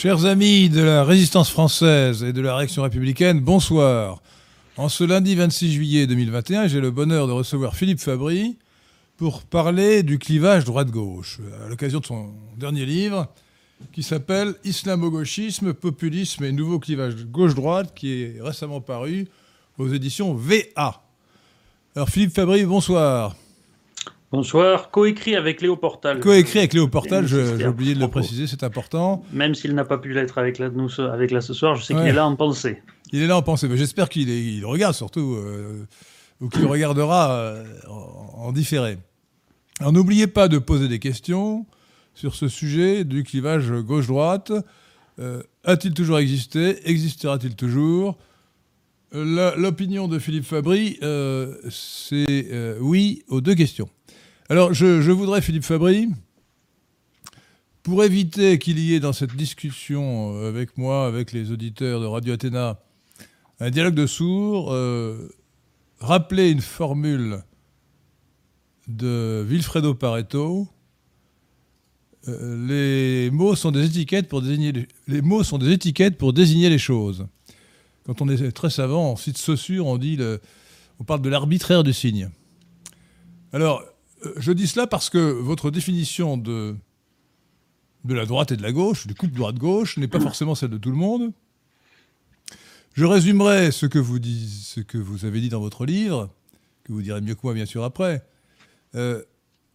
Chers amis de la résistance française et de la réaction républicaine, bonsoir. En ce lundi 26 juillet 2021, j'ai le bonheur de recevoir Philippe Fabry pour parler du clivage droite-gauche, à l'occasion de son dernier livre qui s'appelle Islamo-gauchisme, populisme et nouveau clivage gauche-droite, qui est récemment paru aux éditions VA. Alors Philippe Fabry, bonsoir. Bonsoir, coécrit avec Léo Portal. Coécrit avec Léo Portal, j'ai oublié de le préciser, c'est important. Même s'il n'a pas pu l'être avec, nous, avec là ce soir, je sais qu'il est là en pensée. Il est là en pensée, mais j'espère qu'il il regarde surtout, euh, ou qu'il regardera euh, en, différé. Alors n'oubliez pas de poser des questions sur ce sujet du clivage gauche-droite. Euh, a-t-il toujours existé? Existera-t-il toujours? L'opinion de Philippe Fabry, c'est oui aux deux questions. Alors, je, voudrais, Philippe Fabry, pour éviter qu'il y ait dans cette discussion euh, avec moi, avec les auditeurs de Radio Athéna, un dialogue de sourds, euh, rappeler une formule de Vilfredo Pareto. Euh, les mots sont des étiquettes pour désigner les, choses. Quand on est très savant, en cite Saussure, on dit on parle de l'arbitraire du signe. Alors, je dis cela parce que votre définition de, de la droite et de la gauche, du couple droite-gauche, n'est pas forcément celle de tout le monde. Je résumerai ce que vous, ce que vous avez dit dans votre livre, que vous direz mieux que moi bien sûr après. Euh,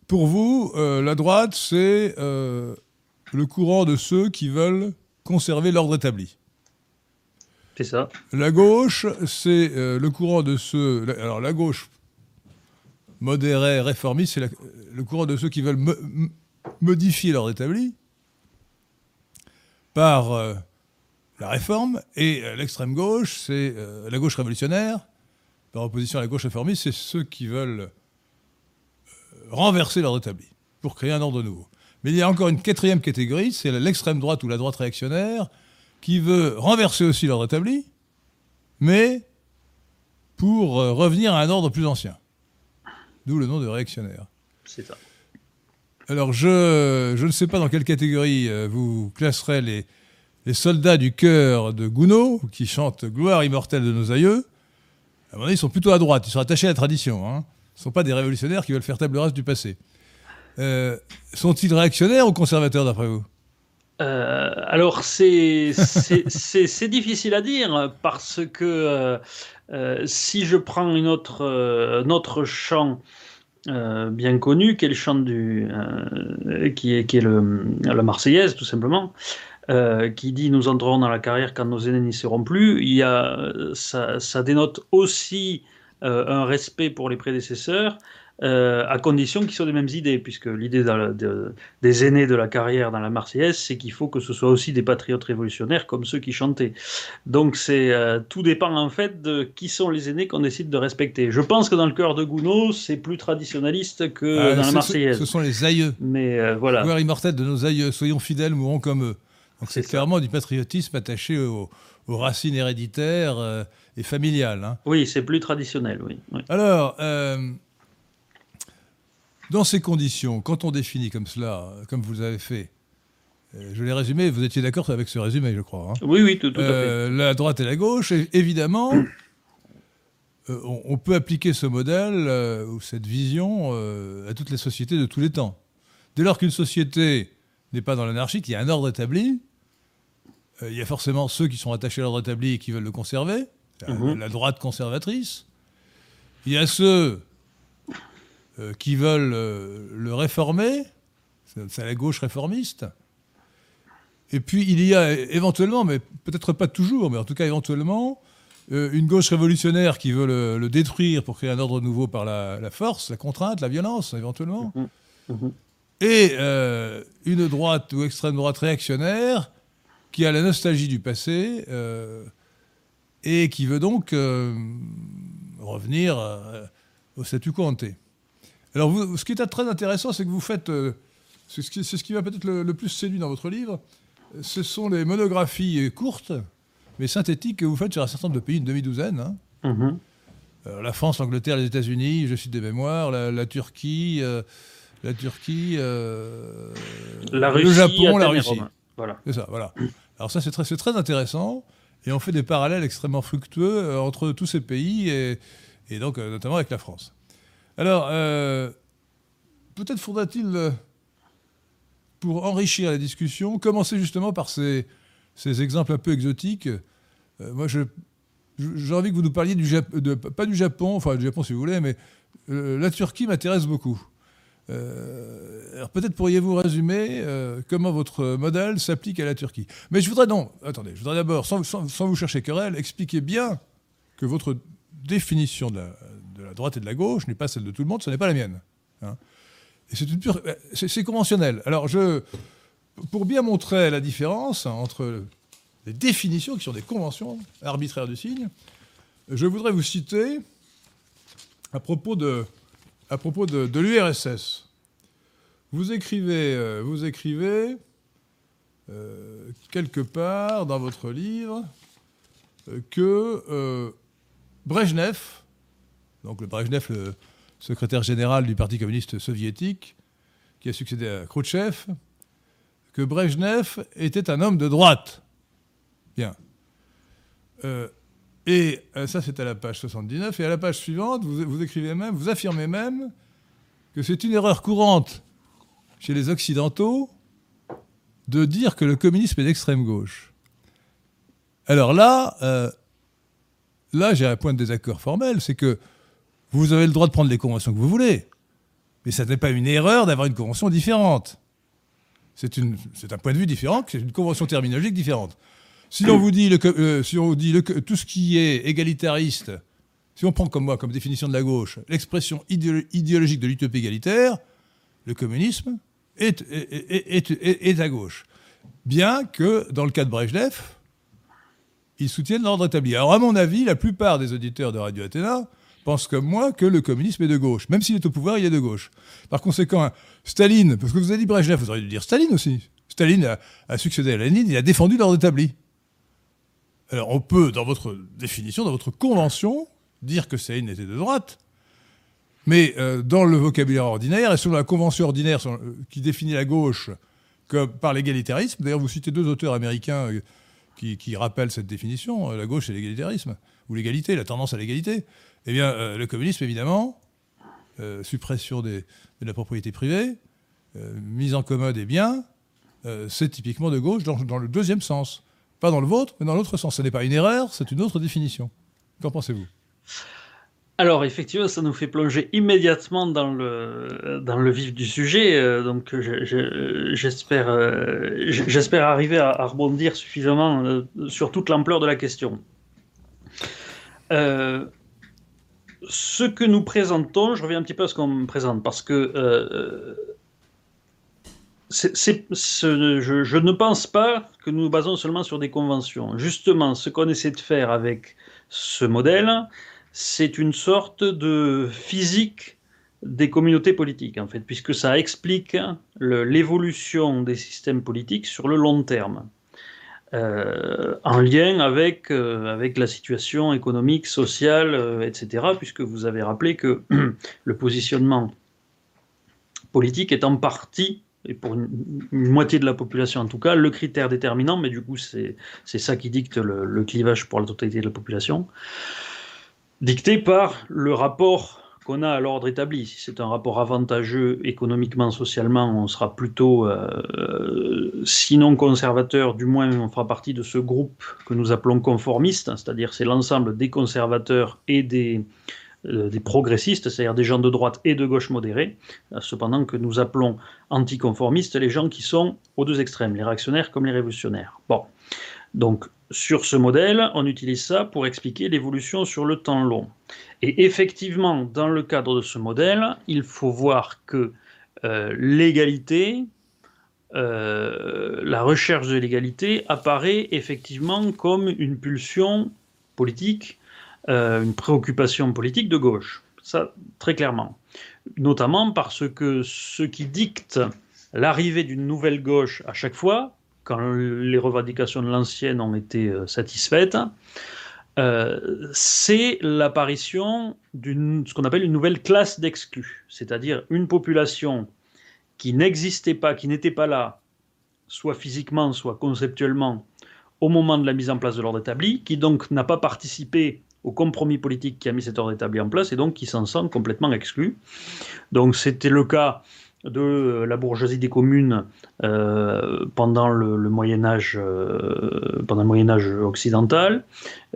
pour vous, euh, la droite, c'est le courant de ceux qui veulent conserver l'ordre établi. C'est ça. La gauche, c'est le courant de ceux. Alors la gauche, modérés, réformistes, c'est le courant de ceux qui veulent modifier l'ordre établi par euh, la réforme, et euh, l'extrême gauche, c'est euh, la gauche révolutionnaire, par opposition à la gauche réformiste, c'est ceux qui veulent renverser l'ordre établi pour créer un ordre nouveau. Mais il y a encore une quatrième catégorie, c'est l'extrême droite ou la droite réactionnaire, qui veut renverser aussi l'ordre établi, mais pour revenir à un ordre plus ancien d'où le nom de réactionnaire. C'est ça. Alors, je, je, ne sais pas dans quelle catégorie euh, vous classerez les, les soldats du cœur de Gounod, qui chantent Gloire immortelle de nos aïeux. À mon avis, ils sont plutôt à droite, ils sont attachés à la tradition. Hein. Ce ne sont pas des révolutionnaires qui veulent faire table rase du passé. Euh, sont-ils réactionnaires ou conservateurs, d'après vous? Euh, alors c'est difficile à dire parce que euh, si je prends une autre, euh, chant euh, bien connu, qui est le chant du, qui est, le, la Marseillaise tout simplement, qui dit nous entrerons dans la carrière quand nos aînés n'y seront plus, ça, ça dénote aussi un respect pour les prédécesseurs euh, à condition qu'ils soient des mêmes idées, puisque l'idée des aînés de la carrière dans la Marseillaise, c'est qu'il faut que ce soit aussi des patriotes révolutionnaires comme ceux qui chantaient. Donc c'est euh, tout dépend en fait de qui sont les aînés qu'on décide de respecter. Je pense que dans le cœur de Gounod, c'est plus traditionnaliste que ah, dans la Marseillaise. Ce, sont les aïeux. Mais euh, voilà. Gloire immortelle de nos aïeux, soyons fidèles, mourons comme eux. Donc c'est clairement du patriotisme attaché aux, racines héréditaires et familiales. Hein. Oui, c'est plus traditionnel, oui. Alors, dans ces conditions, quand on définit comme cela, comme vous avez fait, euh, je l'ai résumé, vous étiez d'accord avec ce résumé, je crois. Hein. oui, oui, tout, à fait. Euh, la droite et la gauche, évidemment, euh, on, peut appliquer ce modèle ou cette vision à toutes les sociétés de tous les temps. Dès lors qu'une société n'est pas dans l'anarchie, qu'il y a un ordre établi, il y a forcément ceux qui sont attachés à l'ordre établi et qui veulent le conserver, mhm. la droite conservatrice. Il y a ceux qui veulent euh, le réformer, c'est la gauche réformiste. Et puis il y a éventuellement, mais peut-être pas toujours, mais en tout cas éventuellement, euh, une gauche révolutionnaire qui veut le, détruire pour créer un ordre nouveau par la, force, la contrainte, la violence, éventuellement. Mmh, mmh. Et une droite ou extrême droite réactionnaire qui a la nostalgie du passé et qui veut donc revenir au statu quo ante. Alors, ce qui est très intéressant, c'est que vous faites. Euh, c'est ce qui, va peut-être le, plus séduit dans votre livre. Ce sont les monographies courtes, mais synthétiques, que vous faites sur un certain nombre de pays, une demi-douzaine. Hein. Mm-hmm. la France, l'Angleterre, les États-Unis, je cite des mémoires, la, Turquie, la Turquie, euh, la Russie, le Japon, la Russie. Voilà. C'est ça, voilà. Alors ça, c'est très, très intéressant. Et on fait des parallèles extrêmement fructueux entre tous ces pays, et, et donc notamment avec la France. Alors, peut-être faudra-t-il, pour enrichir la discussion, commencer justement par ces, ces exemples un peu exotiques. moi, je j'ai envie que vous nous parliez du Japon, pas du Japon, enfin du Japon si vous voulez, mais euh, la Turquie m'intéresse beaucoup. Euh, alors peut-être pourriez-vous résumer euh, comment votre modèle s'applique à la Turquie. Mais je voudrais non, attendez, je voudrais d'abord, sans, vous chercher querelle, expliquer bien que votre définition de la, droite et de la gauche n'est pas celle de tout le monde, ce n'est pas la mienne. Hein. Et c'est conventionnel. Alors je, pour bien montrer la différence entre des définitions qui sont des conventions arbitraires du signe. Je voudrais vous citer à propos de, l'URSS. Vous écrivez, euh, euh, quelque part dans votre livre euh, que Brejnev, donc le Brejnev, le secrétaire général du Parti communiste soviétique, qui a succédé à Khrouchtchev, que Brejnev était un homme de droite. Bien. Euh, et euh, ça, c'est à la page 79. Et à la page suivante, vous, écrivez même, vous affirmez même que c'est une erreur courante chez les Occidentaux de dire que le communisme est d'extrême gauche. Alors là, euh, là, j'ai un point de désaccord formel, c'est que vous avez le droit de prendre les conventions que vous voulez, mais ça n'est pas une erreur d'avoir une convention différente. C'est un point de vue différent, c'est une convention terminologique différente. Si on vous dit, le, euh, si on dit tout ce qui est égalitariste, si on prend comme moi, comme définition de la gauche, l'expression idéologique de l'utopie égalitaire, le communisme est, est, à gauche. Bien que, dans le cas de Brejnev, ils soutiennent l'ordre établi. Alors, à mon avis, la plupart des auditeurs de Radio Athéna pensent comme moi que le communisme est de gauche. Même s'il est au pouvoir, il est de gauche. Par conséquent, Staline, parce que vous avez dit Brejnev, vous auriez dû dire Staline aussi. Staline a, succédé à Lénine, il a défendu l'ordre établi. Alors on peut, dans votre définition, dans votre convention, dire que Céline était de droite, mais euh, dans le vocabulaire ordinaire, et selon la convention ordinaire euh, qui définit la gauche comme par l'égalitarisme, d'ailleurs vous citez deux auteurs américains euh, qui, rappellent cette définition, la gauche et l'égalitarisme, ou l'égalité, la tendance à l'égalité, eh bien le communisme évidemment, suppression de la propriété privée, mise en commun des biens, c'est typiquement de gauche dans le deuxième sens. Pas dans le vôtre, mais dans l'autre sens. Ce n'est pas une erreur, c'est une autre définition. Qu'en pensez-vous? Alors effectivement, ça nous fait plonger immédiatement dans le, vif du sujet. Euh, donc j'espère euh, j'espère arriver à, rebondir suffisamment euh, sur toute l'ampleur de la question. Ce que nous présentons, je reviens un petit peu à ce qu'on me présente, parce que je, ne pense pas que nous nous basons seulement sur des conventions. Justement, ce qu'on essaie de faire avec ce modèle, c'est une sorte de physique des communautés politiques, en fait, puisque ça explique l'évolution des systèmes politiques sur le long terme. Euh, en lien avec, euh, avec la situation économique, sociale, euh, etc., puisque vous avez rappelé que le positionnement politique est en partie et pour une, moitié de la population en tout cas, le critère déterminant, mais du coup c'est ça qui dicte le, clivage pour la totalité de la population, dicté par le rapport qu'on a à l'ordre établi. Si c'est un rapport avantageux économiquement, socialement, on sera plutôt, euh, sinon conservateur, du moins on fera partie de ce groupe que nous appelons conformiste, c'est-à-dire c'est l'ensemble des conservateurs et des, euh, des progressistes, c'est-à-dire des gens de droite et de gauche modérés, euh, cependant que nous appelons anticonformistes les gens qui sont aux deux extrêmes, les réactionnaires comme les révolutionnaires. Bon, donc sur ce modèle, on utilise ça pour expliquer l'évolution sur le temps long. Et effectivement, dans le cadre de ce modèle, il faut voir que euh, l'égalité, la recherche de l'égalité apparaît effectivement comme une pulsion politique euh, une préoccupation politique de gauche. Ça, très clairement. Notamment parce que ce qui dicte l'arrivée d'une nouvelle gauche à chaque fois, quand les revendications de l'ancienne ont été euh, satisfaites, euh, c'est l'apparition d'une ce qu'on appelle une nouvelle classe d'exclus, c'est-à-dire une population qui n'existait pas, qui n'était pas là, soit physiquement, soit conceptuellement, au moment de la mise en place de l'ordre établi, qui donc n'a pas participé au compromis politique qui a mis cet ordre établi en place et donc qui s'en sent complètement exclu. Donc c'était le cas de la bourgeoisie des communes euh, pendant le, Moyen Âge, euh, pendant le Moyen Âge occidental,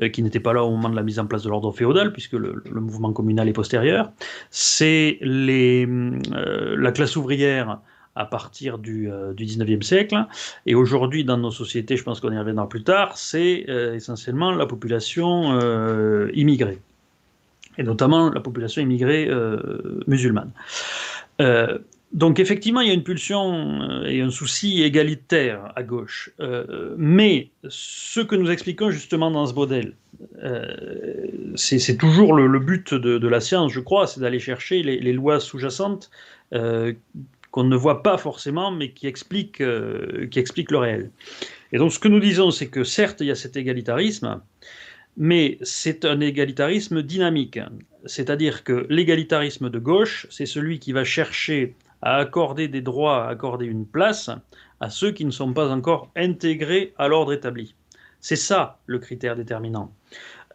euh, qui n'était pas là au moment de la mise en place de l'ordre féodal, puisque le, mouvement communal est postérieur. C'est la classe ouvrière à partir du, du 19e siècle. Et aujourd'hui, dans nos sociétés, je pense qu'on y reviendra plus tard, c'est essentiellement la population immigrée, et notamment la population immigrée musulmane. Donc effectivement, il y a une pulsion euh, et un souci égalitaire à gauche. Euh, mais ce que nous expliquons justement dans ce modèle, euh, c'est toujours le, but de, la science, je crois, c'est d'aller chercher les, lois sous-jacentes qu'on ne voit pas forcément, mais qui expliquent, qui expliquent le réel. Et donc ce que nous disons, c'est que certes, il y a cet égalitarisme, mais c'est un égalitarisme dynamique. C'est-à-dire que l'égalitarisme de gauche, c'est celui qui va chercher à accorder des droits, à accorder une place à ceux qui ne sont pas encore intégrés à l'ordre établi. C'est ça le critère déterminant.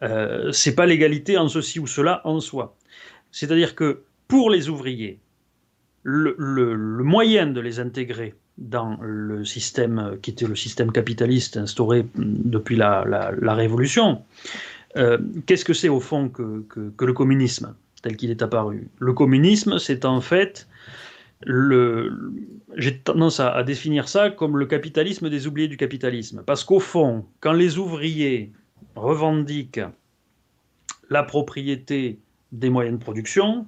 Euh, c'est pas l'égalité en ceci ou cela en soi. C'est-à-dire que pour les ouvriers, le, moyen de les intégrer dans le système qui était le système capitaliste instauré depuis la, Révolution, euh, qu'est-ce que c'est au fond que, que le communisme tel qu'il est apparu? Le communisme, c'est en fait j'ai tendance à, définir ça comme le capitalisme des oubliés du capitalisme. Parce qu'au fond, quand les ouvriers revendiquent la propriété des moyens de production,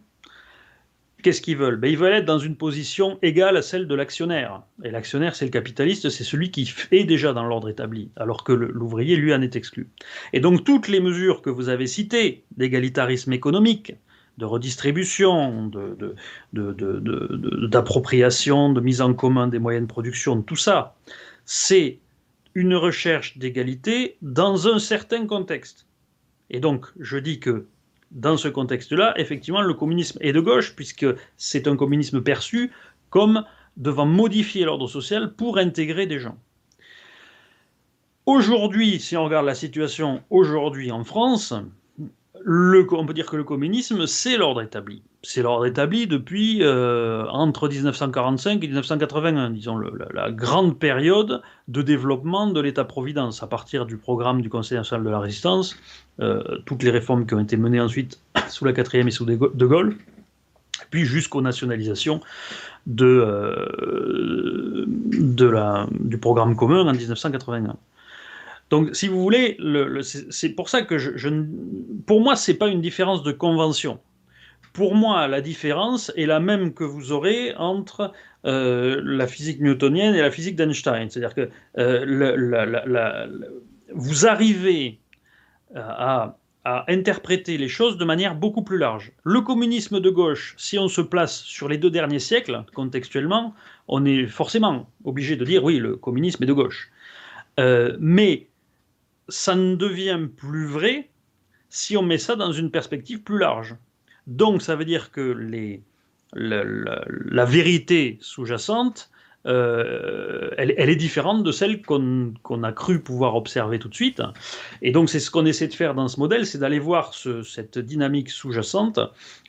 qu'est-ce qu'ils veulent? Ben, Ils veulent être dans une position égale à celle de l'actionnaire. Et l'actionnaire, c'est le capitaliste, c'est celui qui est déjà dans l'ordre établi, alors que l'ouvrier, lui, en est exclu. Et donc toutes les mesures que vous avez citées, d'égalitarisme économique, de redistribution, d'appropriation, de, mise en commun des moyens de production, tout ça, c'est une recherche d'égalité dans un certain contexte. Et donc, je dis que dans ce contexte-là, effectivement, le communisme est de gauche, puisque c'est un communisme perçu comme devant modifier l'ordre social pour intégrer des gens. Aujourd'hui, si on regarde la situation aujourd'hui en France, on peut dire que le communisme, c'est l'ordre établi. C'est l'ordre établi depuis euh, entre 1945 et 1981, disons la, grande période de développement de l'État-providence. À partir du programme du Conseil national de la résistance, euh, toutes les réformes qui ont été menées ensuite sous la quatrième et sous De Gaulle, puis jusqu'aux nationalisations euh, la, du programme commun en 1981. Donc, si vous voulez, c'est pour ça que je, pour moi, c'est pas une différence de convention. Pour moi, la différence est la même que vous aurez entre euh, la physique newtonienne et la physique d'Einstein. C'est-à-dire que euh, vous arrivez à, interpréter les choses de manière beaucoup plus large. Le communisme de gauche, si on se place sur les deux derniers siècles, contextuellement, on est forcément obligé de dire oui, le communisme est de gauche. Euh, mais ça ne devient plus vrai si on met ça dans une perspective plus large. Donc ça veut dire que la, vérité sous-jacente, euh, elle, est différente de celle qu'on a cru pouvoir observer tout de suite. Et donc c'est ce qu'on essaie de faire dans ce modèle, c'est d'aller voir cette dynamique sous-jacente.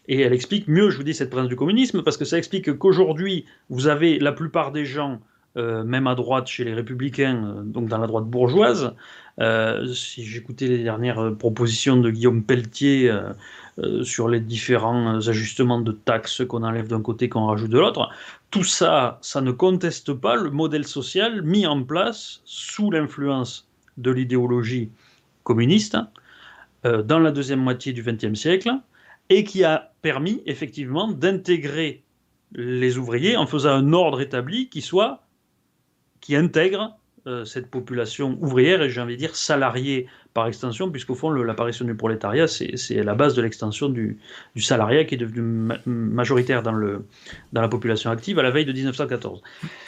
Et elle explique mieux, je vous dis, cette présence du communisme, parce que ça explique qu'aujourd'hui, vous avez la plupart des gens même à droite chez les républicains, euh, donc dans la droite bourgeoise. Euh, si j'écoutais les dernières propositions de Guillaume Pelletier sur les différents ajustements de taxes qu'on enlève d'un côté, qu'on rajoute de l'autre, tout ça, ça ne conteste pas le modèle social mis en place sous l'influence de l'idéologie communiste dans la deuxième moitié du XXe siècle et qui a permis effectivement d'intégrer les ouvriers en faisant un ordre établi qui soit qui intègre euh, cette population ouvrière et j'ai envie de dire salariée par extension, puisqu'au fond l'apparition du prolétariat c'est la base de l'extension du, salariat qui est devenu majoritaire dans, la population active à la veille de 1914.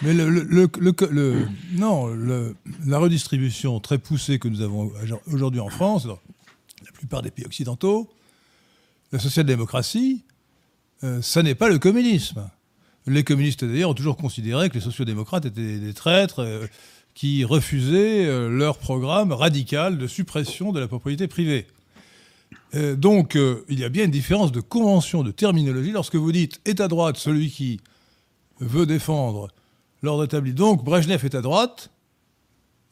Mais le, non, la redistribution très poussée que nous avons aujourd'hui en France, dans la plupart des pays occidentaux, la social-démocratie, euh, ça n'est pas le communisme. Les communistes, d'ailleurs, ont toujours considéré que les sociodémocrates étaient des traîtres, euh, qui refusaient euh, leur programme radical de suppression de la propriété privée. Euh, donc, il y a bien une différence de convention, de terminologie. Lorsque vous dites est à droite celui qui veut défendre l'ordre établi, donc Brejnev est à droite,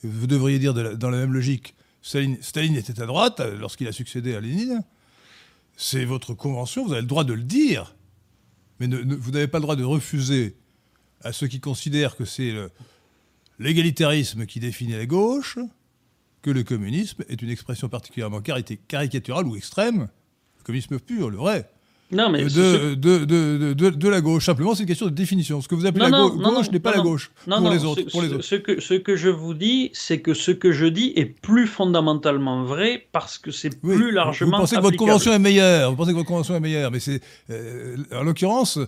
vous devriez dire dans la même logique, Staline était à droite lorsqu'il a succédé à Lénine, c'est votre convention, vous avez le droit de le dire, mais vous n'avez pas le droit de refuser à ceux qui considèrent que c'est l'égalitarisme qui définit la gauche, que le communisme est une expression particulièrement caricaturale ou extrême, le communisme pur, le vrai, non, mais de, de, de, de, la gauche. Simplement, c'est une question de définition. Ce que vous appelez la gauche n'est pas la gauche pour les autres. Pour les autres. Ce, que, ce que je vous dis, c'est que ce que je dis est plus fondamentalement vrai parce que c'est plus largement. Vous pensez que votre convention est meilleure. Vous pensez que votre convention est meilleure, mais c'est euh, en l'occurrence,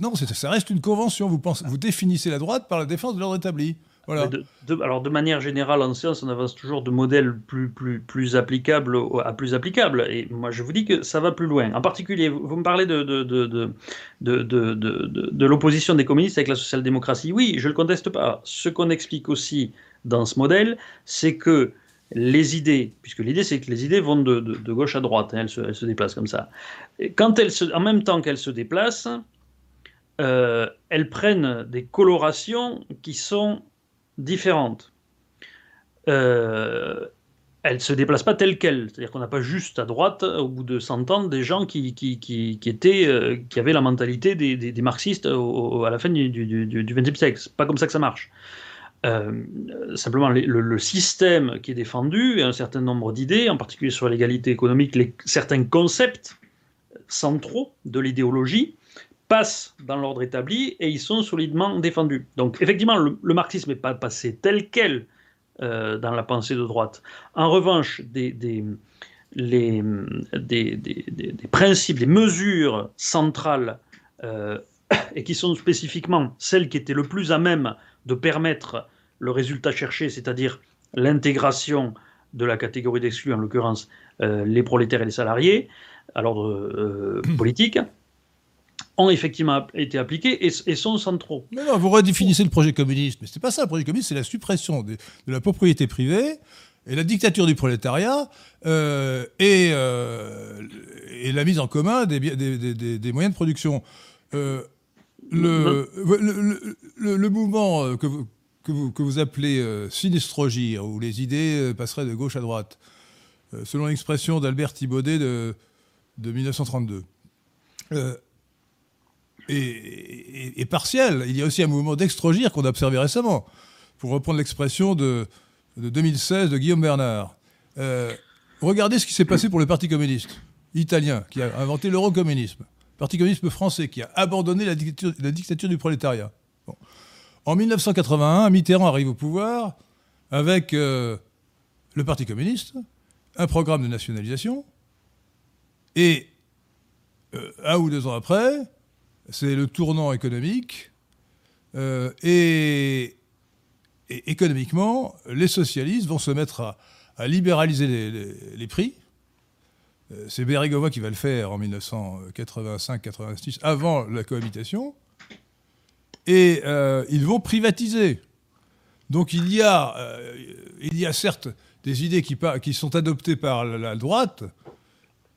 non, ça reste une convention. Vous, pensez, vous définissez la droite par la défense de l'ordre établi. De, alors, de manière générale, en science, on avance toujours de modèles plus, plus, plus applicables à plus applicables. Et moi, je vous dis que ça va plus loin. En particulier, vous, me parlez de, de, de, de l'opposition des communistes avec la social-démocratie. Oui, je ne le conteste pas. Ce qu'on explique aussi dans ce modèle, c'est que les idées, puisque l'idée c'est que les idées vont de, gauche à droite, hein, elles, se, elles, se, déplacent comme ça. quand elles se, en même temps qu'elles se déplacent, euh, elles prennent des colorations qui sont différentes. Euh, elles ne se déplacent pas telles quelles. C'est-à-dire qu'on n'a pas juste à droite, au bout de 100 ans, des gens qui, qui, qui, étaient, euh, qui avaient la mentalité des, des, marxistes à la fin du, du, XXe siècle. C'est pas comme ça que ça marche. Euh, simplement, le, système qui est défendu un certain nombre d'idées, en particulier sur l'égalité économique, certains concepts centraux de l'idéologie, passent dans l'ordre établi et ils sont solidement défendus. Donc effectivement, le, marxisme n'est pas passé tel quel euh, dans la pensée de droite. En revanche, des, des, les, des, des principes, des mesures centrales euh, et qui sont spécifiquement celles qui étaient le plus à même de permettre le résultat cherché, c'est-à-dire l'intégration de la catégorie d'exclus, en l'occurrence euh, les prolétaires et les salariés, à l'ordre politique, ont effectivement été appliqués et, sont centraux. Mais non, vous redéfinissez le projet communiste. Mais c'est pas ça, le projet communiste, c'est la suppression de, la propriété privée et la dictature du prolétariat euh, euh, et, la mise en commun des, des, moyens de production. Euh, le, le, mouvement que vous, que vous, que vous appelez sinistrogir, où les idées passeraient de gauche à droite, selon l'expression d'Albert Thibaudet de, de 1932 et, partiel. Il y a aussi un mouvement d'extrogir qu'on a observé récemment, pour reprendre l'expression de, 2016 de Guillaume Bernard. Euh, regardez ce qui s'est passé pour le Parti communiste italien, qui a inventé l'eurocommunisme. Parti communiste français, qui a abandonné la dictature, du prolétariat. En 1981, Mitterrand arrive au pouvoir avec euh, le Parti communiste, un programme de nationalisation, et euh, un ou deux ans après, c'est le tournant économique. Euh, et, économiquement, les socialistes vont se mettre à, libéraliser les, prix. Euh, c'est Bérégovoy qui va le faire en 1985-86, avant la cohabitation. Et euh, ils vont privatiser. Donc il y a, il y a certes des idées qui, sont adoptées par la, droite,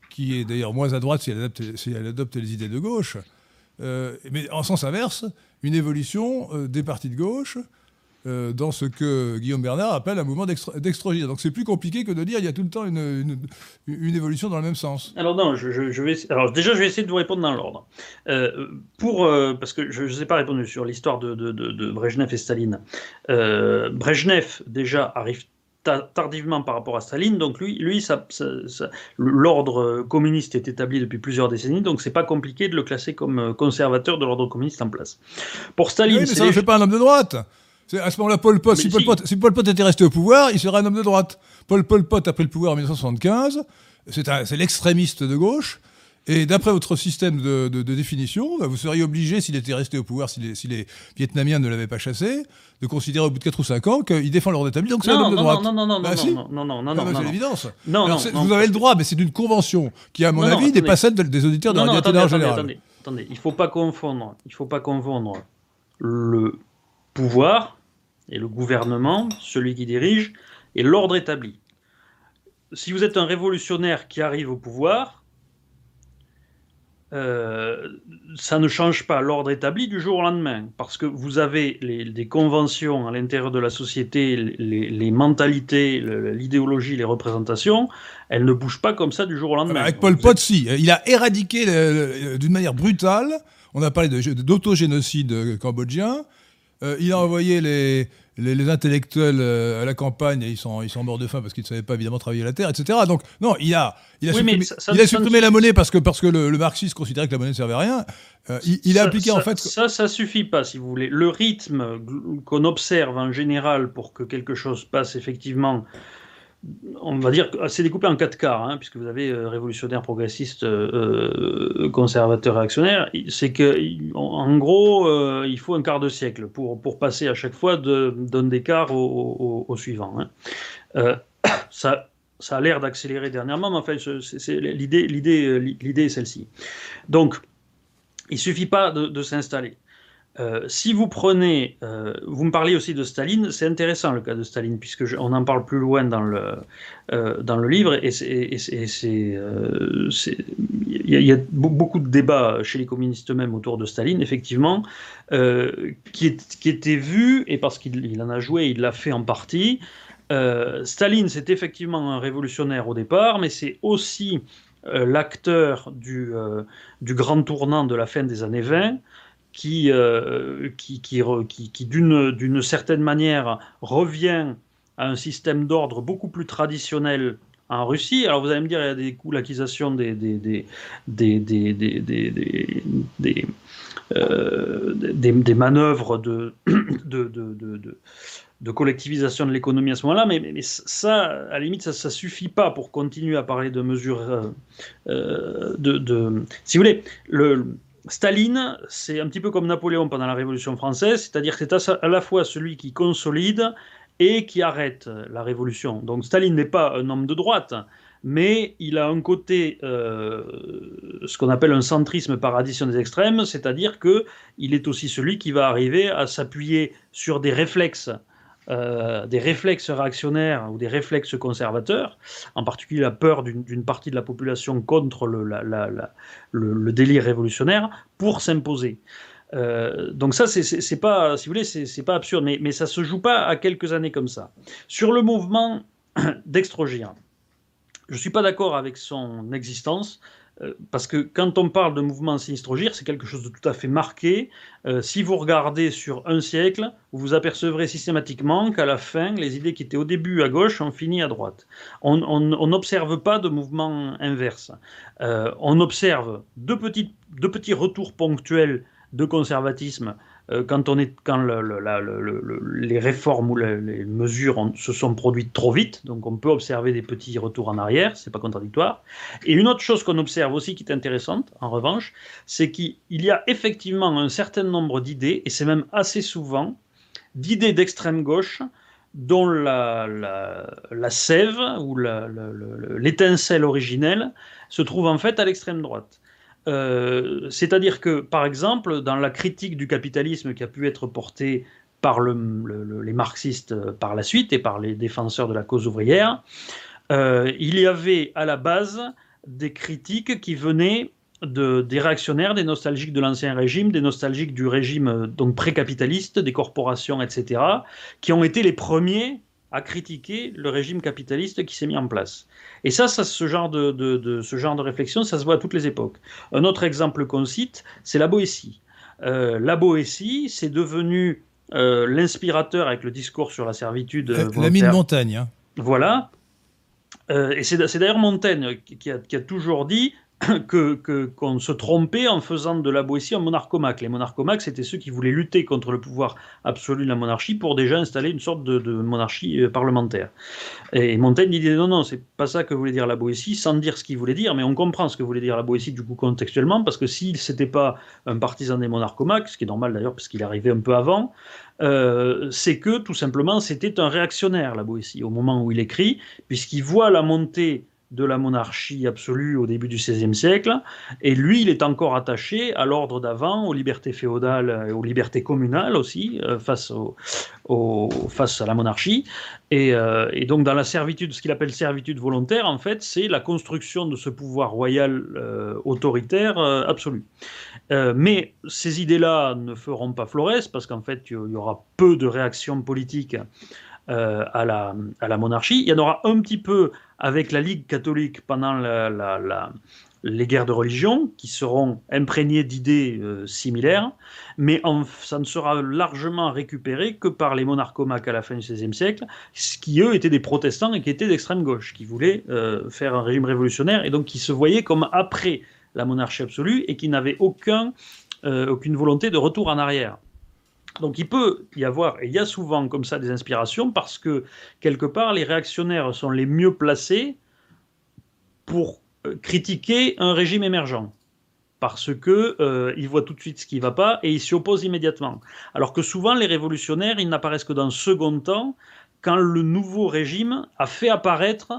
qui est d'ailleurs moins à droite si elle adopte les idées de gauche, mais en sens inverse, une évolution euh, des partis de gauche euh, dans ce que Guillaume Bernard appelle un mouvement d'extrogir. Donc c'est plus compliqué que de dire il y a tout le temps une, une, évolution dans le même sens. Alors non, je, vais, alors déjà je vais essayer de vous répondre dans l'ordre. parce que je ne sais pas répondre sur l'histoire de, de, de, Brejnev et Staline. Brejnev déjà arrive tardivement par rapport à Staline. Donc lui, lui ça, l'ordre communiste est établi depuis plusieurs décennies, donc c'est pas compliqué de le classer comme euh, conservateur de l'ordre communiste en place. Pour Staline, mais ça ne fait pas un homme de droite. À ce moment-là, Paul Pot, si, Paul Pot, si Pol Pot était resté au pouvoir, il serait un homme de droite. Paul Pol Pot a pris le pouvoir en 1975. C'est l'extrémiste de gauche. Et d'après votre système de, définition, bah, vous seriez obligé, s'il était resté au pouvoir, si les, Vietnamiens ne l'avaient pas chassé, de considérer au bout de 4 ou 5 ans qu'il défend l'ordre établi, donc c'est un homme de droite. Non, non, non, bah, non, non, non, non, non, non, C'est l'évidence. Vous avez le droit, mais c'est d'une convention qui, à mon avis, n'est pas celle des auditeurs de Radio général. Attendez, attendez, il ne faut pas confondre. Il faut pas confondre le pouvoir et le gouvernement, celui qui dirige, et l'ordre établi. Si vous êtes un révolutionnaire qui arrive au pouvoir, euh, ça ne change pas l'ordre établi du jour au lendemain, parce que vous avez des conventions à l'intérieur de la société, les, mentalités, l'idéologie, les représentations, elles ne bougent pas comme ça du jour au lendemain. Avec Paul Pot, si. Il a éradiqué d'une manière brutale, on a parlé d'autogénocide cambodgien, euh, il a envoyé les, les, intellectuels euh, à la campagne, ils sont, ils sont morts de faim parce qu'ils ne savaient pas évidemment travailler la terre, etc. Donc, non, il a, il a supprimé, il a supprimé la monnaie parce que, parce que le, marxiste considérait que la monnaie ne servait à rien. Euh, il, a appliqué en fait. Ça, ça suffit pas, si vous voulez. Le rythme qu'on observe en général pour que quelque chose passe effectivement on va dire c'est découpé en quatre quarts, hein, puisque vous avez euh, révolutionnaire, progressiste, euh, euh, conservateur, réactionnaire. C'est que, en, gros, il faut un quart de siècle pour, pour passer à chaque fois d'un décart au, au, suivant. Hein. ça, ça a l'air d'accélérer dernièrement, mais enfin, l'idée est celle-ci. Donc, il suffit pas de s'installer. Euh, si vous prenez, euh, vous me parliez aussi de Staline, c'est intéressant le cas de Staline puisque on en parle plus loin dans le euh, dans le livre et il y, a beaucoup de débats chez les communistes eux-mêmes autour de Staline effectivement qui, est, qui était vu et parce qu'il en a joué, il l'a fait en partie. Staline c'est effectivement un révolutionnaire au départ, mais c'est aussi l'acteur du, du grand tournant de la fin des années 20 qui, euh, qui, qui, qui, d'une certaine manière revient à un système d'ordre beaucoup plus traditionnel en Russie. Alors vous allez me dire, il y a des coups l'acquisition des, des, des, des, des, des, euh, des, manœuvres de, de, de, de collectivisation de l'économie à ce moment-là, mais, ça, à la limite, ça ne suffit pas pour continuer à parler de mesures euh, de, de, Si vous voulez, le, Staline, c'est un petit peu comme Napoléon pendant la Révolution française, c'est-à-dire que c'est à la fois celui qui consolide et qui arrête la révolution. Donc Staline n'est pas un homme de droite, mais il a un côté, euh, ce qu'on appelle un centrisme par addition des extrêmes, c'est-à-dire qu'il est aussi celui qui va arriver à s'appuyer sur des réflexes euh, des réflexes réactionnaires ou des réflexes conservateurs, en particulier la peur d'une partie de la population contre le, le, délire révolutionnaire, pour s'imposer. Euh, donc ça, c'est pas, si vous voulez, c'est pas absurde, mais, mais ça se joue pas à quelques années comme ça. Sur le mouvement d'Extrogir, je suis pas d'accord avec son existence. Euh, parce que quand on parle de mouvement sinistrogir, c'est quelque chose de tout à fait marqué. Euh, si vous regardez sur un siècle, vous apercevrez systématiquement qu'à la fin, les idées qui étaient au début à gauche ont fini à droite. On n'observe pas de mouvement inverse. Euh, on observe de petits retours ponctuels de conservatisme quand, on est, quand les réformes ou les mesures se sont produites trop vite, donc on peut observer des petits retours en arrière, c'est pas contradictoire. Et une autre chose qu'on observe aussi qui est intéressante, en revanche, c'est qu'il y a effectivement un certain nombre d'idées, et c'est même assez souvent, d'idées d'extrême gauche dont la, la sève ou l'étincelle originelle se trouve en fait à l'extrême droite. Euh, c'est-à-dire que, par exemple, dans la critique du capitalisme qui a pu être portée par les marxistes euh, par la suite et par les défenseurs de la cause ouvrière, euh, il y avait à la base des critiques qui venaient des réactionnaires, des nostalgiques de l'ancien régime, des nostalgiques du régime donc pré-capitaliste, des corporations, etc., qui ont été les premiers à critiquer le régime capitaliste qui s'est mis en place. Et ça, ça ce, genre de, ce genre de réflexion, ça se voit à toutes les époques. Un autre exemple qu'on cite, c'est la Boétie. Euh, la Boétie, c'est devenu euh, l'inspirateur avec le discours sur la servitude. La, la mine Montaigne. Hein. Voilà. Euh, et c'est d'ailleurs Montaigne qui a, qui a, toujours dit que qu'on se trompait en faisant de la Boétie un monarchomaque. Les monarchomaques, c'était ceux qui voulaient lutter contre le pouvoir absolu de la monarchie pour déjà installer une sorte de, monarchie euh, parlementaire. Et Montaigne disait non, non, c'est pas ça que voulait dire la Boétie, sans dire ce qu'il voulait dire, mais on comprend ce que voulait dire la Boétie du coup contextuellement, parce que s'il n'était pas un partisan des monarchomaques, ce qui est normal d'ailleurs parce qu'il arrivé un peu avant, euh, c'est que tout simplement c'était un réactionnaire la Boétie au moment où il écrit, puisqu'il voit la montée de la monarchie absolue au début du XVIe siècle, et lui, il est encore attaché à l'ordre d'avant, aux libertés féodales et aux libertés communales aussi, euh, face, au, face à la monarchie. Euh, et, donc, dans la servitude, ce qu'il appelle servitude volontaire, en fait, c'est la construction de ce pouvoir royal euh, autoritaire absolu. mais ces idées-là ne feront pas Flores, parce qu'en fait, il y aura peu de réactions politiques à, la, à, la, monarchie. Il y en aura un petit peu avec la Ligue catholique pendant les guerres de religion, qui seront imprégnées d'idées euh, similaires, mais ça ne sera largement récupéré que par les monarchomaques à la fin du XVIe siècle, qui eux étaient des protestants et qui étaient d'extrême gauche, qui voulaient euh, faire un régime révolutionnaire et donc qui se voyaient comme après la monarchie absolue et qui n'avaient aucun, aucune volonté de retour en arrière. Donc il peut y avoir, et il y a souvent comme ça des inspirations, parce que quelque part, les réactionnaires sont les mieux placés pour euh, critiquer un régime émergent. Parce qu'ils euh, voient tout de suite ce qui ne va pas et ils s'y opposent immédiatement. Alors que souvent, les révolutionnaires, ils n'apparaissent que dans le second temps, quand le nouveau régime a fait apparaître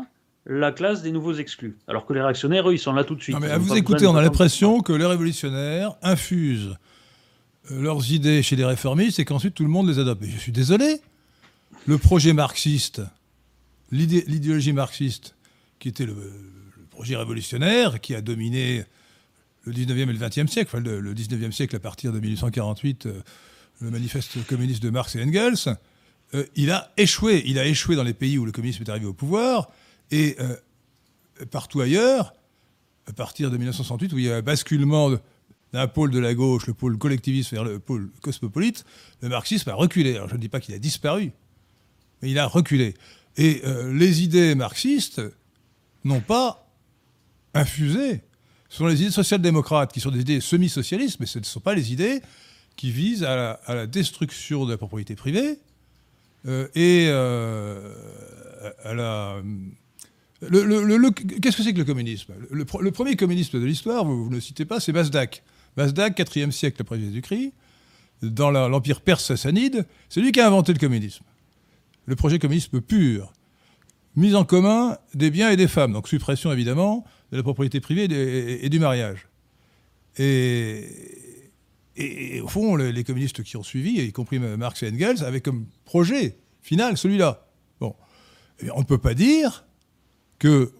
la classe des nouveaux exclus. Alors que les réactionnaires, eux, ils sont là tout de suite. Non, mais à vous écouter, on a l'impression que les révolutionnaires infusent leurs idées chez les réformistes et qu'ensuite tout le monde les adopte. Mais je suis désolé. Le projet marxiste, l'idéologie marxiste, qui était le, projet révolutionnaire, qui a dominé le 19e et le 20e siècle, enfin le, 19e siècle à partir de 1848, euh, le manifeste communiste de Marx et Engels, euh, il a échoué. Il a échoué dans les pays où le communisme est arrivé au pouvoir et partout ailleurs, à partir de 1968, où il y a un basculement d'un pôle de la gauche, le pôle collectiviste vers le pôle cosmopolite, le marxisme a reculé. Je ne dis pas qu'il a disparu, mais il a reculé. Et euh, les idées marxistes n'ont pas infusé. Ce sont les idées social-démocrates qui sont des idées semi-socialistes, mais ce ne sont pas les idées qui visent à la, destruction de la propriété privée euh, et euh, à la... Qu'est-ce que c'est que le communisme? Le, premier communiste de l'histoire, vous, vous, ne le citez pas, c'est Mazdak. Mazdak, 4e siècle après Jésus-Christ, dans l'empire perse sassanide, c'est lui qui a inventé le communisme. Le projet communisme pur. Mise en commun des biens et des femmes, donc suppression évidemment de la propriété privée et, du mariage. Et, au fond, les, communistes qui ont suivi, y compris Marx et Engels, avaient comme projet final celui-là. Bon. Eh on ne peut pas dire que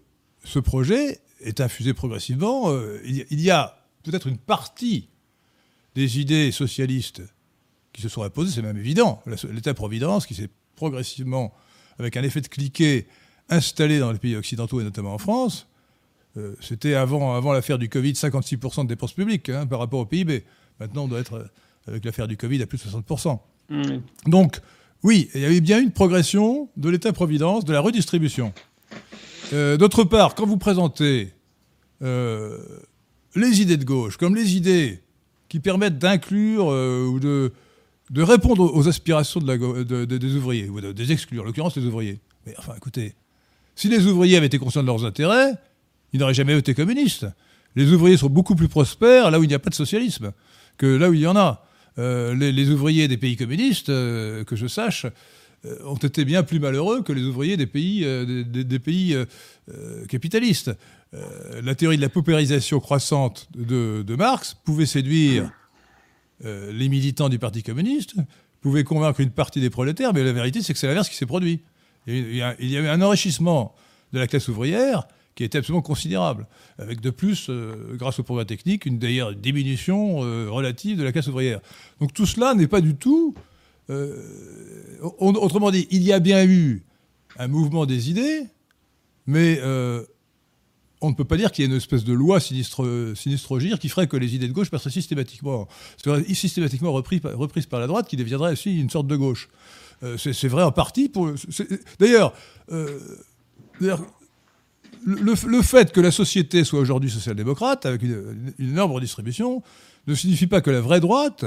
ce projet est infusé progressivement. Euh, il y a peut-être une partie des idées socialistes qui se sont imposées, c'est même évident. L'État-providence qui s'est progressivement, avec un effet de cliquet, installé dans les pays occidentaux et notamment en France. Euh, c'était avant, avant l'affaire du Covid 56% de dépenses publiques hein, par rapport au PIB. Maintenant, on doit être, euh, avec l'affaire du Covid, à plus de 60%. Mmh. Donc, oui, il y avait bien une progression de l'État-providence, de la redistribution. Euh, d'autre part, quand vous présentez les idées de gauche, comme les idées qui permettent d'inclure euh, ou de, répondre aux aspirations des ouvriers, ou de, des exclure, en l'occurrence les ouvriers. Mais enfin, écoutez, si les ouvriers avaient été conscients de leurs intérêts, ils n'auraient jamais été communistes. Les ouvriers sont beaucoup plus prospères là où il n'y a pas de socialisme que là où il y en a. Euh, les, ouvriers des pays communistes, euh, que je sache, ont été bien plus malheureux que les ouvriers des, pays capitalistes. Euh, la théorie de la paupérisation croissante de, Marx pouvait séduire euh, les militants du Parti communiste, pouvait convaincre une partie des prolétaires, mais la vérité, c'est que c'est l'inverse qui s'est produit. Il y, a, eu un enrichissement de la classe ouvrière qui était absolument considérable, avec de plus, euh, grâce au progrès technique, une d'ailleurs diminution relative de la classe ouvrière. Donc tout cela n'est pas du tout... autrement dit, il y a bien eu un mouvement des idées, mais on ne peut pas dire qu'il y ait une espèce de loi sinistre, sinistre qui ferait que les idées de gauche passeraient systématiquement, systématiquement reprises reprise par la droite, qui deviendrait aussi une sorte de gauche. Euh, c'est vrai en partie. D'ailleurs, euh, le, fait que la société soit aujourd'hui social-démocrate, avec une, énorme redistribution, ne signifie pas que la vraie droite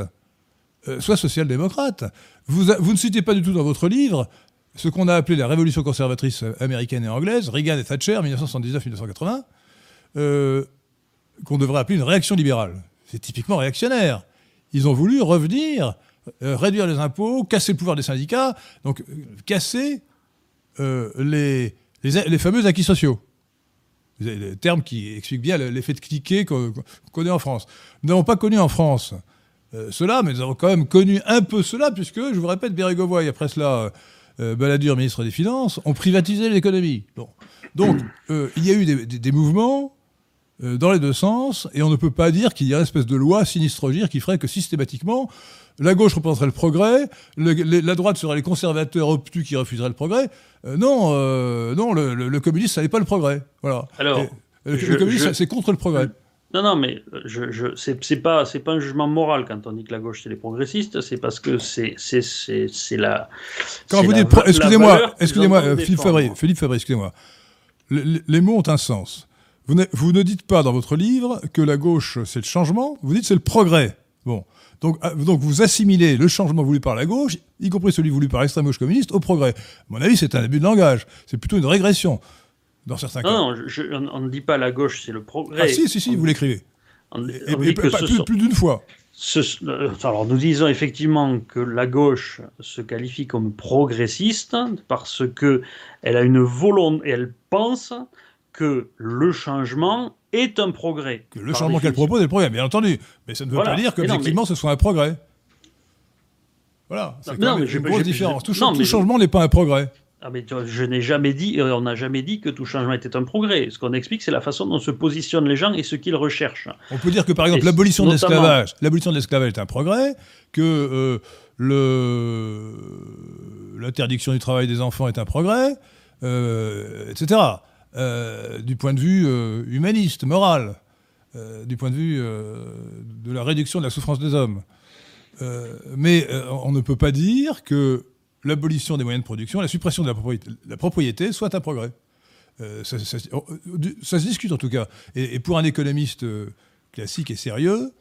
euh, soit social-démocrate. Vous, ne citez pas du tout dans votre livre ce qu'on a appelé la révolution conservatrice américaine et anglaise, Reagan et Thatcher, 1979-1980, euh, qu'on devrait appeler une réaction libérale. C'est typiquement réactionnaire. Ils ont voulu revenir, euh, réduire les impôts, casser le pouvoir des syndicats, donc euh, casser les, fameux acquis sociaux. Le terme qui explique bien l'effet de cliquet qu'on connaît en France. Nous n'avons pas connu en France cela, mais nous avons quand même connu un peu cela, puisque, je vous répète, Bérégovoy, après cela, euh, Balladur, ministre des Finances, ont privatisé l'économie. Donc, euh, il y a eu des, mouvements dans les deux sens, et on ne peut pas dire qu'il y a une espèce de loi sinistre qui ferait que systématiquement, la gauche représenterait le progrès, la droite serait les conservateurs obtus qui refuseraient le progrès. non, non, le, communiste, ça n'est pas le progrès. Voilà. Alors, le, communiste, c'est contre le progrès. Non, non, mais je, je c'est pas un jugement moral quand on dit que la gauche c'est les progressistes, c'est parce que c'est la. Quand vous dites excusez-moi excusez-moi euh, Philippe excusez-moi les, mots ont un sens. Vous ne, vous ne dites pas dans votre livre que la gauche c'est le changement, vous dites c'est le progrès. Bon. Donc, ah, donc vous assimilez le changement voulu par la gauche, y compris celui voulu par l'extrême gauche communiste, au progrès. À mon avis, c'est un abus de langage. C'est plutôt une régression dans certains cas. Non, on, ne dit pas la gauche, c'est le progrès. Ah si, si, si, vous l'écrivez. Et, plus, d'une fois. Euh, alors nous disons effectivement que la gauche se qualifie comme progressiste parce que elle a une volonté, elle pense que le changement est un progrès. Que le changement qu'elle propose est le progrès, bien entendu. Mais ça ne veut pas dire qu'effectivement ce soit un progrès. Voilà, c'est une grosse différence. Tout, tout changement n'est pas un progrès. Ah mais je n'ai jamais dit, euh, on n'a jamais dit que tout changement était un progrès. Ce qu'on explique, c'est la façon dont se positionnent les gens et ce qu'ils recherchent. On peut dire que par exemple l'abolition de l'esclavage, l'abolition de l'esclavage est un progrès, que euh, le l'interdiction du travail des enfants est un progrès, euh, etc. du point de vue humaniste, moral, du point de vue de la réduction de la souffrance des hommes. mais on ne peut pas dire que l'abolition des moyens de production, la suppression de la propriété, soit un progrès. Euh, ça, se discute en tout cas. Et, pour un économiste euh, classique et sérieux,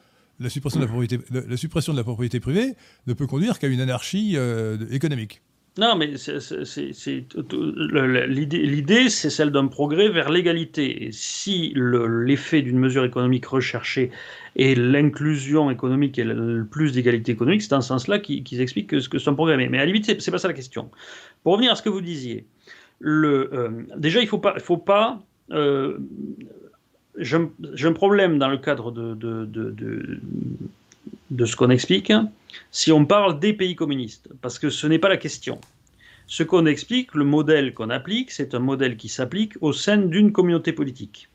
la suppression, de la, propriété, la, suppression de la propriété privée ne peut conduire qu'à une anarchie euh, économique. Non, mais l'idée, c'est celle d'un progrès vers l'égalité. Et si l'effet d'une mesure économique recherchée est l'inclusion économique et le plus d'égalité économique, c'est dans ce sens-là qu'ils expliquent que, que c'est un progrès. Mais à la limite, c'est, n'est pas ça la question. Pour revenir à ce que vous disiez, euh, déjà, il ne faut pas. Faut pas euh, j'ai, un, problème dans le cadre de, de ce qu'on explique si on parle des pays communistes, parce que ce n'est pas la question. Ce qu'on explique, le modèle qu'on applique, c'est un modèle qui s'applique au sein d'une communauté politique.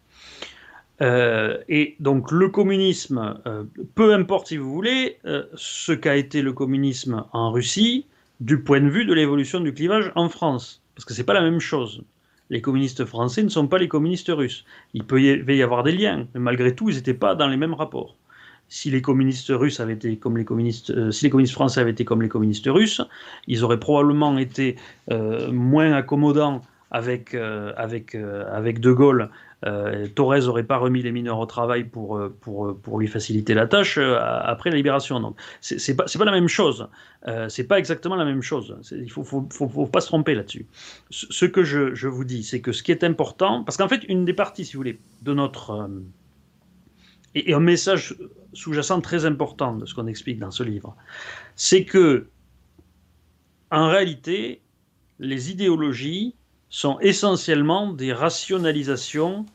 Euh, et donc le communisme, euh, peu importe si vous voulez, euh, ce qu'a été le communisme en Russie, du point de vue de l'évolution du clivage en France, parce que ce n'est pas la même chose. Les communistes français ne sont pas les communistes russes. Il peut y avoir des liens, mais malgré tout, ils n'étaient pas dans les mêmes rapports si les communistes russes avaient été comme les communistes, euh, si les communistes français avaient été comme les communistes russes, ils auraient probablement été euh, moins accommodants avec, euh, avec, avec De Gaulle. Torres n'aurait pas remis les mineurs au travail pour, pour, pour lui faciliter la tâche après la libération. Donc, c'est pas, pas la même chose. c'est pas exactement la même chose. Il faut, faut, faut, pas se tromper là-dessus. Ce, que je, je vous dis, c'est que ce qui est important, parce qu'en fait, une des parties, si vous voulez, de notre et, un message sous-jacent très important de ce qu'on explique dans ce livre, c'est que, en réalité, les idéologies sont essentiellement des rationalisations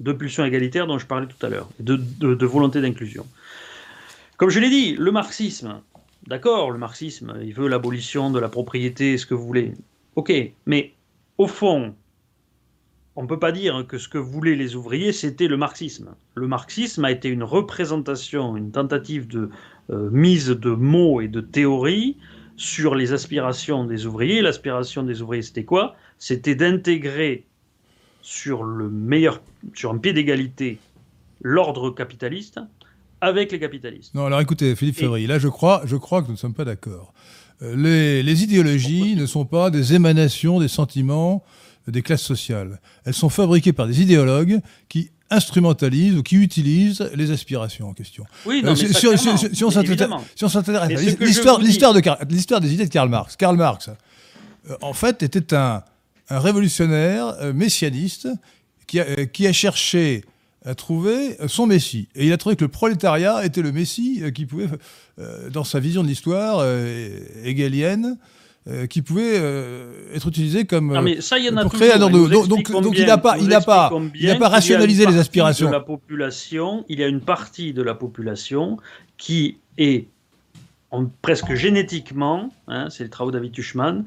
de pulsions égalitaires dont je parlais tout à l'heure, de, de, volonté d'inclusion. Comme je l'ai dit, le marxisme, d'accord, le marxisme, il veut l'abolition de la propriété, ce que vous voulez. Ok, mais au fond, on ne peut pas dire que ce que voulaient les ouvriers, c'était le marxisme. Le marxisme a été une représentation, une tentative de euh, mise de mots et de théories sur les aspirations des ouvriers. L'aspiration des ouvriers, c'était quoi? C'était d'intégrer sur le meilleur, sur un pied d'égalité, l'ordre capitaliste avec les capitalistes. Non, alors écoutez, Philippe Fabry, là je crois, je crois que nous ne sommes pas d'accord. Euh, les, les idéologies ne sont pas des émanations des sentiments des classes sociales. Elles sont fabriquées par des idéologues qui instrumentalisent ou qui utilisent les aspirations en question. Oui, non, mais si, on s'intéresse à l'histoire, l'histoire, de, l'histoire des idées de Karl Marx. Karl Marx, euh, en fait, était un, un révolutionnaire euh, messianiste qui a, euh, qui a cherché à trouver son messie. Et il a trouvé que le prolétariat était le messie qui pouvait, dans sa vision de l'histoire hegelienne, qui pouvaient être utilisés comme ah, mais ça, y en a pour créer un ordre. Donc, donc, donc, il n'a pas, il n'a pas, il n'a pas rationalisé les aspirations. De la population, il y a une partie de la population qui est presque génétiquement, hein, c'est les travaux David Tuchman,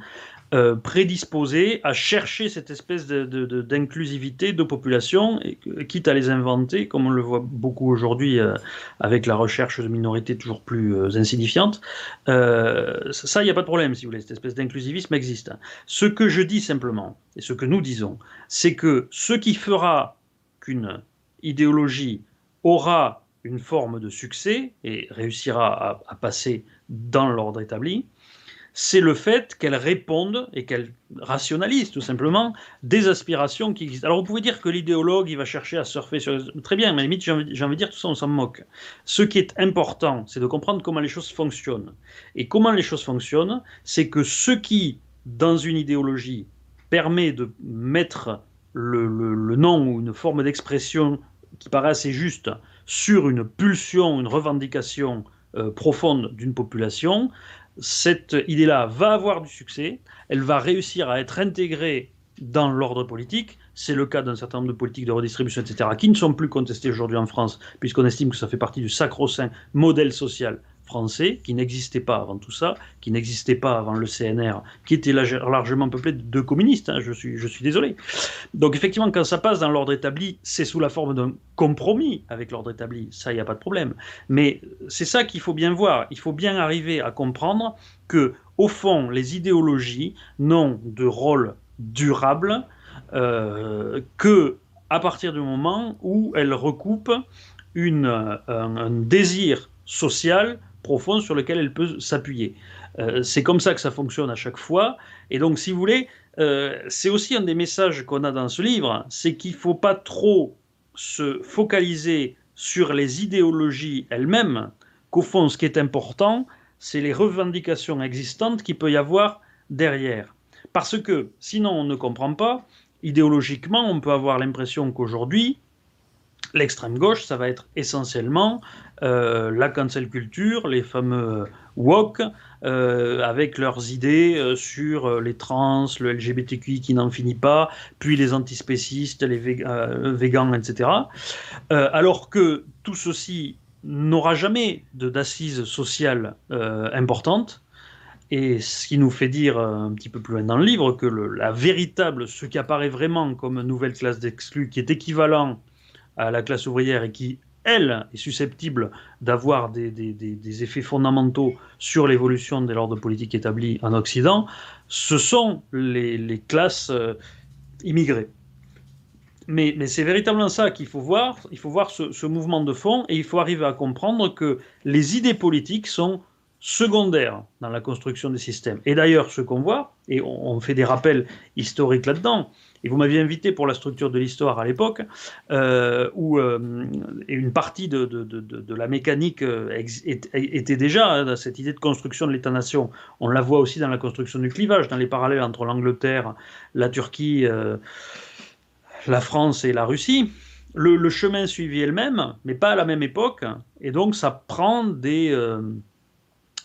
euh, prédisposés à chercher cette espèce d'inclusivité de, population, et, quitte à les inventer, comme on le voit beaucoup aujourd'hui euh, avec la recherche de minorités toujours plus euh, insignifiantes. ça, il n'y a pas de problème, si vous voulez, cette espèce d'inclusivisme existe. Ce que je dis simplement, et ce que nous disons, c'est que ce qui fera qu'une idéologie aura une forme de succès et réussira à passer dans l'ordre établi, c'est le fait qu'elle réponde et qu'elle rationalise tout simplement des aspirations qui existent. Alors vous pouvez dire que l'idéologue, il va chercher à surfer sur... Très bien, mais limite, j'ai envie, de dire, tout ça, on s'en moque. Ce qui est important, c'est de comprendre comment les choses fonctionnent. Et comment les choses fonctionnent, c'est que ce qui, dans une idéologie, permet de mettre le, le nom ou une forme d'expression qui paraît assez juste sur une pulsion, une revendication euh, profonde d'une population, cette idée-là va avoir du succès, elle va réussir à être intégrée dans l'ordre politique. C'est le cas d'un certain nombre de politiques de redistribution, etc., qui ne sont plus contestées aujourd'hui en France, puisqu'on estime que ça fait partie du sacro-saint modèle social français, qui n'existait pas avant tout ça, qui n'existait pas avant le CNR, qui était largement peuplé de communistes, hein, je, suis, je suis désolé. Donc effectivement, quand ça passe dans l'ordre établi, c'est sous la forme d'un compromis avec l'ordre établi, ça, il n'y a pas de problème. Mais c'est ça qu'il faut bien voir, il faut bien arriver à comprendre que, au fond, les idéologies n'ont de rôle durable euh, que à partir du moment où elles recoupent une, un désir social profond sur lequel elle peut s'appuyer. Euh, c'est comme ça que ça fonctionne à chaque fois. Et donc, si vous voulez, euh, c'est aussi un des messages qu'on a dans ce livre, c'est qu'il ne faut pas trop se focaliser sur les idéologies elles-mêmes, qu'au fond, ce qui est important, c'est les revendications existantes qu'il peut y avoir derrière. Parce que sinon, on ne comprend pas. Idéologiquement, on peut avoir l'impression qu'aujourd'hui, l'extrême gauche, ça va être essentiellement euh, la cancel culture, les fameux woke, euh, avec leurs idées euh, sur les trans, le LGBTQI qui n'en finit pas, puis les antispécistes, les végans, etc. alors que tout ceci n'aura jamais d'assises sociales importantes. Et ce qui nous fait dire un petit peu plus loin dans le livre que la véritable, ce qui apparaît vraiment comme nouvelle classe d'exclus, qui est équivalent à la classe ouvrière et qui, elle, est susceptible d'avoir des, effets fondamentaux sur l'évolution de l'ordre politique établi en Occident, ce sont les, classes euh, immigrées. Mais, c'est véritablement ça qu'il faut voir. Il faut voir ce, mouvement de fond et il faut arriver à comprendre que les idées politiques sont secondaires dans la construction des systèmes. Et d'ailleurs, ce qu'on voit, et on fait des rappels historiques là-dedans, et vous m'aviez invité pour la structure de l'histoire à l'époque, euh, où euh, une partie de, de, de, la mécanique euh, était déjà hein, cette idée de construction de l'État-nation. On la voit aussi dans la construction du clivage, dans les parallèles entre l'Angleterre, la Turquie, la France et la Russie. Le, chemin suivi est le même, mais pas à la même époque, et donc ça prend des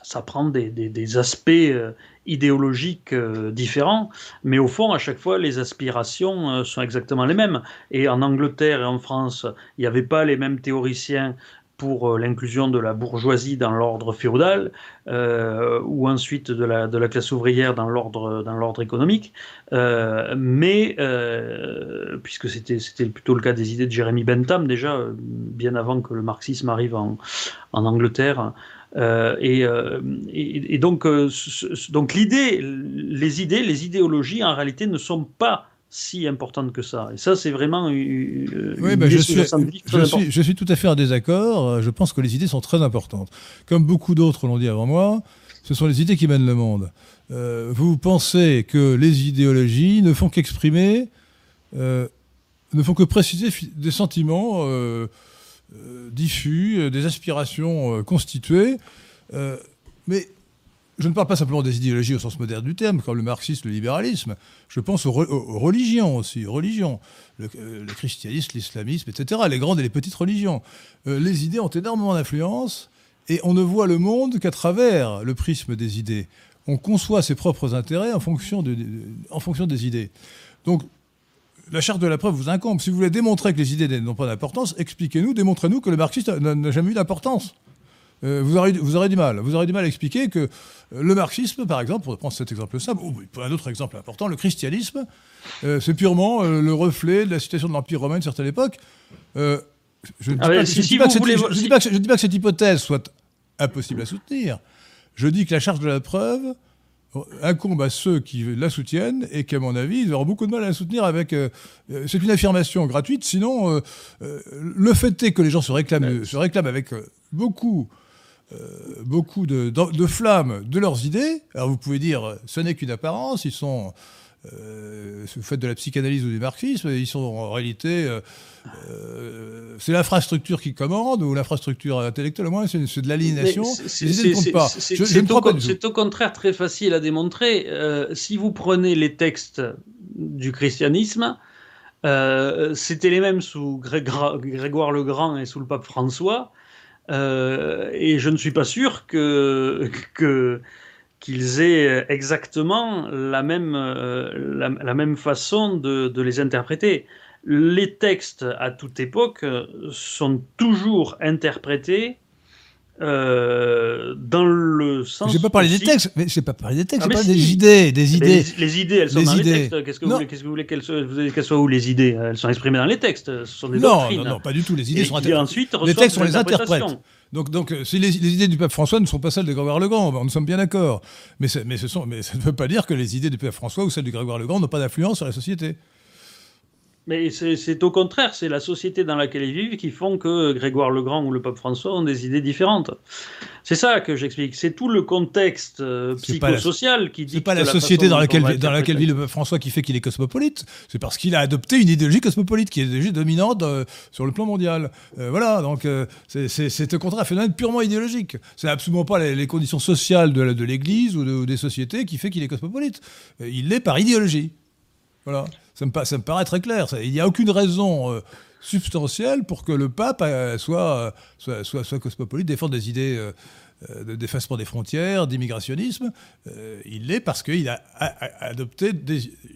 ça prend des, des, aspects euh, idéologiques euh, différents, mais au fond, à chaque fois, les aspirations euh, sont exactement les mêmes. Et en Angleterre et en France, il n'y avait pas les mêmes théoriciens pour l'inclusion de la bourgeoisie dans l'ordre féodal, ou ensuite de la, classe ouvrière dans l'ordre, économique, mais puisque c'était, plutôt le cas des idées de Jérémy Bentham déjà, bien avant que le marxisme arrive en Angleterre, euh, euh, et, donc, euh, donc l'idée, les idées, les idéologies, en réalité, ne sont pas si importantes que ça. Et ça, c'est vraiment oui, ben je, suis, je, suis, je suis tout à fait en désaccord. Je pense que les idées sont très importantes. Comme beaucoup d'autres l'ont dit avant moi, ce sont les idées qui mènent le monde. vous pensez que les idéologies ne font qu'exprimer, ne font que préciser des sentiments euh, diffus, euh, des aspirations euh, constituées. mais je ne parle pas simplement des idéologies au sens moderne du terme, comme le marxisme, le libéralisme. Je pense aux, religions aussi, religions, le, christianisme, l'islamisme, etc., les grandes et les petites religions. les idées ont énormément d'influence et on ne voit le monde qu'à travers le prisme des idées. on conçoit ses propres intérêts en fonction, de, en fonction des idées. Donc, la charte de la preuve vous incombe. Si vous voulez démontrer que les idées n'ont pas d'importance, expliquez-nous, démontrez-nous que le marxisme n'a jamais eu d'importance. Euh, vous, aurez, vous, aurez, du mal. Vous aurez du mal à expliquer que le marxisme, par exemple, pour prendre cet exemple simple, ou un autre exemple important, le christianisme, euh, c'est purement euh, le reflet de la situation de l'Empire romain de certaine époque. je ne dis, pas, que cette hypothèse soit impossible à soutenir. Je dis que la charge de la preuve incombe à ceux qui la soutiennent et qu'à mon avis, ils auront beaucoup de mal à la soutenir avec. Euh, euh, c'est une affirmation gratuite, sinon, euh, le fait est que les gens se réclament, se réclament avec beaucoup. beaucoup de, de, flammes de leurs idées. Alors vous pouvez dire, ce n'est qu'une apparence, ils sont euh, vous faites de la psychanalyse ou du marxisme, ils sont en réalité. Euh, euh, c'est l'infrastructure qui commande, ou l'infrastructure intellectuelle, au moins, c'est de l'aliénation. C'est au, contraire très facile à démontrer. si vous prenez les textes du christianisme, c'était les mêmes sous Grégoire le Grand et sous le pape François. et je ne suis pas sûr que, que qu'ils aient euh, exactement la même, euh, la, même façon de, de, les interpréter. Les textes à toute époque euh, sont toujours interprétés euh, dans le sens. J'ai pas parlé des textes, mais j'ai pas parlé des textes, ah, j'ai parlé des idées, des idées. Les, idées, elles sont dans les textes. Qu'est-ce que, vous voulez, qu'est-ce que vous voulez qu'elles soient, qu'elles soient où les idées? Elles sont exprimées dans les textes. Ce sont des non, doctrines. Non, non, pas du tout. Les idées sont interprétées. Ensuite, les textes, on les interprète. Donc, donc euh, si les, idées du pape François ne sont pas celles de Grégoire le Grand, ben, nous sommes bien d'accord. Mais ça ne veut pas dire que les idées du pape François ou celles de Grégoire le Grand n'ont pas d'influence sur la société. Mais c'est au contraire, c'est la société dans laquelle ils vivent qui font que Grégoire le Grand ou le pape François ont des idées différentes. C'est ça que j'explique. C'est tout le contexte euh, psychosocial qui dit. C'est pas la, société dans laquelle, dans laquelle vit le pape François qui fait qu'il est cosmopolite. C'est parce qu'il a adopté une idéologie cosmopolite qui est déjà dominante euh, sur le plan mondial. Euh, voilà, donc c'est au contraire un phénomène purement idéologique. C'est absolument pas les, conditions sociales de, de l'Église ou, ou, des sociétés qui fait qu'il est cosmopolite. il l'est par idéologie. Voilà. Ça me, ça me, paraît très clair. Il n'y a aucune raison euh, substantielle pour que le pape euh, soit, soit, soit, cosmopolite, défende des idées euh, de d'effacement des frontières, d'immigrationnisme. il l'est parce qu'il a, adopté,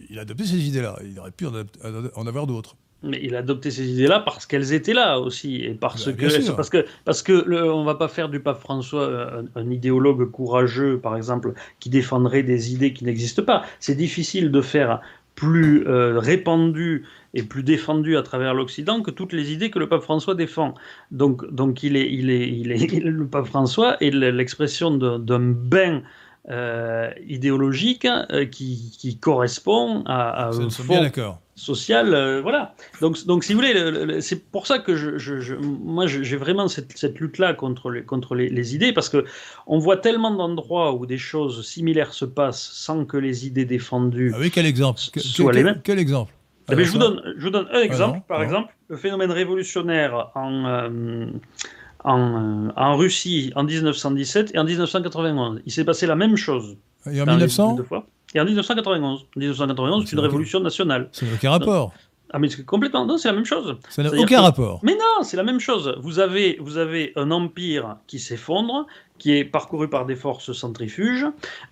il a adopté ces idées-là. Il aurait pu en, avoir d'autres. Mais il a adopté ces idées-là parce qu'elles étaient là aussi, et parce bah, que parce que parce que le, on va pas faire du pape François un, un, idéologue courageux, par exemple, qui défendrait des idées qui n'existent pas. C'est difficile de faire plus euh, répandu et plus défendu à travers l'Occident que toutes les idées que le pape François défend. Donc, donc il est, il est, il est, le pape François est l'expression d'un bain euh, idéologique euh, qui, qui, correspond à, à un fond social. Euh, voilà. Donc, donc, si vous voulez, c'est pour ça que je, je, moi, j'ai vraiment cette, cette lutte-là contre, les, contre les, les, idées, parce que on voit tellement d'endroits où des choses similaires se passent sans que les idées défendues ah oui, quel exemple soient les mêmes. Quel exemple eh ben, je, vous donne, je vous donne un exemple, par exemple, le phénomène révolutionnaire en, en, en, Russie en 1917 et en 1991. Il s'est passé la même chose. Et en 1900 Et en 1991. 1991, c'est une révolution nationale. Ça n'a aucun rapport. Ah mais complètement, non, c'est la même chose. Ça n'a aucun rapport. Mais non, c'est la même chose. Vous avez, vous avez un empire qui s'effondre, qui est parcouru par des forces centrifuges,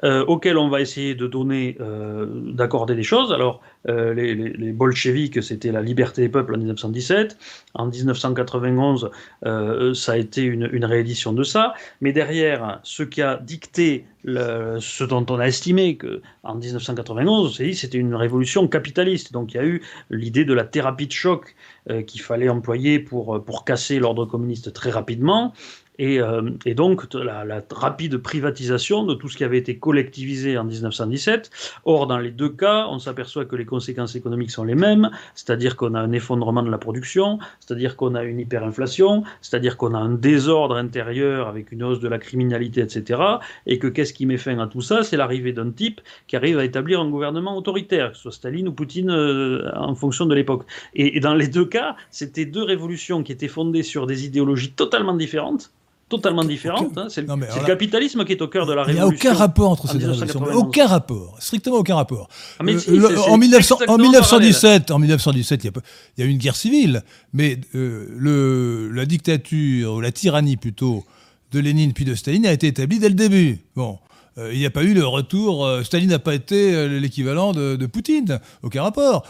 euh, auxquelles on va essayer de donner, euh, d'accorder des choses. Alors, euh, les, les, les, bolcheviks, c'était la liberté des peuples en 1917. En 1991, euh, ça a été une, réédition de ça. Mais derrière, ce qui a dicté ce dont on a estimé que en 1991, c'était une révolution capitaliste. Donc, il y a eu l'idée de la thérapie de choc euh, qu'il fallait employer pour, pour casser l'ordre communiste très rapidement. Et, euh, et, donc la, rapide privatisation de tout ce qui avait été collectivisé en 1917. Or, dans les deux cas, on s'aperçoit que les conséquences économiques sont les mêmes, c'est-à-dire qu'on a un effondrement de la production, c'est-à-dire qu'on a une hyperinflation, c'est-à-dire qu'on a un désordre intérieur avec une hausse de la criminalité, etc. Et que qu'est-ce qui met fin à tout ça? C'est l'arrivée d'un type qui arrive à établir un gouvernement autoritaire, que ce soit Staline ou Poutine euh, en fonction de l'époque. Et dans les deux cas, c'était deux révolutions qui étaient fondées sur des idéologies totalement différentes totalement différente. Hein. C'est le, capitalisme qui est au cœur de la révolution. Il n'y a aucun rapport entre ces deux révolutions. Aucun rapport. Strictement aucun rapport. Ah, euh, en, 1917, en 1917, il y, a, eu une guerre civile, mais euh, le, la dictature, ou la tyrannie plutôt, de Lénine puis de Staline a été établie dès le début. Bon. Euh, il n'y a pas eu le retour. Euh, Staline n'a pas été euh, l'équivalent de, Poutine. Aucun rapport.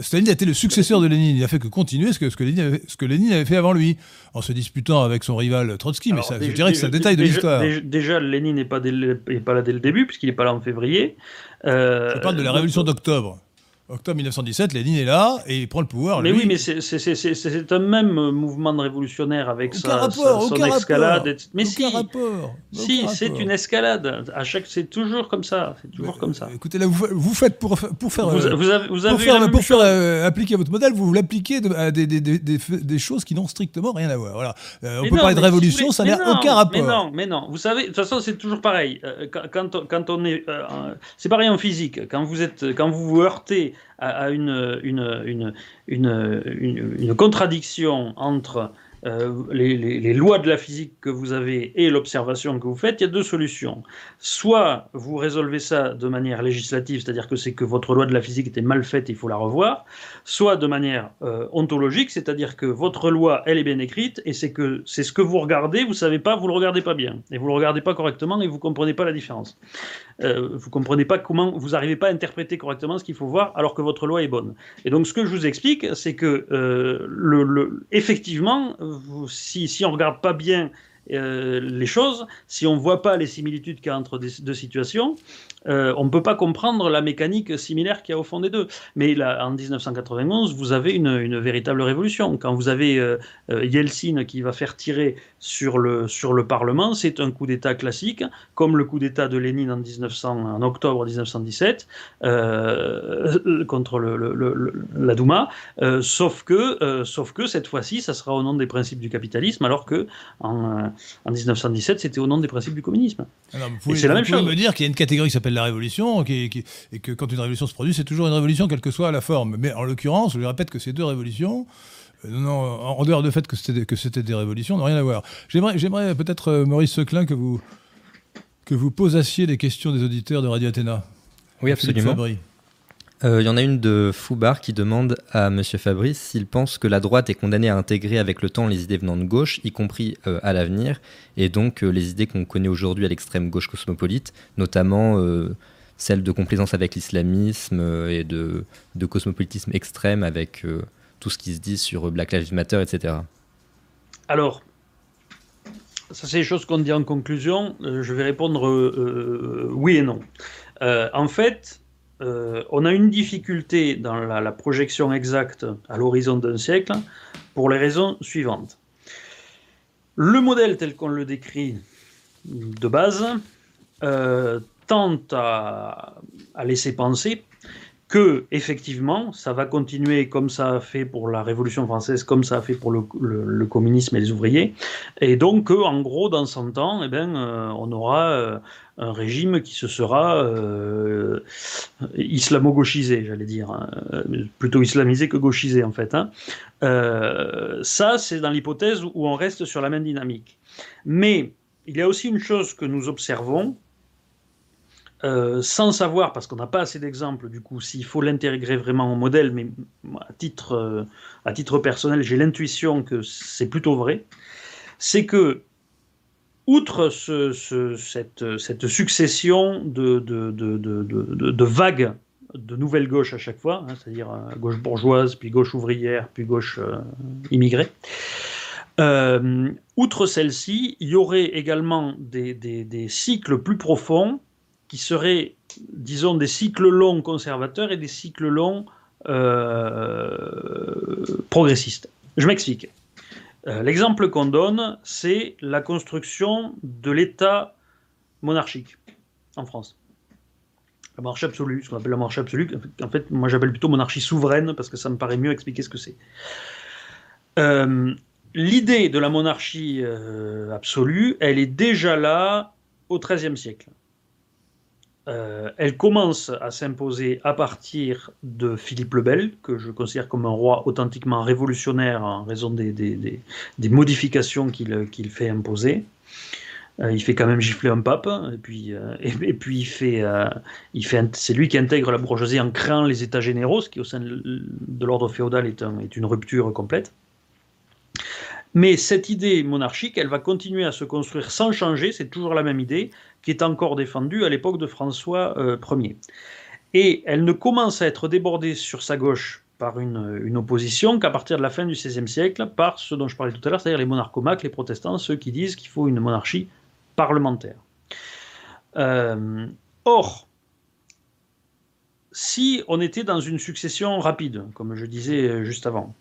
Staline a été le successeur de Lénine. Il a fait que continuer ce que, ce que, Lénine, avait, ce que Lénine avait fait avant lui, en se disputant avec son rival Trotsky. mais ça, je dirais que c'est un détail de l'histoire. Déjà, Lénine n'est pas, pas, là dès le début, puisqu'il n'est pas là en février. je parle de la révolution d'octobre. Octobre 1917, Lénine est là et il prend le pouvoir. Mais oui, mais c'est un même mouvement de révolutionnaire avec sa, rapport, son escalade. Mais si, rapport, si c'est une escalade. À chaque, c'est toujours comme ça. C'est toujours comme ça. Écoutez, là, vous, vous faites pour, pour faire, vous, euh, avez, vous avez pour faire, pour faire euh, appliquer votre modèle, vous l'appliquez à des, des, des, des, choses qui n'ont strictement rien à voir. Voilà. Euh, on peut parler de révolution, ça n'a aucun rapport. Mais non, mais non. Vous savez, de toute façon, c'est toujours pareil. Quand, quand on est, c'est pareil en physique. Quand vous êtes, quand vous vous heurtez à, une, une, une, une, contradiction entre euh, les, lois de la physique que vous avez et l'observation que vous faites, il y a deux solutions. Soit vous résolvez ça de manière législative, c'est-à-dire que c'est que votre loi de la physique était mal faite, il faut la revoir, soit de manière euh, ontologique, c'est-à-dire que votre loi, elle est bien écrite, et c'est que c'est ce que vous regardez, vous savez pas, vous le regardez pas bien, et vous le regardez pas correctement, et vous comprenez pas la différence. Euh, vous comprenez pas comment, vous n'arrivez pas à interpréter correctement ce qu'il faut voir, alors que votre loi est bonne. Et donc ce que je vous explique, c'est que euh, effectivement, si, si on regarde pas bien euh, les choses, si on ne voit pas les similitudes qu'il y a entre deux situations, euh, on ne peut pas comprendre la mécanique similaire qu'il y a au fond des deux. Mais là, en 1991, vous avez une, véritable révolution. Quand vous avez euh, Yeltsin qui va faire tirer sur le, sur le Parlement, c'est un coup d'État classique, comme le coup d'État de Lénine en, 1900, en octobre 1917 contre la Douma, sauf, que, sauf que cette fois-ci, ça sera au nom des principes du capitalisme, alors que en, en 1917, c'était au nom des principes du communisme. c'est la même chose. me dire qu'il y a une catégorie qui s'appelle la révolution, et que quand une révolution se produit, c'est toujours une révolution, quelle que soit la forme. Mais en l'occurrence, je répète que ces deux révolutions, euh, non, en dehors du fait que c'était, que c'était des révolutions, n'ont rien à voir. J'aimerais, j'aimerais peut-être, euh, Maurice Seclin, que vous, que vous posassiez des questions des auditeurs de Radio Athéna. Oui, absolument. Il euh, y en a une de Foubar qui demande à M. Fabrice s'il pense que la droite est condamnée à intégrer avec le temps les idées venant de gauche, y compris euh, à l'avenir, et donc euh, les idées qu'on connaît aujourd'hui à l'extrême gauche cosmopolite, notamment celles de complaisance avec l'islamisme et de, de, cosmopolitisme extrême avec tout ce qui se dit sur Black Lives Matter, etc. Alors, ça c'est les choses qu'on dit en conclusion. je vais répondre oui et non. en fait, euh, on a une difficulté dans la, projection exacte à l'horizon d'un siècle pour les raisons suivantes. Le modèle tel qu'on le décrit de base euh, tente à, laisser penser que effectivement ça va continuer comme ça a fait pour la Révolution française, comme ça a fait pour le, communisme et les ouvriers, et donc en gros dans 100 ans, eh ben, euh, on aura un régime qui se sera euh, islamo-gauchisé, j'allais dire, hein. plutôt islamisé que gauchisé en fait. Hein. Euh, ça, c'est dans l'hypothèse où on reste sur la même dynamique. Mais il y a aussi une chose que nous observons, euh, sans savoir, parce qu'on n'a pas assez d'exemples, du coup, s'il faut l'intégrer vraiment au modèle, mais à titre, à titre personnel, j'ai l'intuition que c'est plutôt vrai, c'est que outre cette, succession de, vagues de nouvelles gauches à chaque fois, hein, c'est-à-dire euh, gauche bourgeoise, puis gauche ouvrière, puis gauche euh, immigrée, euh, outre celle-ci, il y aurait également des, cycles plus profonds qui seraient, disons, des cycles longs conservateurs et des cycles longs progressistes. Je m'explique. Euh, l'exemple qu'on donne, c'est la construction de l'État monarchique en France. La monarchie absolue, ce qu'on appelle la monarchie absolue, en fait, moi j'appelle plutôt monarchie souveraine parce que ça me paraît mieux expliquer ce que c'est. Euh, l'idée de la monarchie euh, absolue, elle est déjà là au XIIIe siècle. Euh, elle commence à s'imposer à partir de Philippe le Bel, que je considère comme un roi authentiquement révolutionnaire en raison des, modifications qu'il fait imposer. Euh, il fait quand même gifler un pape, et puis, euh, il fait, c'est lui qui intègre la bourgeoisie en créant les États généraux, ce qui au sein de l'ordre féodal est, une rupture complète. Mais cette idée monarchique, elle va continuer à se construire sans changer, c'est toujours la même idée, qui est encore défendue à l'époque de François Ier. Et elle ne commence à être débordée sur sa gauche par une, opposition qu'à partir de la fin du XVIe siècle, par ce dont je parlais tout à l'heure, c'est-à-dire les monarchomaques, les protestants, ceux qui disent qu'il faut une monarchie parlementaire. Euh, or, si on était dans une succession rapide, comme je disais juste avant,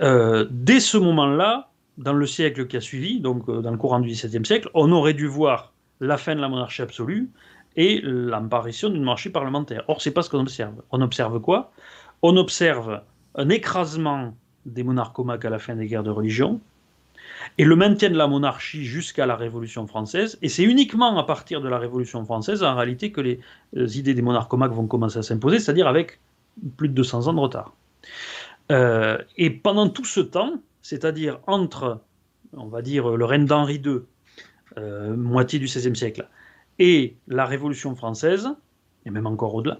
euh, dès ce moment-là, dans le siècle qui a suivi, donc euh, dans le courant du XVIIe siècle, on aurait dû voir la fin de la monarchie absolue et l'apparition d'une monarchie parlementaire. Or, c'est pas ce qu'on observe. On observe quoi? On observe un écrasement des monarchomaques à la fin des guerres de religion, et le maintien de la monarchie jusqu'à la Révolution française. Et c'est uniquement à partir de la Révolution française, en réalité, que les idées des monarchomaques vont commencer à s'imposer, c'est-à-dire avec plus de 200 ans de retard. Euh, et pendant tout ce temps, c'est-à-dire entre, on va dire, le règne d'Henri II, euh, moitié du XVIe siècle, et la Révolution française, et même encore au-delà,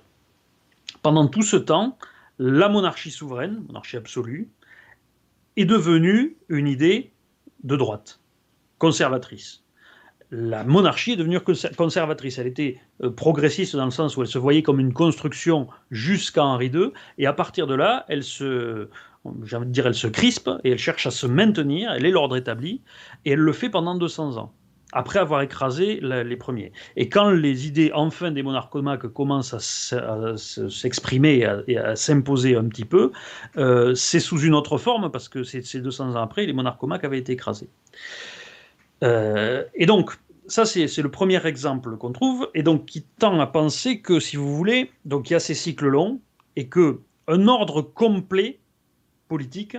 pendant tout ce temps, la monarchie souveraine, monarchie absolue, est devenue une idée de droite, conservatrice. La monarchie est devenue conservatrice. Elle était euh, progressiste dans le sens où elle se voyait comme une construction jusqu'à Henri II, et à partir de là, elle se, j'ai envie de dire, elle se crispe et elle cherche à se maintenir. Elle est l'ordre établi, et elle le fait pendant 200 ans après avoir écrasé les premiers. Et quand les idées enfin des monarchomaques commencent à s'exprimer et à, s'imposer un petit peu, euh, c'est sous une autre forme parce que c'est 200 ans après, les monarchomaques avaient été écrasés. Euh, et donc, ça c'est le premier exemple qu'on trouve, et donc qui tend à penser que, si vous voulez, donc il y a ces cycles longs, et que un ordre complet politique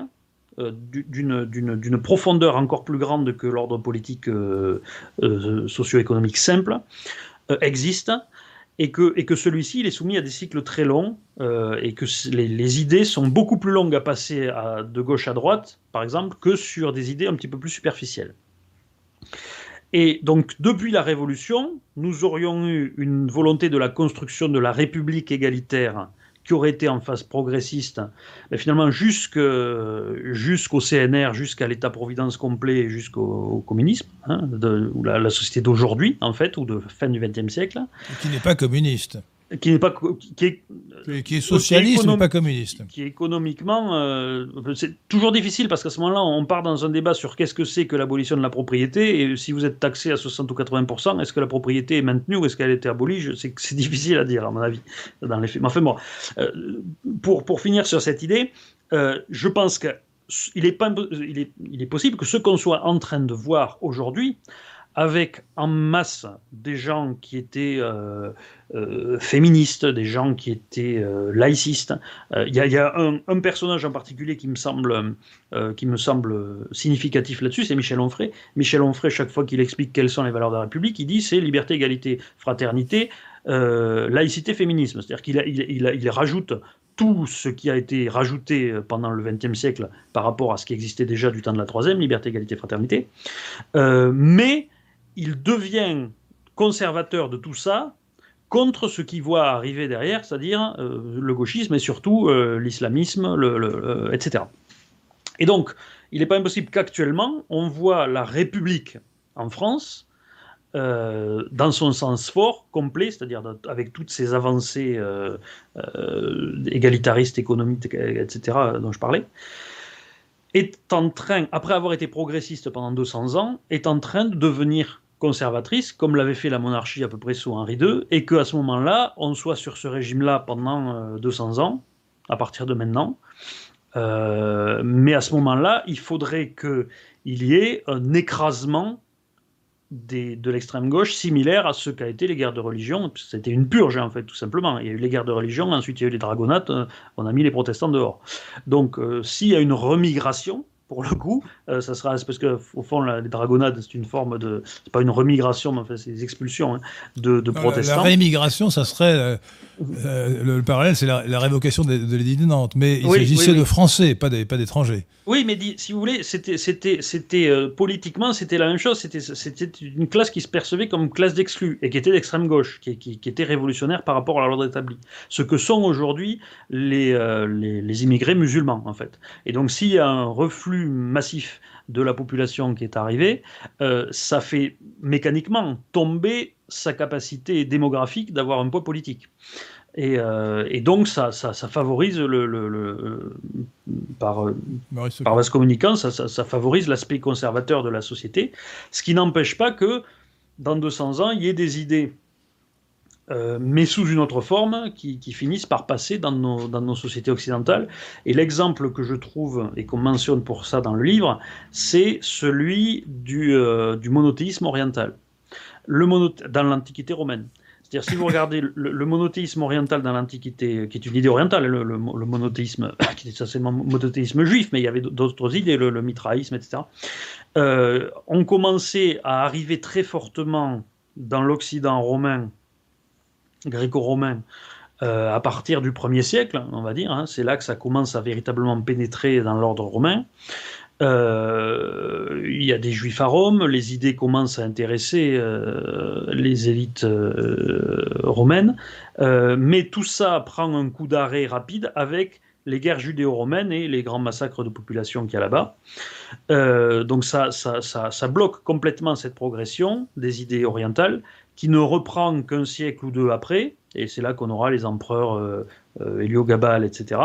euh, d'une profondeur encore plus grande que l'ordre politique euh, euh, socio-économique simple existe et que, celui-ci est soumis à des cycles très longs et que les, idées sont beaucoup plus longues à passer de gauche à droite, par exemple, que sur des idées un petit peu plus superficielles. Et donc, depuis la Révolution, nous aurions eu une volonté de la construction de la République égalitaire qui aurait été en phase progressiste, mais finalement jusqu'au CNR, jusqu'à l'État-providence complet, jusqu'au communisme, hein, ou la, la société d'aujourd'hui, en fait, ou de fin du XXe siècle. qui n'est pas communiste qui n'est pas qui est, qui est socialiste mais pas communiste. qui économiquement euh, c'est toujours difficile parce qu'à ce moment-là on part dans un débat sur qu'est-ce que c'est que l'abolition de la propriété et si vous êtes taxé à 60 ou 80% est-ce que la propriété est maintenue ou est-ce qu'elle a été abolie? C'est c'est difficile à dire à mon avis dans les faits. Mais enfin bon euh, pour pour finir sur cette idée euh, je pense que il est, pas, il, est, il est possible que ce qu'on soit en train de voir aujourd'hui, avec en masse des gens qui étaient euh, euh, féministes, des gens qui étaient euh, laïcistes. Il y, a, un, personnage en particulier qui me semble, qui me semble significatif là-dessus, c'est Michel Onfray. Michel Onfray, chaque fois qu'il explique quelles sont les valeurs de la République, il dit c'est liberté, égalité, fraternité, laïcité, féminisme. C'est-à-dire qu'il il, il, rajoute tout ce qui a été rajouté pendant le XXe siècle par rapport à ce qui existait déjà du temps de la Troisième, liberté, égalité, fraternité. mais il devient conservateur de tout ça contre ce qu'il voit arriver derrière, c'est-à-dire euh, le gauchisme et surtout euh, l'islamisme, le, etc. Et donc, il n'est pas impossible qu'actuellement, on voit la République en France euh, dans son sens fort, complet, c'est-à-dire avec toutes ces avancées égalitaristes, économiques, etc., dont je parlais, est en train, après avoir été progressiste pendant 200 ans, est en train de devenir conservatrice, comme l'avait fait la monarchie à peu près sous Henri II, et qu'à ce moment-là, on soit sur ce régime-là pendant 200 euh, ans, à partir de maintenant. Euh, mais à ce moment-là, il faudrait qu'il y ait un écrasement de l'extrême gauche similaire à ce qu'a été les guerres de religion. C'était une purge, en fait, tout simplement. Il y a eu les guerres de religion, ensuite il y a eu les dragonnates, euh, on a mis les protestants dehors. Donc, s'il y a une remigration, pour le coup. Euh, ça sera parce que au fond, les dragonnades, c'est une forme de, c'est pas une remigration, mais enfin, c'est des expulsions hein, de, protestants. La, rémigration, ça serait euh, Euh, le, parallèle, c'est la, révocation de, de l'édit de Nantes. Mais il s'agissait de Français, pas d'étrangers. Oui, mais si vous voulez, c'était, c'était, c'était euh, politiquement, c'était la même chose. C'était, c'était une classe qui se percevait comme classe d'exclus et qui était d'extrême gauche, qui, qui, était révolutionnaire par rapport à l'ordre établi. Ce que sont aujourd'hui les, les, les, immigrés musulmans, en fait. Et donc, s'il y a un reflux massif de la population qui est arrivée, euh, ça fait mécaniquement tomber sa capacité démographique d'avoir un poids politique. Et, euh, donc ça, ça, favorise le, le, par, par vaste communicant, ça, ça favorise l'aspect conservateur de la société, ce qui n'empêche pas que dans 200 ans, il y ait des idées euh, mais sous une autre forme, qui, finissent par passer dans nos, sociétés occidentales. Et l'exemple que je trouve, et qu'on mentionne pour ça dans le livre, c'est celui du, euh, monothéisme oriental, le dans l'Antiquité romaine. C'est-à-dire, si vous regardez le, monothéisme oriental dans l'Antiquité, qui est une idée orientale, le, le, monothéisme, qui est essentiellement monothéisme juif, mais il y avait d'autres idées, le, mitraïsme, etc., euh, ont commencé à arriver très fortement dans l'Occident romain gréco-romain euh, à partir du 1er siècle, on va dire. Hein. c'est là que ça commence à véritablement pénétrer dans l'ordre romain. Euh, il y a des juifs à Rome, les idées commencent à intéresser euh, les élites romaines, mais tout ça prend un coup d'arrêt rapide avec les guerres judéo-romaines et les grands massacres de population qu'il y a là-bas. donc ça, bloque complètement cette progression des idées orientales qui ne reprend qu'un siècle ou deux après, et c'est là qu'on aura les empereurs euh, euh Héliogabal, etc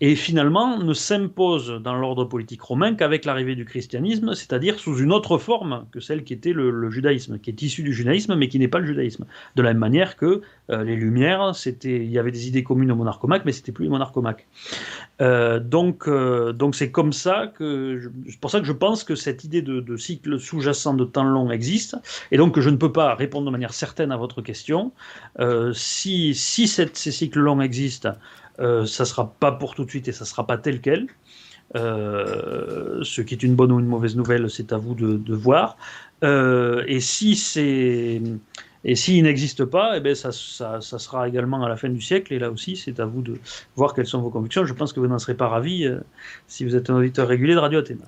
et finalement ne s'impose dans l'ordre politique romain qu'avec l'arrivée du christianisme, c'est-à-dire sous une autre forme que celle qui était le, judaïsme, qui est issu du judaïsme mais qui n'est pas le judaïsme. De la même manière que euh, les Lumières, c'était, il y avait des idées communes aux monarchomaques, mais c'était plus les monarchomaques. Euh, donc, euh, donc c'est comme ça que, c'est pour ça que je pense que cette idée de, cycle sous-jacent de temps long existe, et donc que je ne peux pas répondre de manière certaine à votre question. si si cette, ces cycles longs existent, euh, ça sera pas pour tout de suite et ça sera pas tel quel. Euh, ce qui est une bonne ou une mauvaise nouvelle, c'est à vous de, voir. Euh, et si c'est et s'il n'existe pas, eh ben ça, ça, sera également à la fin du siècle. Et là aussi, c'est à vous de voir quelles sont vos convictions. Je pense que vous n'en serez pas ravi si vous êtes un auditeur régulier de Radio Athéna.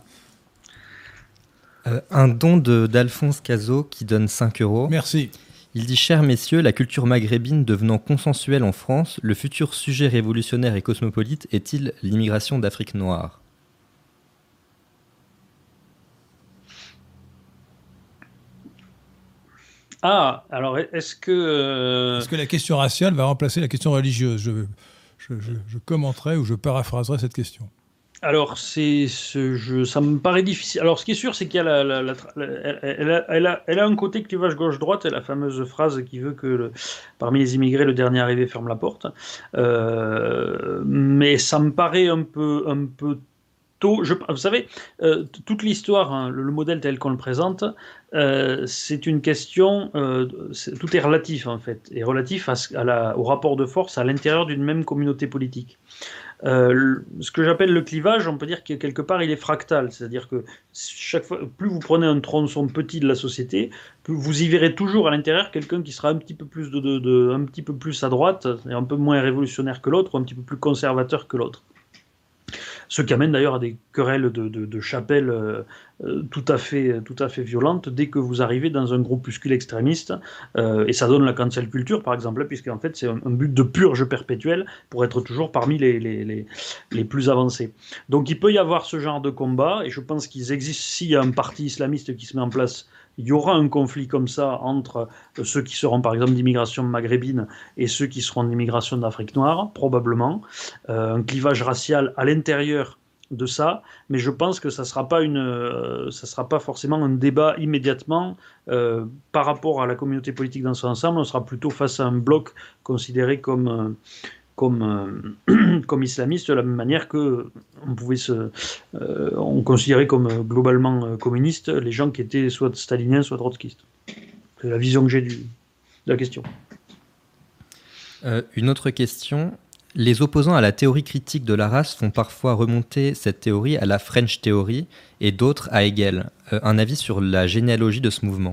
un don d'Alphonse Cazot qui donne 5 euros. Merci. Il dit Chers messieurs, la culture maghrébine devenant consensuelle en France, le futur sujet révolutionnaire et cosmopolite est-il l'immigration d'Afrique noire? Ah, alors est-ce que. Euh, est-ce que la question raciale va remplacer la question religieuse? Je, je commenterai ou je paraphraserai cette question. Alors, c'est ce jeu, ça me paraît difficile. Alors, ce qui est sûr, c'est qu'il y a la, elle, a, elle, a, un côté clivage gauche-droite, la fameuse phrase qui veut que parmi les immigrés, le dernier arrivé ferme la porte. Euh, mais ça me paraît un peu, un peu vous savez, euh, toute l'histoire, hein, le, modèle tel qu'on le présente, euh, c'est une question. tout est relatif en fait, et relatif au rapport de force à l'intérieur d'une même communauté politique. Euh, ce que j'appelle le clivage, on peut dire que quelque part il est fractal, c'est-à-dire que chaque fois, plus vous prenez un tronçon petit de la société, plus vous y verrez toujours à l'intérieur quelqu'un qui sera un petit peu plus de, un petit peu plus à droite et un peu moins révolutionnaire que l'autre, ou un petit peu plus conservateur que l'autre ce qui amène d'ailleurs à des querelles de, de, chapelles euh, euh, tout, à fait, tout à fait violentes dès que vous arrivez dans un groupuscule extrémiste, euh, et ça donne la cancel culture par exemple, puisqu'en fait c'est un, but de purge perpétuelle pour être toujours parmi les, les, plus avancés. Donc il peut y avoir ce genre de combat, et je pense qu'il existe, s'il y a un parti islamiste qui se met en place il y aura un conflit comme ça entre euh, ceux qui seront par exemple d'immigration maghrébine et ceux qui seront d'immigration d'Afrique noire, probablement. Euh, un clivage racial à l'intérieur de ça, mais je pense que ça ne sera, pas une, euh, sera pas forcément un débat immédiatement par rapport à la communauté politique dans son ensemble, on sera plutôt face à un bloc considéré comme, comme, euh, comme islamiste de la même manière que on pouvait se, euh, on considérait comme euh, globalement communistes les gens qui étaient soit staliniens, soit trotskistes. C'est la vision que j'ai de la question. une autre question. Les opposants à la théorie critique de la race font parfois remonter cette théorie à la French Theory et d'autres à Hegel. un avis sur la généalogie de ce mouvement?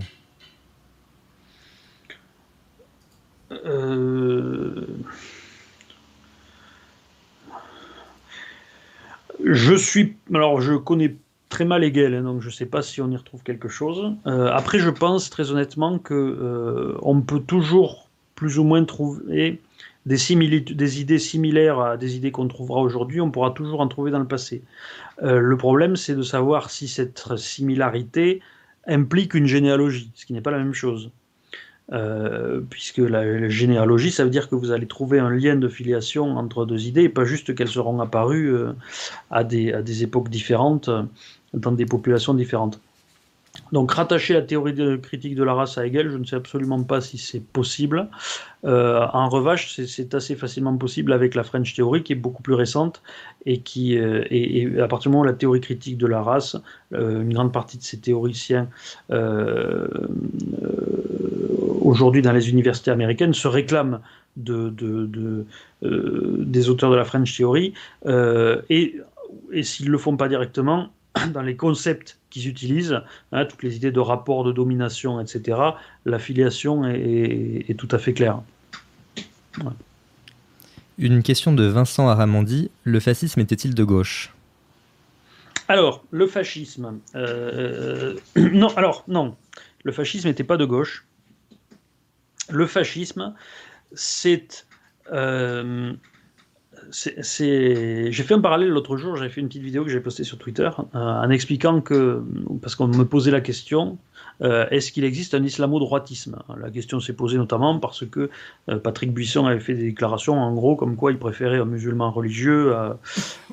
Je connais très mal Hegel, hein, donc je ne sais pas si on y retrouve quelque chose. après, je pense très honnêtement que on peut toujours plus ou moins trouver des, des idées similaires à des idées qu'on trouvera aujourd'hui, on pourra toujours en trouver dans le passé. le problème, c'est de savoir si cette similarité implique une généalogie, ce qui n'est pas la même chose. Euh, puisque la, généalogie, ça veut dire que vous allez trouver un lien de filiation entre deux idées, et pas juste qu'elles seront apparues euh, à, des, à, des, époques différentes, dans des populations différentes. Donc rattacher la théorie critique de la race à Hegel, je ne sais absolument pas si c'est possible. Euh, en revanche, c'est assez facilement possible avec la French Theory qui est beaucoup plus récente et qui, euh, à partir du moment où la théorie critique de la race, euh, une grande partie de ces théoriciens aujourd'hui dans les universités américaines se réclament de, de, des auteurs de la French Theory et, et s'ils ne le font pas directement, dans les concepts qu'ils utilisent, hein, toutes les idées de rapport de domination, etc., l'affiliation est, est, tout à fait claire. Une question de Vincent Aramandi, le fascisme était-il de gauche? Alors, le fascisme... Euh, non, alors, non, le fascisme n'était pas de gauche. Le fascisme, c'est... Euh, j'ai fait un parallèle l'autre jour, j'avais fait une petite vidéo que j'ai postée sur Twitter euh, en expliquant que, parce qu'on me posait la question, euh, est-ce qu'il existe un islamo-droitisme? La question s'est posée notamment parce que euh, Patrick Buisson avait fait des déclarations en gros comme quoi il préférait un musulman religieux à,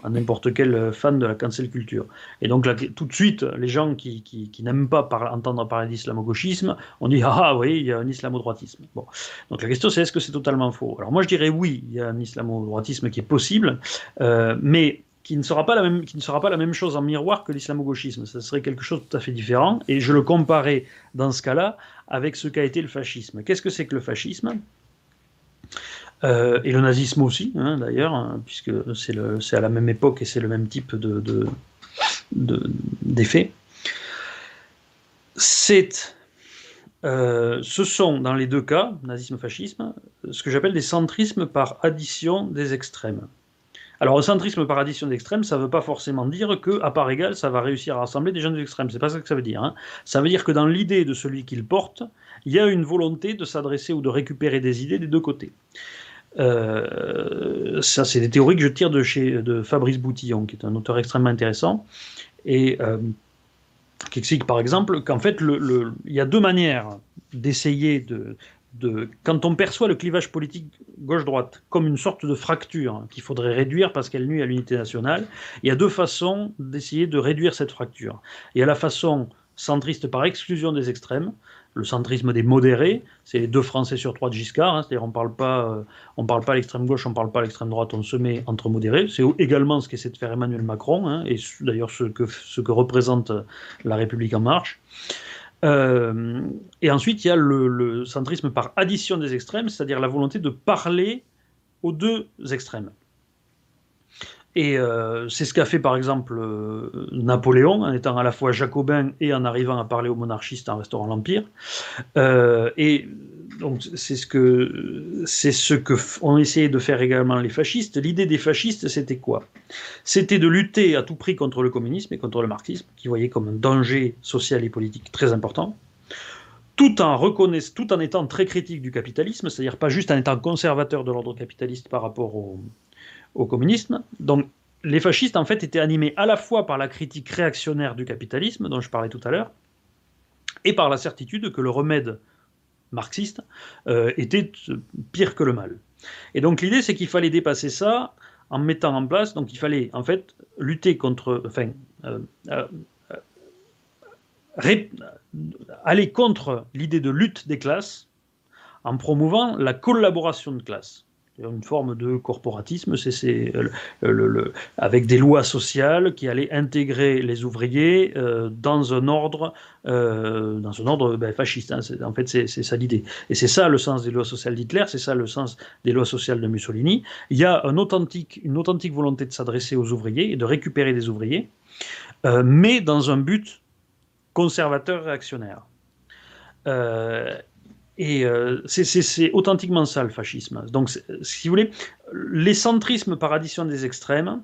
n'importe quel fan de la cancel culture. Et donc tout de suite, les gens qui, n'aiment pas entendre parler d'islamo-gauchisme, on dit ah, ah oui, il y a un islamo-droitisme. Bon. Donc la question c'est est-ce que c'est totalement faux? Alors moi je dirais oui, il y a un islamo-droitisme qui est possible, euh, mais qui ne sera pas la même, qui ne sera pas la même chose en miroir que l'islamo-gauchisme. Ça serait quelque chose de tout à fait différent. Et je le comparais dans ce cas-là avec ce qu'a été le fascisme. Qu'est-ce que c'est que le fascisme? Euh, et le nazisme aussi, hein, d'ailleurs, hein, puisque c'est à la même époque et c'est le même type de, d'effet. C'est, euh, ce sont dans les deux cas, nazisme-fascisme, ce que j'appelle des centrismes par addition des extrêmes. Alors, un centrisme par addition d'extrêmes, ça ne veut pas forcément dire que, à part égale, ça va réussir à rassembler des gens d'extrême. C'est pas ça que ça veut dire. Hein. Ça veut dire que dans l'idée de celui qu'il porte, il y a une volonté de s'adresser ou de récupérer des idées des deux côtés. Euh, ça, c'est des théories que je tire de chez de Fabrice Boutillon, qui est un auteur extrêmement intéressant, et euh, qui explique par exemple qu'en fait, il y a deux manières d'essayer de, quand on perçoit le clivage politique gauche-droite comme une sorte de fracture qu'il faudrait réduire parce qu'elle nuit à l'unité nationale, il y a deux façons d'essayer de réduire cette fracture. Il y a la façon centriste par exclusion des extrêmes, le centrisme des modérés, c'est les deux Français sur trois de Giscard, hein, c'est-à-dire on parle euh, parle pas à l'extrême gauche, on parle pas à l'extrême droite, on se met entre modérés. C'est également ce qu'essaie de faire Emmanuel Macron, hein, et d'ailleurs ce que représente la République en marche. Euh, et ensuite, il y a le, centrisme par addition des extrêmes, c'est-à-dire la volonté de parler aux deux extrêmes. Et euh, c'est ce qu'a fait par exemple euh, Napoléon, en étant à la fois jacobin et en arrivant à parler aux monarchistes en restaurant l'Empire. et donc c'est ce que c'est ce que ont essayé de faire également les fascistes. L'idée des fascistes, c'était quoi? C'était de lutter à tout prix contre le communisme et contre le marxisme, qui voyaient comme un danger social et politique très important, tout en reconnaissant, tout en étant très critique du capitalisme, c'est-à-dire pas juste en étant conservateur de l'ordre capitaliste par rapport au, au communisme. Donc les fascistes en fait étaient animés à la fois par la critique réactionnaire du capitalisme dont je parlais tout à l'heure, et par la certitude que le remède marxiste, euh, était pire que le mal. Et donc l'idée, c'est qu'il fallait dépasser ça en mettant en place, donc il fallait en fait lutter contre, enfin, euh, euh, aller contre l'idée de lutte des classes en promouvant la collaboration de classes une forme de corporatisme, c'est le, avec des lois sociales qui allaient intégrer les ouvriers euh, dans un ordre, euh, dans un ordre ben, fasciste. Hein. en fait, c'est ça l'idée. Et c'est ça le sens des lois sociales d'Hitler, c'est ça le sens des lois sociales de Mussolini. Il y a authentique, une authentique volonté de s'adresser aux ouvriers et de récupérer des ouvriers, euh, mais dans un but conservateur réactionnaire. Et euh, c'est authentiquement ça le fascisme. Donc, si vous voulez, les centrismes par addition des extrêmes,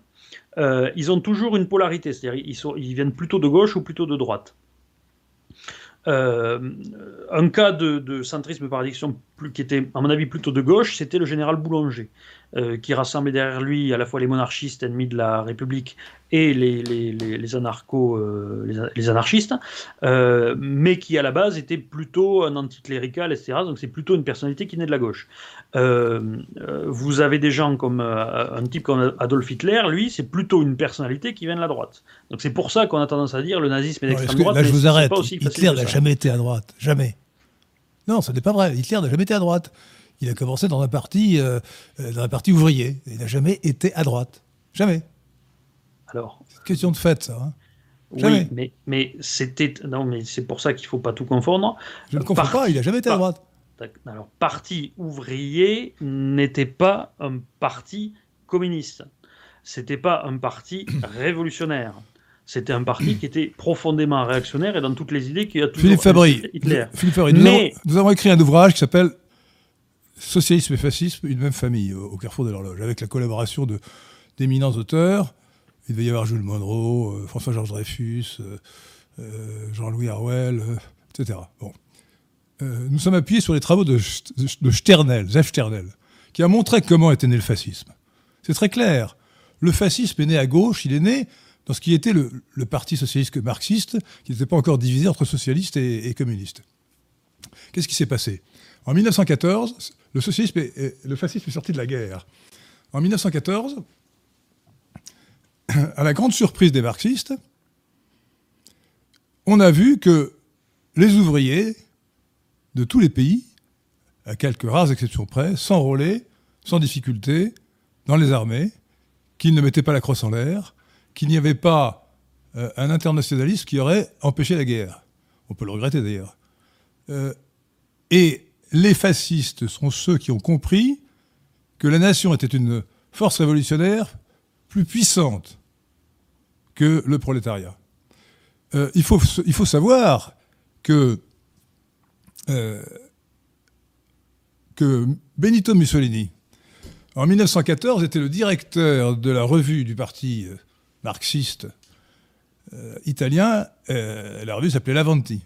ils ont toujours une polarité, c'est-à-dire ils, ils viennent plutôt de gauche ou plutôt de droite. Euh, un cas de, centrisme par addiction qui était, à mon avis, plutôt de gauche, c'était le général Boulanger, euh, qui rassemblait derrière lui à la fois les monarchistes ennemis de la République et les, les, les, anarchos, euh, les, anarchistes, euh, mais qui à la base était plutôt un anticlérical, etc. Donc c'est plutôt une personnalité qui naît de la gauche. Vous avez des gens comme un type comme Adolf Hitler, lui, c'est plutôt une personnalité qui vient de la droite. Donc c'est pour ça qu'on a tendance à dire le nazisme est d'extrême droite. Là, je vous arrête. Hitler n'a jamais été à droite, jamais. Non, ce n'est pas vrai. Hitler n'a jamais été à droite. Il a commencé dans un parti, dans un parti ouvrier. Il n'a jamais été à droite. Jamais. Alors. C'est question de fait, ça. Hein. oui, mais, mais c'était. Non, mais c'est pour ça qu'il ne faut pas tout confondre. Je ne confonds pas, il n'a jamais été à droite. Alors, parti ouvrier n'était pas un parti communiste. C'était pas un parti révolutionnaire. C'était un parti qui était profondément réactionnaire et dans toutes les idées qui a toujours Philippe Fabry, Hitler. Philippe Fabry, nous, avons, nous, avons, écrit un ouvrage qui s'appelle Socialisme et fascisme, une même famille, au carrefour de l'horloge, avec la collaboration d'éminents auteurs il devait y avoir Jules Monroe, euh, François-Georges Dreyfus, euh, euh, Jean-Louis Harwell, etc. Bon. nous sommes appuyés sur les travaux de, de Sternel, Sternel, qui a montré comment était né le fascisme. C'est très clair. Le fascisme est né à gauche, il est né dans ce qui était le, parti socialiste marxiste, qui n'était pas encore divisé entre socialistes et, communistes. Qu'est-ce qui s'est passé? En 1914, le, socialisme le fascisme est sorti de la guerre. En 1914, à la grande surprise des marxistes, on a vu que les ouvriers de tous les pays, à quelques rares exceptions près, s'enrôlaient sans difficulté dans les armées, qu'ils ne mettaient pas la crosse en l'air, qu'il n'y avait pas euh, un internationalisme qui aurait empêché la guerre. On peut le regretter d'ailleurs. Euh, et les fascistes sont ceux qui ont compris que la nation était une force révolutionnaire plus puissante que le prolétariat. Euh, il, faut, savoir que, euh, Benito Mussolini, en 1914, était le directeur de la revue du parti euh, marxiste italien. la revue s'appelait L'Avanti.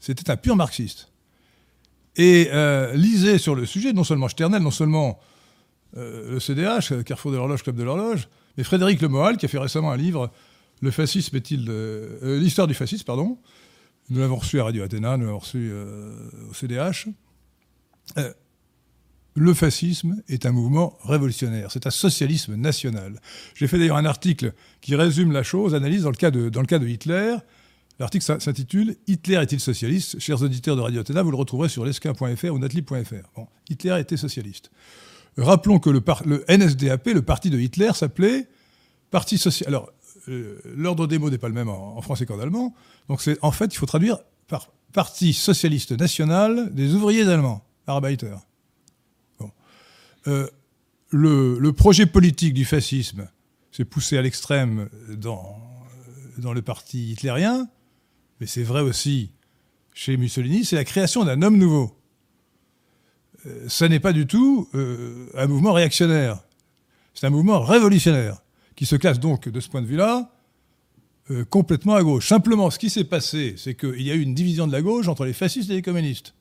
C'était un pur marxiste. Et lisait sur le sujet non seulement Sternel, non seulement le CDH, Carrefour de l'horloge, Club de l'horloge, mais Frédéric Lemoal, qui a fait récemment un livre le fascisme est-il. Euh, l'histoire du fascisme, pardon. Nous l'avons reçu à Radio Athéna, nous l'avons reçu euh, au CDH. Euh, le fascisme est un mouvement révolutionnaire, c'est un socialisme national. J'ai fait d'ailleurs un article qui résume la chose, analyse dans le cas de, dans le cas de Hitler. L'article s'intitule Hitler est-il socialiste? Chers auditeurs de Radio Athéna, vous le retrouverez sur lesquin.fr ou natli.fr. Bon, Hitler était socialiste. Rappelons que le, NSDAP, le parti de Hitler, s'appelait Parti social. Alors, euh, l'ordre des mots n'est pas le même en, français qu'en allemand. Donc c'est en fait, il faut traduire par Parti socialiste national des ouvriers allemands, Arbeiter. Euh, le, projet politique du fascisme s'est poussé à l'extrême dans, dans le parti hitlérien, mais c'est vrai aussi chez Mussolini, c'est la création d'un homme nouveau. Euh, ça n'est pas du tout un mouvement réactionnaire, c'est un mouvement révolutionnaire qui se classe donc de ce point de vue-là euh, complètement à gauche. Simplement, ce qui s'est passé, c'est qu'il y a eu une division de la gauche entre les fascistes et les communistes.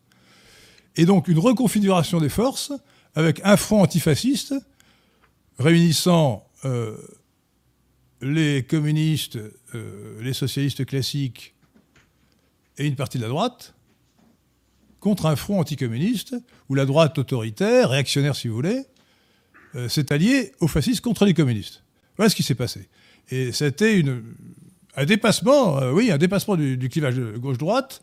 Et donc une reconfiguration des forces avec un front antifasciste réunissant euh, les communistes, euh, les socialistes classiques et une partie de la droite contre un front anticommuniste où la droite autoritaire, réactionnaire si vous voulez, s'est alliée aux fascistes contre les communistes. Voilà ce qui s'est passé. Et c'était un dépassement, euh, oui, un dépassement du, clivage gauche-droite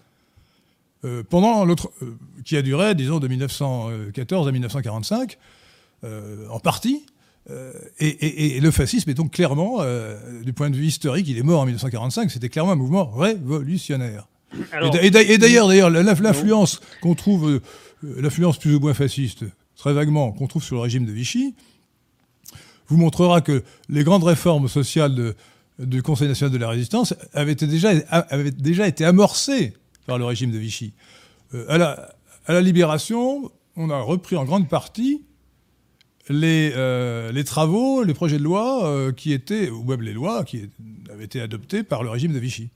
euh, pendant l'autre, euh, qui a duré, disons, de 1914 à 1945, en partie. Et, le fascisme est donc clairement, du point de vue historique, il est mort en 1945, c'était clairement un mouvement révolutionnaire. et d'ailleurs, d'ailleurs, l'influence qu'on trouve, l'influence plus ou moins fasciste, très vaguement, qu'on trouve sur le régime de Vichy, vous montrera que les grandes réformes sociales du Conseil national de la résistance avaient, déjà, avaient déjà été amorcées par le régime de Vichy. Euh, à, la, à, la, libération, on a repris en grande partie les, les travaux, les projets de loi qui étaient, ou même les lois qui avaient été adoptés par le régime de Vichy.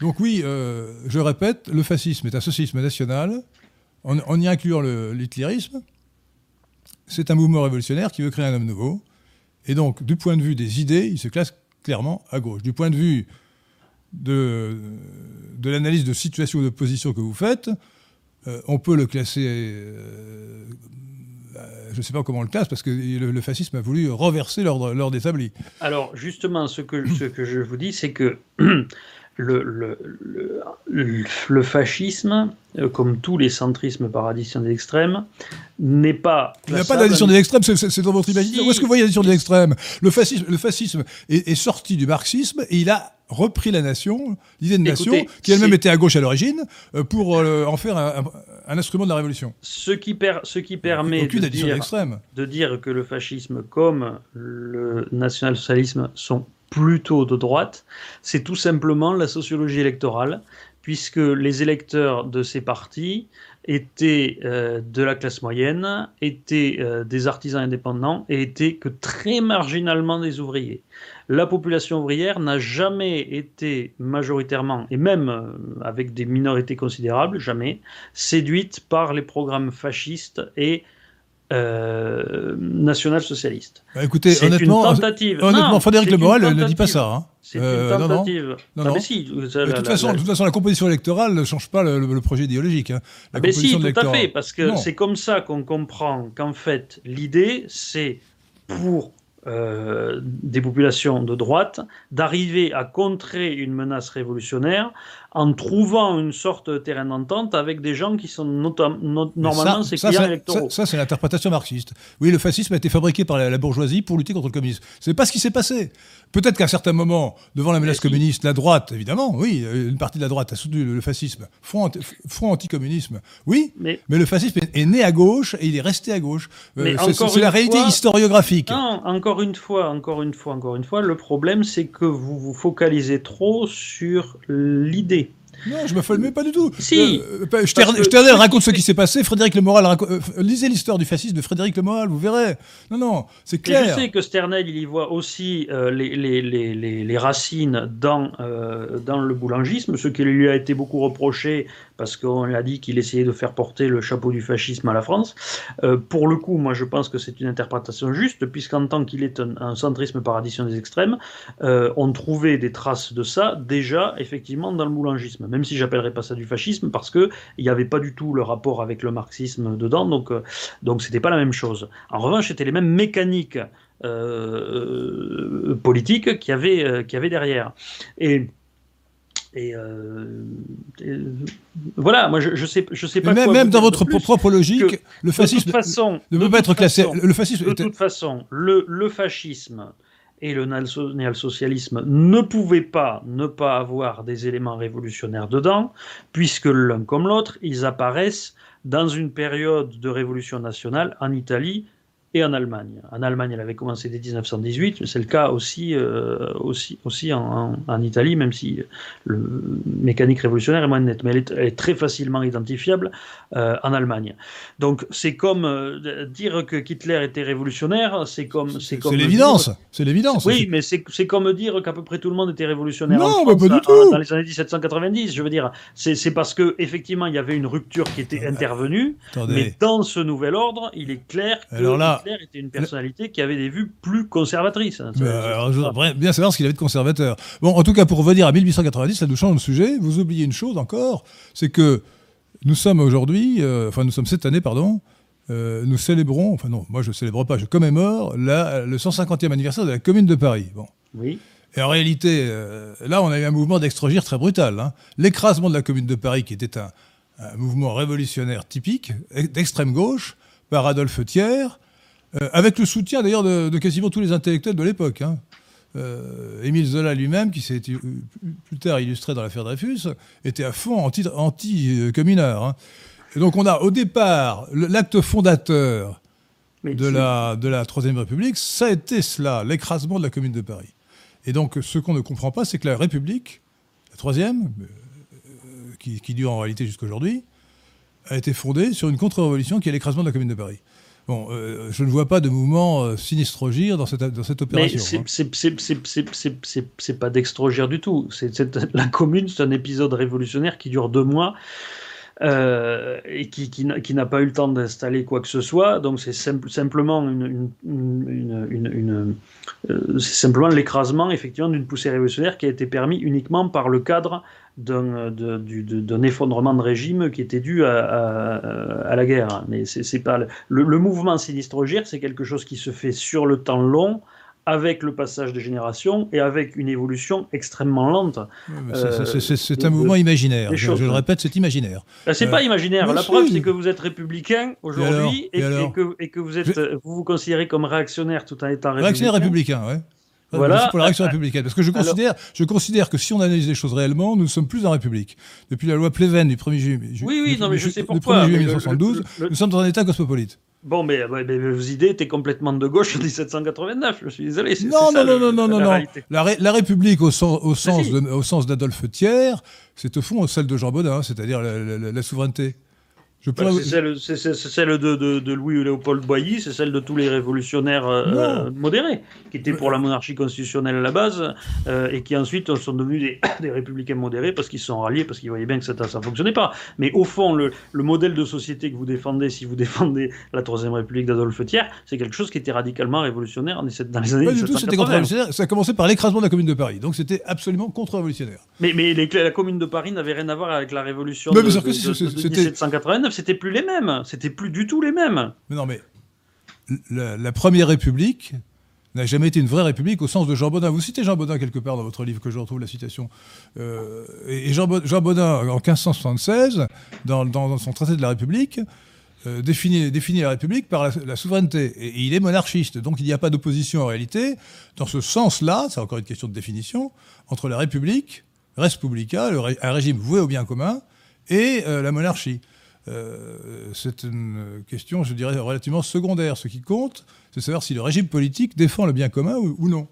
Donc oui, je répète, le fascisme est un socialisme national, en, y incluant l'hitlérisme. C'est un mouvement révolutionnaire qui veut créer un homme nouveau. Et donc, du point de vue des idées, il se classe clairement à gauche. Du point de vue de, l'analyse de situation ou de position que vous faites, euh, on peut le classer. Euh, je ne sais pas comment on le classe, parce que le, fascisme a voulu reverser l'ordre établi. Alors, justement, ce que je vous dis, c'est que le, le, le, fascisme, euh, comme tous les centrismes par addition des extrêmes, n'est pas. Il n'y a pas d'addition des extrêmes, c'est dans votre imagination. Où est-ce que vous voyez l'addition des extrêmes? Le fascisme, le fascisme est, sorti du marxisme et il a repris la nation, l'idée de nation, qui elle-même était à gauche à l'origine, euh, pour euh, en faire un, instrument de la révolution. Ce qui, per, ce qui permet de dire, de dire que le fascisme comme le national-socialisme sont plutôt de droite, c'est tout simplement la sociologie électorale, puisque les électeurs de ces partis étaient euh, de la classe moyenne, étaient euh, des artisans indépendants et étaient que très marginalement des ouvriers. La population ouvrière n'a jamais été majoritairement, et même euh, avec des minorités considérables, jamais, séduite par les programmes fascistes et euh, national-socialiste. Bah, écoutez, honnêtement, une tentative. honnêtement Frédéric Le Morel ne dit pas ça. Hein. C'est une euh, tentative. Non, non. Ah, si, de, toute façon, de, toute façon, la composition électorale ne change pas le, projet idéologique. Hein. La ah, si, tout à fait, parce que c'est comme ça qu'on comprend qu'en fait, l'idée, c'est pour euh, des populations de droite d'arriver à contrer une menace révolutionnaire en trouvant une sorte de terrain d'entente avec des gens qui sont normalement ses clients électoraux. Ça, c'est l'interprétation marxiste. Oui, le fascisme a été fabriqué par la, bourgeoisie pour lutter contre le communisme. C'est pas ce qui s'est passé. Peut-être qu'à un certain moment, devant la menace communiste, la droite, évidemment, oui, une partie de la droite a soutenu le, fascisme, front, anti-communisme, oui, mais, le fascisme est, né à gauche et il est resté à gauche. Euh, c'est la réalité historiographique. Non, encore une fois, encore une fois, encore une fois, le problème, c'est que vous vous focalisez trop sur l'idée non, je me filme pas du tout. Si. Euh, euh Sternel raconte ce qui s'est passé. Frédéric Le Moral euh, lisez l'histoire du fascisme de Frédéric Le Moral, vous verrez. Non, non, c'est clair. je sais que Sternel, il y voit aussi euh, les, les, les, les, racines dans, dans le boulangisme, ce qui lui a été beaucoup reproché parce qu'on l'a dit qu'il essayait de faire porter le chapeau du fascisme à la France. pour le coup, moi, je pense que c'est une interprétation juste, puisqu'en tant qu'il est un, centrisme par addition des extrêmes, on trouvait des traces de ça déjà, effectivement, dans le boulangisme même si j'appellerais pas ça du fascisme, parce que il n'y avait pas du tout le rapport avec le marxisme dedans, donc euh, donc c'était pas la même chose. En revanche, c'était les mêmes mécaniques euh, politiques qu'il y avait euh, y avait derrière. Et et, voilà, moi je, je sais, je sais pas. même, même dans votre propre logique, le fascisme façon, ne peut pas être classé. Le fascisme. De toute façon, le, le fascisme et le national-socialisme ne pouvaient pas ne pas avoir des éléments révolutionnaires dedans, puisque l'un comme l'autre, ils apparaissent dans une période de révolution nationale en Italie et en Allemagne. En Allemagne, elle avait commencé dès 1918, c'est le cas aussi, euh, aussi, aussi en, en, Italie, même si le mécanique révolutionnaire est moins net, mais elle est, très facilement identifiable euh, en Allemagne. Donc c'est comme euh, dire que Hitler était révolutionnaire, c'est comme... C'est l'évidence, c'est l'évidence. Oui, mais c'est comme dire qu'à peu près tout le monde était révolutionnaire non, en pas du tout. dans les années 1790, je veux dire. C'est parce que effectivement il y avait une rupture qui était intervenue, mais dans ce nouvel ordre, il est clair que... Alors là, Hitler était une personnalité qui avait des vues plus conservatrices. Hein, alors, je voudrais bien savoir ce qu'il avait de conservateur. Bon, en tout cas, pour revenir à 1890, ça nous change de sujet. Vous oubliez une chose encore, c'est que nous sommes aujourd'hui, euh, enfin nous sommes cette année, pardon, euh, nous célébrons, enfin non, moi je ne célèbre pas, je commémore la, le 150e anniversaire de la Commune de Paris. Bon. Oui. Et en réalité, euh, là, on a eu un mouvement d'extrogir très brutal. Hein. L'écrasement de la Commune de Paris, qui était un, un mouvement révolutionnaire typique, d'extrême gauche, par Adolphe Thiers, euh, avec le soutien d'ailleurs de, quasiment tous les intellectuels de l'époque. Hein. Euh, Émile Zola lui-même, qui s'est plus tard illustré dans l'affaire Dreyfus, était à fond anti-communard. Hein. Et donc on a au départ l'acte fondateur de la, de la Troisième République, ça a été cela, l'écrasement de la Commune de Paris. Et donc ce qu'on ne comprend pas, c'est que la République, la Troisième, euh, qui, qui dure en réalité jusqu'aujourd'hui, a été fondée sur une contre-révolution qui est l'écrasement de la Commune de Paris. Bon, euh, je ne vois pas de mouvement euh, sinistrogir dans cette, dans cette opération. Mais c'est hein. pas d'extrogir du tout. C'est la commune, c'est un épisode révolutionnaire qui dure deux mois. Euh, et qui, qui, n'a pas eu le temps d'installer quoi que ce soit. Donc c'est simplement une, euh, simplement l'écrasement effectivement d'une poussée révolutionnaire qui a été permis uniquement par le cadre d'un, effondrement de régime qui était dû à, à, la guerre. Mais c'est, pas le, le mouvement sinistre c'est quelque chose qui se fait sur le temps long avec le passage des générations et avec une évolution extrêmement lente. c'est un mouvement imaginaire. Je, le répète, c'est imaginaire. Ben, c'est pas euh, imaginaire. La preuve, c'est que vous êtes républicain aujourd'hui et, que, et, que, vous, êtes, vous vous considérez comme réactionnaire tout en étant républicain. Réactionnaire républicain, oui. Voilà. pour la réaction républicaine. Parce que je considère, je considère que si on analyse les choses réellement, nous ne sommes plus en République. Depuis la loi Pleven du 1er juillet, oui, oui, non, mais je sais pourquoi, 1er juillet 1972, nous sommes dans un État cosmopolite. Bon, mais, vos idées étaient complètement de gauche en 1789, je suis désolé. Non, non, non, non, non, non, non, la, la, République au sens, au sens, d'Adolphe Thiers, c'est au fond celle de Jean Baudin, c'est-à-dire la, souveraineté. Bah, c'est celle, de, Louis-Léopold Boilly, c'est celle de tous les révolutionnaires euh, modérés, qui étaient pour la monarchie constitutionnelle à la base, euh, et qui ensuite sont devenus des, républicains modérés parce qu'ils se sont ralliés, parce qu'ils voyaient bien que ça ne fonctionnait pas. Mais au fond, le, modèle de société que vous défendez, si vous défendez la Troisième République d'Adolphe Thiers, c'est quelque chose qui était radicalement révolutionnaire dans les années Pas du tout, c'était contre-révolutionnaire. Ça a commencé par l'écrasement de la Commune de Paris, donc c'était absolument contre-révolutionnaire. Mais, mais la Commune de Paris n'avait rien à voir avec la révolution de, de, de 1789 c'était plus les mêmes. C'était plus du tout les mêmes. Non, mais la, Première République n'a jamais été une vraie république au sens de Jean Baudin. Vous citez Jean Baudin quelque part dans votre livre, que je retrouve la citation. Euh, et Jean, Baudin, en 1576, dans, son traité de la République, euh, définit, la République par la, souveraineté. Et, il est monarchiste. Donc il n'y a pas d'opposition en réalité, dans ce sens-là, c'est encore une question de définition, entre la République, res publica, un régime voué au bien commun, et euh, la monarchie. Euh, c'est une question, je dirais, relativement secondaire. Ce qui compte, c'est savoir si le régime politique défend le bien commun ou non.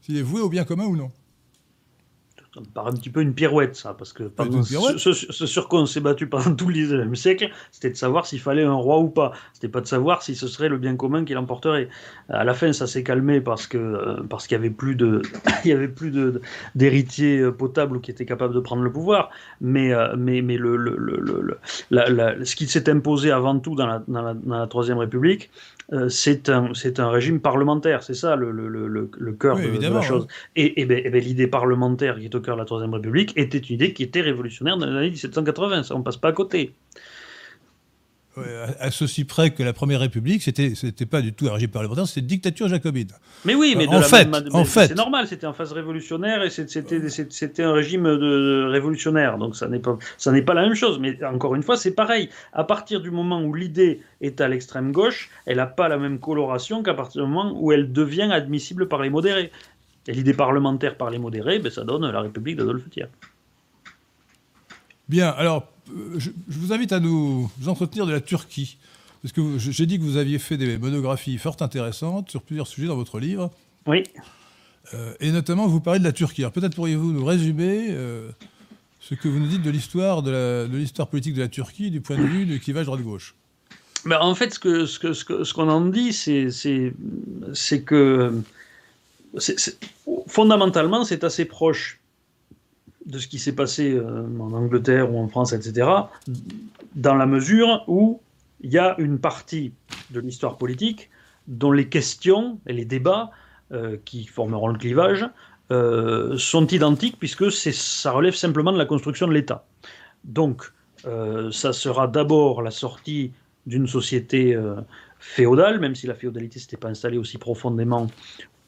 S'il est voué au bien commun ou non ça me paraît un petit peu une pirouette, ça, parce que ce, sur quoi on s'est battu pendant tout le XIXe siècle, c'était de savoir s'il fallait un roi ou pas. C'était pas de savoir si ce serait le bien commun qui l'emporterait. À la fin, ça s'est calmé parce que euh, parce qu'il y avait plus de il y avait plus de d'héritiers euh, potables qui étaient capables de prendre le pouvoir. Mais euh, mais mais le, le, le, la, ce qui s'est imposé avant tout dans la, dans la, dans la Troisième République, c'est un, un régime parlementaire, c'est ça le, le, le, le cœur de, la chose. Et, et, ben, ben, l'idée parlementaire qui est au cœur de la Troisième République était une idée qui était révolutionnaire dans les années 1780, ça on passe pas à côté à ceci près que la Première République, c'était c'était pas du tout un régime parlementaire, c'était une dictature jacobine. Mais oui, mais en, fait, en fait, c'est normal, c'était en phase révolutionnaire et c'était un régime de, révolutionnaire, donc ça n'est pas ça n'est pas la même chose. Mais encore une fois, c'est pareil. À partir du moment où l'idée est à l'extrême gauche, elle n'a pas la même coloration qu'à partir du moment où elle devient admissible par les modérés. Et l'idée parlementaire par les modérés, ben, ça donne la République d'Adolphe Thiers. Bien, alors je, vous invite à nous entretenir de la Turquie. Parce que j'ai dit que vous aviez fait des monographies fort intéressantes sur plusieurs sujets dans votre livre. Oui. Euh, et notamment, vous parlez de la Turquie. Alors peut-être pourriez-vous nous résumer euh, ce que vous nous dites de l'histoire de l'histoire politique de la Turquie du point de vue du clivage droite-gauche? Ben, en fait, ce qu'on ce que, ce qu'on en dit, c'est que fondamentalement, c'est assez proche de ce qui s'est passé euh, en Angleterre ou en France, etc., dans la mesure où il y a une partie de l'histoire politique dont les questions et les débats euh, qui formeront le clivage euh, sont identiques puisque ça relève simplement de la construction de l'État. Donc, ça sera d'abord la sortie d'une société féodale, même si la féodalité s'était pas installée aussi profondément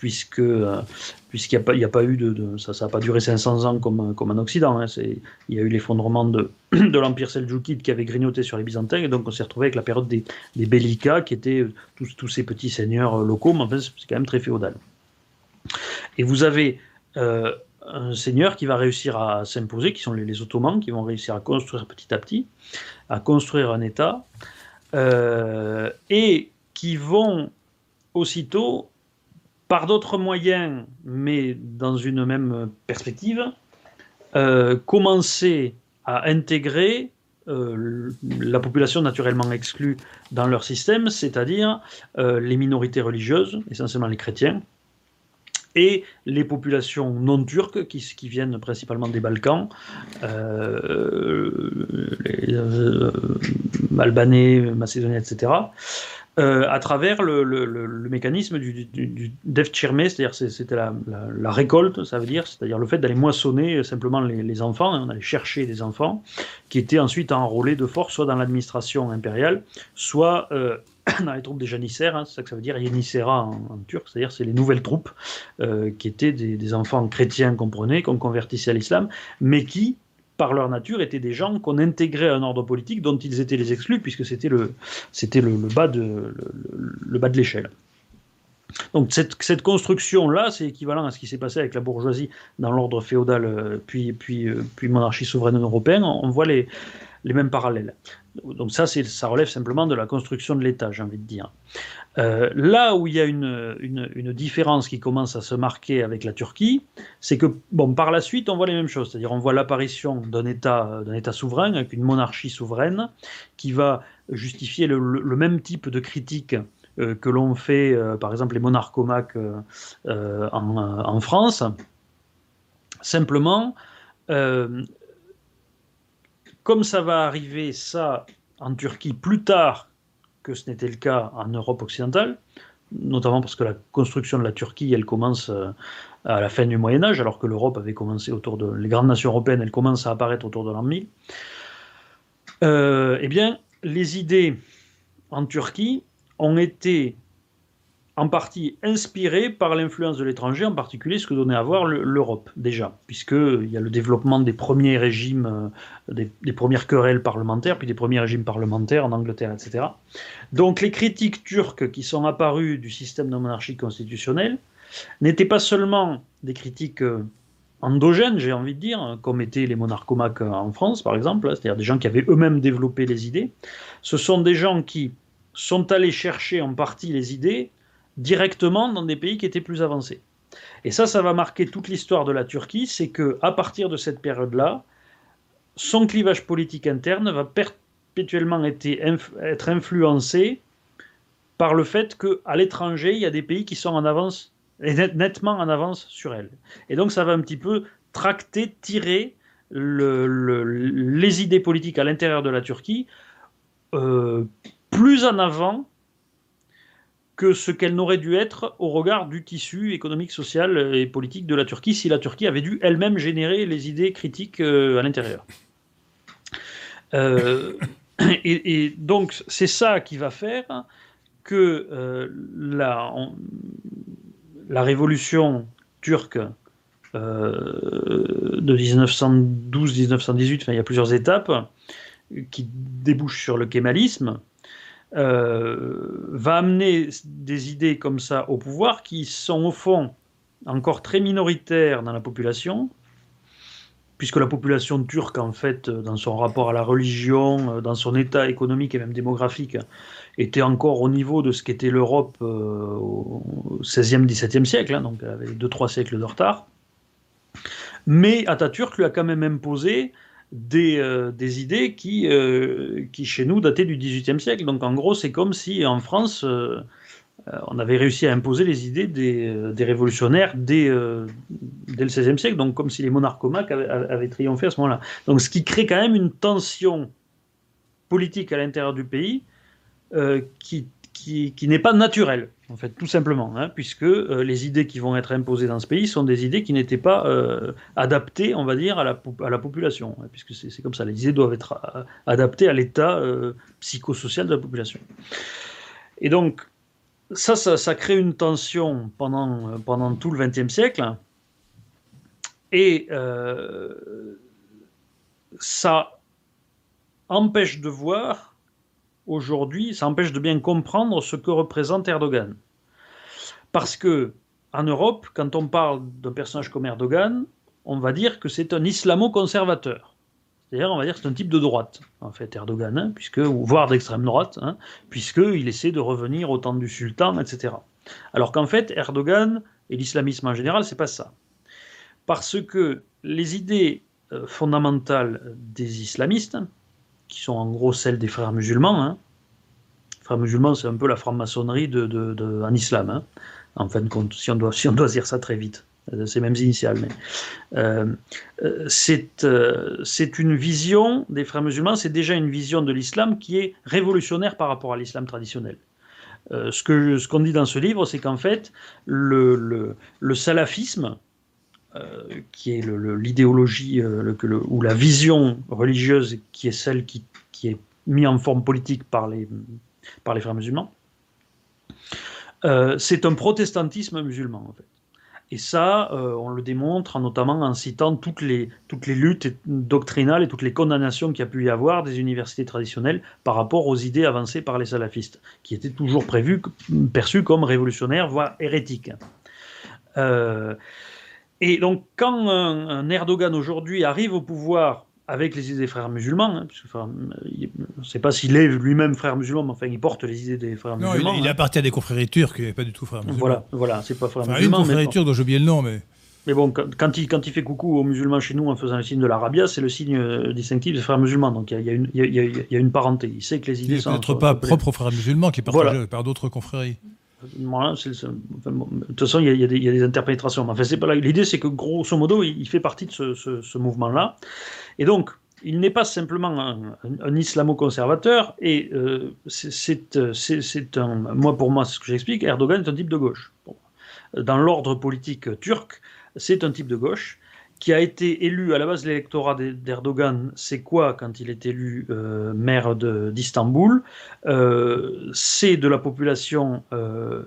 puisque euh, puisqu'il n'y a, pas, a pas eu de, ça n'a pas duré 500 ans comme, comme en Occident. Hein. il y a eu l'effondrement de, de l'empire seldjoukide qui avait grignoté sur les Byzantins, et donc on s'est retrouvé avec la période des, des bellicats, qui étaient euh, tous, tous, ces petits seigneurs euh, locaux, mais en c'est quand même très féodal. Et vous avez un seigneur qui va réussir à s'imposer, qui sont les, Ottomans, qui vont réussir à construire petit à petit, à construire un État, et qui vont aussitôt par d'autres moyens, mais dans une même perspective, euh, commencer à intégrer la population naturellement exclue dans leur système, c'est-à-dire les minorités religieuses, essentiellement les chrétiens, et les populations non turques qui, viennent principalement des Balkans, euh, les euh, Albanais, Macédoniens, etc. Euh, à travers le, mécanisme du, du, c'est-à-dire c'était la, récolte, ça veut dire, c'est-à-dire le fait d'aller moissonner simplement les, enfants, hein, on allait chercher des enfants qui étaient ensuite enrôlés de force, soit dans l'administration impériale, soit euh, dans les troupes des janissaires, hein, c'est ça que ça veut dire, Yenisera en, turc, c'est-à-dire c'est les nouvelles troupes euh, qui étaient des, des enfants chrétiens qu'on prenait, qu'on convertissait à l'islam, mais qui par leur nature, étaient des gens qu'on intégrait à un ordre politique dont ils étaient les exclus, puisque c'était le, bas de, l'échelle. Donc cette, construction-là, c'est équivalent à ce qui s'est passé avec la bourgeoisie dans l'ordre féodal, euh, puis, puis, euh, puis monarchie souveraine européenne. On voit les, les mêmes parallèles. Donc ça, ça relève simplement de la construction de l'État, j'ai envie de dire. Euh, là où il y a une, différence qui commence à se marquer avec la Turquie, c'est que bon, par la suite, on voit les mêmes choses, c'est-à-dire on voit l'apparition d'un État, d'un État souverain, avec une monarchie souveraine, qui va justifier le, même type de critique euh, que l'on fait, euh, par exemple, les monarchomaques en, France. Simplement, comme ça va arriver, ça, en Turquie plus tard que ce n'était le cas en Europe occidentale, notamment parce que la construction de la Turquie, elle commence euh, à la fin du Moyen Âge, alors que l'Europe avait commencé autour de... Les grandes nations européennes, elles commencent à apparaître autour de l'an 1000. Euh, eh bien, les idées en Turquie ont été en partie inspiré par l'influence de l'étranger, en particulier ce que donnait à voir l'Europe déjà, puisqu'il y a le développement des premiers régimes, euh, des, premières querelles parlementaires, puis des premiers régimes parlementaires en Angleterre, etc. Donc les critiques turques qui sont apparues du système de monarchie constitutionnelle n'étaient pas seulement des critiques euh, endogènes, j'ai envie de dire, comme étaient les monarchomaques en France, par exemple, c'est-à-dire des gens qui avaient eux-mêmes développé les idées. Ce sont des gens qui sont allés chercher en partie les idées directement dans des pays qui étaient plus avancés. Et ça, ça va marquer toute l'histoire de la Turquie, c'est que à partir de cette période-là, son clivage politique interne va perpétuellement être influencé par le fait qu'à l'étranger, il y a des pays qui sont en avance, nettement en avance sur elle. Et donc ça va un petit peu tracter, tirer les idées politiques à l'intérieur de la Turquie euh, plus en avant que ce qu'elle n'aurait dû être au regard du tissu économique, social et politique de la Turquie si la Turquie avait dû elle-même générer les idées critiques euh, à l'intérieur. Euh, et, donc c'est ça qui va faire que euh, la, la, révolution turque de 1912-1918, il y a plusieurs étapes qui débouchent sur le kémalisme, euh, va amener des idées comme ça au pouvoir qui sont au fond encore très minoritaires dans la population, puisque la population turque, en fait, dans son rapport à la religion, dans son état économique et même démographique, était encore au niveau de ce qu'était l'Europe euh, au XVIe, XVIIe siècle, hein, donc elle avait 2-3 siècles de retard. Mais Atatürk lui a quand même imposé des, euh, des idées qui, euh, qui, chez nous, dataient du XVIIIe siècle. Donc, en gros, c'est comme si en France, euh, on avait réussi à imposer les idées des, des révolutionnaires dès, dès le XVIe siècle, donc comme si les monarchomaques avaient, avaient triomphé à ce moment-là. Donc, ce qui crée quand même une tension politique à l'intérieur du pays qui, qui, qui n'est pas naturelle tout simplement, hein, puisque euh, les idées qui vont être imposées dans ce pays sont des idées qui n'étaient pas euh, adaptées, on va dire, à la, population, hein, puisque c'est comme ça, les idées doivent être euh, adaptées à l'état psychosocial de la population. Et donc, ça, ça, crée une tension pendant, pendant tout le XXe siècle, et ça empêche de voir aujourd'hui, ça empêche de bien comprendre ce que représente Erdogan. Parce que en Europe, quand on parle d'un personnage comme Erdogan, on va dire que c'est un islamo-conservateur. C'est-à-dire, on va dire que c'est un type de droite, en fait, Erdogan, hein, puisque, ou voire d'extrême droite, hein, puisqu'il essaie de revenir au temps du sultan, etc. Alors qu'en fait, Erdogan et l'islamisme en général, c'est pas ça. Parce que les idées euh, fondamentales des islamistes, qui sont en gros celles des frères musulmans. Hein. Frères musulmans, c'est un peu la franc-maçonnerie de, de, en islam, hein. en fin de compte, si on, doit, si on doit dire ça très vite. Euh, c'est mêmes initiales. Mais, euh, euh, c'est une vision des frères musulmans, c'est déjà une vision de l'islam qui est révolutionnaire par rapport à l'islam traditionnel. ce qu'on ce qu'on dit dans ce livre, c'est qu'en fait, le, le salafisme, qui est l'idéologie ou la vision religieuse qui est celle qui, est mise en forme politique par les, par les frères musulmans, c'est un protestantisme musulman en fait. Et ça, euh, on le démontre notamment en citant toutes les, toutes les luttes doctrinales et toutes les condamnations qu'il y a pu y avoir des universités traditionnelles par rapport aux idées avancées par les salafistes, qui étaient toujours prévues, perçues comme révolutionnaires, voire hérétiques. Euh, et donc, quand un Erdogan aujourd'hui arrive au pouvoir avec les idées des frères musulmans. Hein, enfin, je ne sais pas s'il est lui-même frère musulman, mais enfin, il porte les idées des frères musulmans. Il, il hein. appartient à des confréries turques, et pas du tout frère musulman. Voilà, voilà c'est pas frère enfin, musulman. Une confrérie turque dont j'ai oublié le nom, mais. Mais bon, quand, il, quand il fait coucou aux musulmans chez nous en faisant le signe de l'arabia, c'est le signe euh, distinctif des frères musulmans. Donc il y, y, a, une parenté. Il sait que les idées il sont. Peut-être pas propre aux frères musulmans, qui est partagé par d'autres confréries. De toute façon, il y, a, des, interprétations. Enfin, c'est pas l'idée, c'est que grosso modo, il, fait partie de ce, mouvement-là. Et donc, il n'est pas simplement un, islamo-conservateur, et euh, c'est un. Moi, pour moi, c'est ce que j'explique, Erdogan est un type de gauche. Dans l'ordre politique turc, c'est un type de gauche qui a été élu à la base de l'électorat d'Erdogan. C'est quoi quand il est élu euh, maire d'Istanbul? Euh, C'est de la population,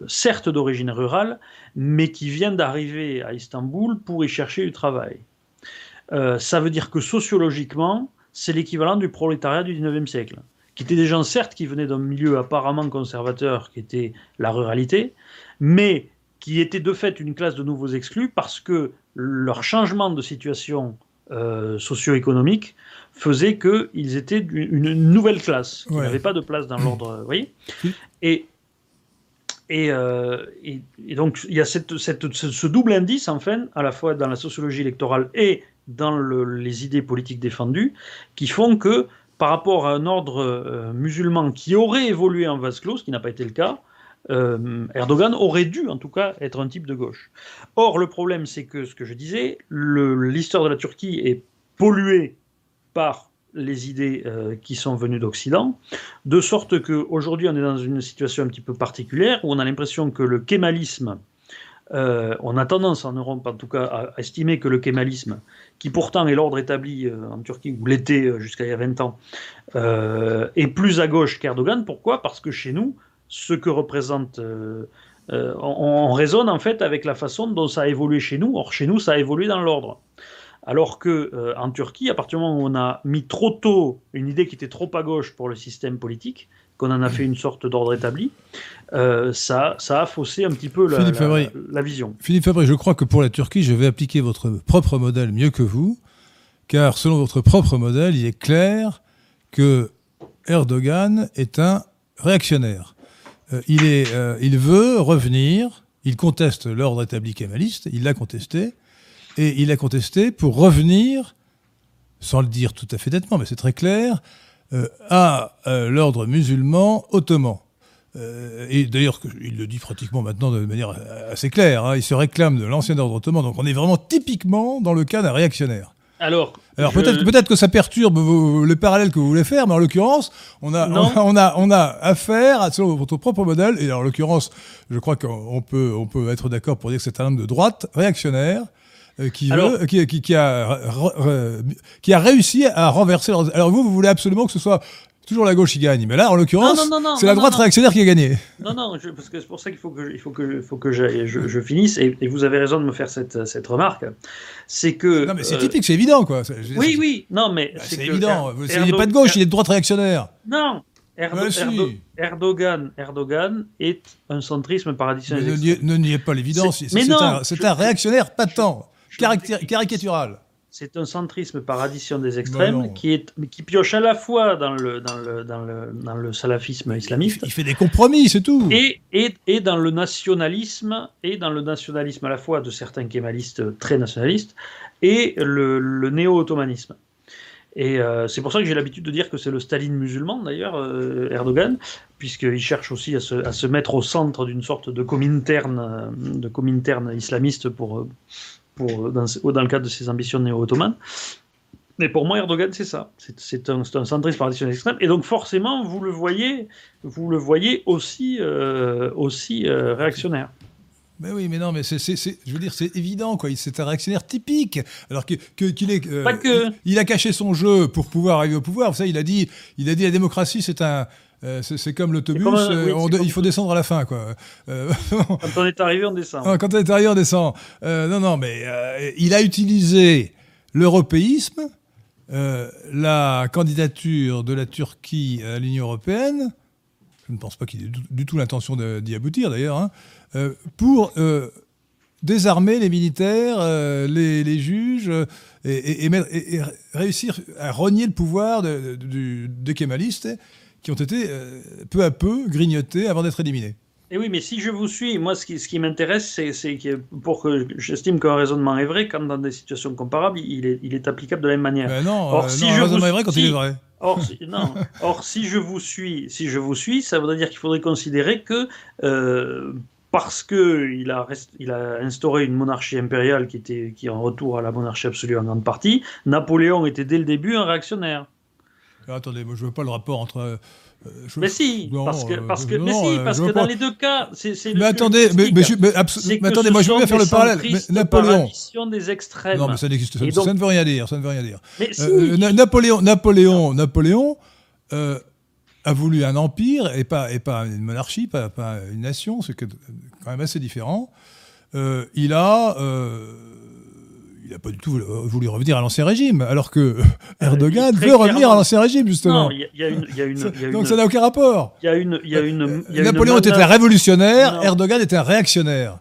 certes d'origine rurale, mais qui vient d'arriver à Istanbul pour y chercher du travail. Euh, ça veut dire que sociologiquement, c'est l'équivalent du prolétariat du 19e siècle, qui étaient des gens, certes, qui venaient d'un milieu apparemment conservateur, qui était la ruralité, mais qui étaient de fait une classe de nouveaux exclus parce que leur changement de situation euh, socio-économique faisait qu'ils étaient une, nouvelle classe, qui n'avait pas de place dans l'ordre. Vous voyez et, euh, et, et, donc, il y a cette, cette, ce double indice, enfin, à la fois dans la sociologie électorale et dans les idées politiques défendues, qui font que, par rapport à un ordre euh, musulman qui aurait évolué en vase clos, ce qui n'a pas été le cas, euh, Erdogan aurait dû en tout cas être un type de gauche. Or, le problème, c'est que ce que je disais, l'histoire de la Turquie est polluée par les idées euh, qui sont venues d'Occident, de sorte qu'aujourd'hui on est dans une situation un petit peu particulière où on a l'impression que le kémalisme euh, on a tendance en Europe, en tout cas, à estimer que le kémalisme, qui pourtant est l'ordre établi euh, en Turquie, ou l'était euh, jusqu'à il y a 20 ans, est plus à gauche qu'Erdogan. Pourquoi? Parce que chez nous, ce que représente. On, raisonne en fait avec la façon dont ça a évolué chez nous. Or, chez nous, ça a évolué dans l'ordre. Alors que en Turquie, à partir du moment où on a mis trop tôt une idée qui était trop à gauche pour le système politique, qu'on en a fait une sorte d'ordre établi, euh, ça, ça a faussé un petit peu la, la, vision. Philippe Fabry, je crois que pour la Turquie, je vais appliquer votre propre modèle mieux que vous, car selon votre propre modèle, il est clair que Erdogan est un réactionnaire. Euh, il, est, euh, il veut revenir, il conteste l'ordre établi kémaliste, il l'a contesté, et il l'a contesté pour revenir, sans le dire tout à fait nettement, mais c'est très clair, à euh, l'ordre musulman ottoman. Euh, et d'ailleurs, il le dit pratiquement maintenant de manière assez claire, hein, il se réclame de l'ancien ordre ottoman, donc on est vraiment typiquement dans le cas d'un réactionnaire. Alors, Alors peut-être peut-être que ça perturbe les parallèles que vous voulez faire, mais en l'occurrence, on a, on a, on a affaire à selon votre propre modèle. Et en l'occurrence, je crois qu'on peut on peut être d'accord pour dire que c'est un homme de droite réactionnaire euh, qui, veut, qui, qui, qui, a, qui a réussi à renverser. Alors vous, vous voulez absolument que ce soit toujours la gauche qui gagne, mais là, en l'occurrence, c'est la droite réactionnaire qui a gagné. Non, non, parce que c'est pour ça qu'il faut que, il faut que, faut que je, je, finisse, et, vous avez raison de me faire cette, cette remarque. C'est que. Non, mais c'est euh, typique, c'est évident, quoi. Oui, oui, non, mais. Bah, c'est évident. Er, il n'est pas de gauche, il est de droite réactionnaire. Non, Erdogan, Erdogan est un centrisme paradisiaque. Ne niez pas l'évidence. C'est un, un réactionnaire patent caricatural. C'est un centrisme par addition des extrêmes qui, est, qui pioche à la fois dans le, dans le, dans le, dans le salafisme islamiste. Il fait des compromis, c'est tout. Et, et, et, dans le nationalisme, et dans le nationalisme à la fois de certains kémalistes très nationalistes, et le, le néo-ottomanisme. Et euh, c'est pour ça que j'ai l'habitude de dire que c'est le Staline musulman, d'ailleurs, euh, Erdogan, puisqu'il cherche aussi à se, à se, mettre au centre d'une sorte de cominterne, euh, de cominterne islamiste pour, pour, dans, dans, le cadre de ses ambitions néo-ottomanes. Mais pour moi, Erdogan, c'est ça. C'est un, un centriste traditionnel extrême. Et donc, forcément, vous le voyez, vous le voyez aussi, euh, aussi euh, réactionnaire. Mais oui, mais non, mais c'est, je veux dire, c'est évident, quoi. C'est un réactionnaire typique. Alors que, qu'il est, euh, Pas que. Il, a caché son jeu pour pouvoir arriver au pouvoir. Vous savez, il a dit, il a dit la démocratie, c'est un, euh, c'est, comme l'autobus, euh, oui, il faut descendre à la fin, quoi. quand on est arrivé, on descend. Quand on est arrivé, on descend. non, non, mais il a utilisé l'européisme, la candidature de la Turquie à l'Union européenne. Je ne pense pas qu'il ait du tout l'intention d'y aboutir, d'ailleurs. Hein, euh, pour euh, désarmer les militaires, euh, les, juges, et, réussir à rogner le pouvoir des kémalistes qui ont été peu à peu grignotés avant d'être éliminés. Et oui, mais si je vous suis, moi, ce qui, ce qui m'intéresse, c'est que pour que j'estime qu'un raisonnement est vrai, quand dans des situations comparables, il est, il est applicable de la même manière. Ben non, Or, si un raisonnement est vrai quand il est vrai. Or, si, non. Or, si je vous suis, si je vous suis, ça voudrait dire qu'il faudrait considérer que parce qu'il a, il a instauré une monarchie impériale qui, était, qui est en retour à la monarchie absolue en grande partie, Napoléon était dès le début un réactionnaire. Attendez, moi je ne veux pas le rapport entre. Euh, mais si, parce que, parce que, mais si, parce que dans les deux cas, c'est. Mais attendez, mais, mais, mais, attendez, moi je veux bien faire le parallèle. Napoléon. des extrêmes. Non, mais ça n'existe pas. Ça ne veut rien dire. Ça ne veut rien dire. Mais euh, si. Napoléon, Napoléon, Napoléon. Euh, a voulu un empire et pas, et pas une monarchie, pas, pas une nation, c'est quand même assez différent. Euh, il a. Euh, il n'a pas du tout voulu revenir à l'ancien régime, alors que ah, Erdogan veut revenir à l'ancien régime, justement. Non, il y, a une, y a une, y a Donc ça n'a aucun rapport. Il y a une, y a une, Napoléon était un révolutionnaire, Erdogan était un réactionnaire.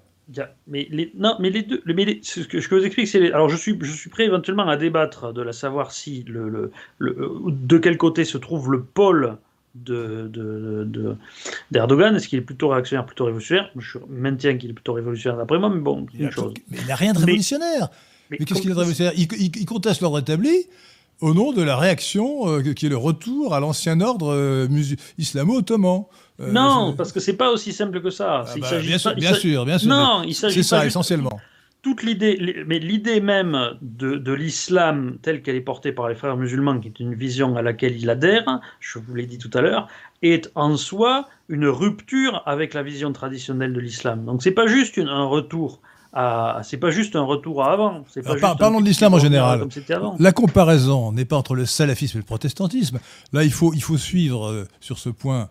mais les, non, mais les deux. Mais ce, que, je vous explique, c'est. Alors, je suis, je suis prêt éventuellement à débattre de la savoir si le, le, le, de quel côté se trouve le pôle d'Erdogan de, de, Est-ce qu'il est plutôt réactionnaire, plutôt révolutionnaire? Je maintiens qu'il est plutôt révolutionnaire d'après moi, mais bon, une chose. Mais il n'a rien de révolutionnaire. Mais, qu'est-ce qu'il a de révolutionnaire il, conteste l'ordre établi au nom de la réaction euh, qui est le retour à l'ancien ordre euh, islamo-ottoman. Euh, non, parce que c'est pas aussi simple que ça. Ah bah, bien, sûr, bien, sûr, bien sûr, Non, il s'agit C'est ça, essentiellement toute l'idée, mais l'idée même de, l'islam telle qu'elle est portée par les frères musulmans, qui est une vision à laquelle il adhère, je vous l'ai dit tout à l'heure, est en soi une rupture avec la vision traditionnelle de l'islam. Donc c'est pas juste un retour à, c'est pas juste un retour à avant. parlons de l'islam en général. La comparaison n'est pas entre le salafisme et le protestantisme. Là, il faut, il faut suivre euh, sur ce point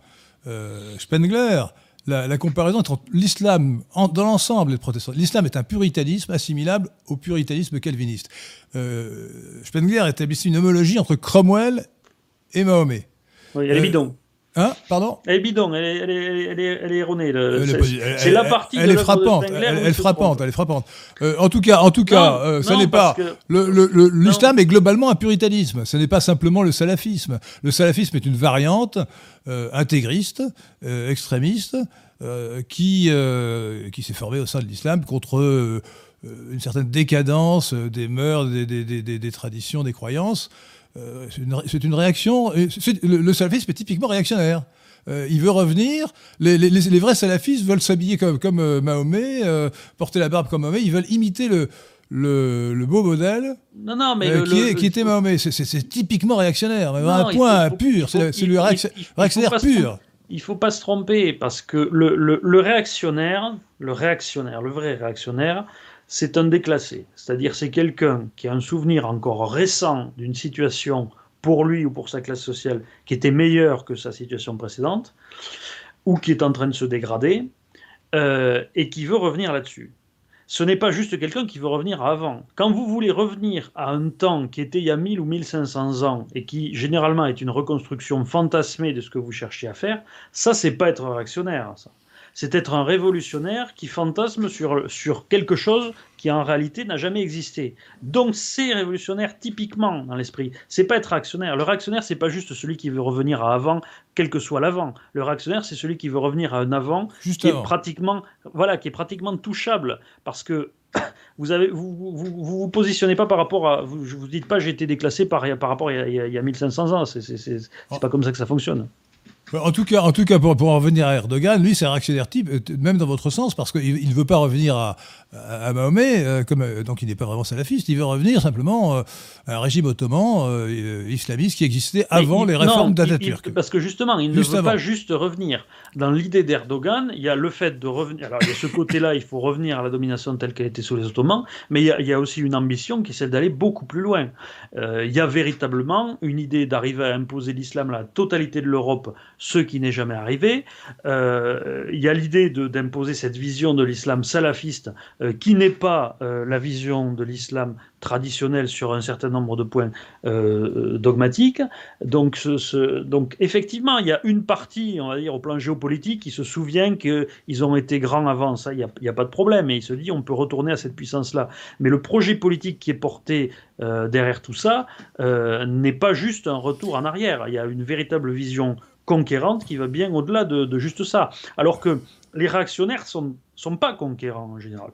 euh, Spengler la, comparaison entre l'islam dans l'ensemble et le protestantisme. L'islam est un puritanisme assimilable au puritanisme calviniste. Euh, Spengler établissait une homologie entre Cromwell et Mahomet. Oui, elle est euh, bidon. Hein Pardon Elle est bidon, elle est, elle est, elle est, elle est erronée. C'est la partie elle, est frappante, elle, est frappante, elle est frappante. Euh, en tout cas, en tout cas, euh, n'est pas l'islam est globalement un puritanisme. Ce n'est pas simplement le salafisme. Le salafisme est une variante euh, intégriste, extrémiste, qui qui s'est formée au sein de l'islam contre une certaine décadence des mœurs, des, des, des, des traditions, des croyances. Euh, c'est une, réaction. Le, salafisme est typiquement réactionnaire. Euh, il veut revenir. Les, vrais salafistes veulent s'habiller comme, comme euh, Mahomet, porter la barbe comme Mahomet. Ils veulent imiter le, le, beau modèle non, non, mais qui, était Mahomet. C'est typiquement réactionnaire, un point pur. C'est le réactionnaire pur. Il faut pas se tromper parce que le, le réactionnaire, le réactionnaire, le vrai réactionnaire, c'est un déclassé. C'est-à-dire c'est quelqu'un qui a un souvenir encore récent d'une situation pour lui ou pour sa classe sociale qui était meilleure que sa situation précédente, ou qui est en train de se dégrader, euh, et qui veut revenir là-dessus. Ce n'est pas juste quelqu'un qui veut revenir à avant. Quand vous voulez revenir à un temps qui était il y a 1000 ou 1500 ans, et qui généralement est une reconstruction fantasmée de ce que vous cherchez à faire, ça, c'est pas être réactionnaire. Ça C'est être un révolutionnaire qui fantasme sur, sur quelque chose qui en réalité n'a jamais existé. Donc c'est révolutionnaire typiquement dans l'esprit. C'est pas être réactionnaire. Le réactionnaire, c'est pas juste celui qui veut revenir à avant, quel que soit l'avant. Le réactionnaire, c'est celui qui veut revenir à un avant qui est pratiquement, voilà, qui est pratiquement touchable parce que vous avez, vous, vous, vous, positionnez pas par rapport à, vous, je vous dites pas j'ai été déclassé par, par rapport à il y a, il y a 1500 ans. C'est, c'est, c'est, c'est pas comme ça que ça fonctionne. En tout cas, en tout cas pour, pour en revenir à Erdogan, lui, c'est un réactionnaire type, euh, même dans votre sens, parce qu'il ne veut pas revenir à, à Mahomet, euh, comme, euh, donc il n'est pas vraiment salafiste, il veut revenir simplement à un régime ottoman islamiste qui existait avant les réformes d'Atatürk. Parce que justement, il ne veut pas juste revenir. Dans l'idée d'Erdogan, il y a le fait de revenir. Alors, il y a ce côté-là, il faut revenir à la domination telle qu'elle était sous les Ottomans, mais il y a, il y a aussi une ambition qui est celle d'aller beaucoup plus loin. il y a véritablement une idée d'arriver à imposer l'islam à la totalité de l'Europe ce qui n'est jamais arrivé. Euh, il y a l'idée d'imposer cette vision de l'islam salafiste euh, qui n'est pas euh, la vision de l'islam traditionnel sur un certain nombre de points dogmatiques. Donc, donc effectivement, il y a une partie, on va dire, au plan géopolitique qui se souvient qu'ils ont été grands avant. Ça, il n'y a, a, pas de problème. Et il se dit, on peut retourner à cette puissance-là. Mais le projet politique qui est porté derrière tout ça n'est pas juste un retour en arrière. Il y a une véritable vision conquérante qui va bien au-delà de, juste ça. Alors que les réactionnaires sont, sont pas conquérants en général.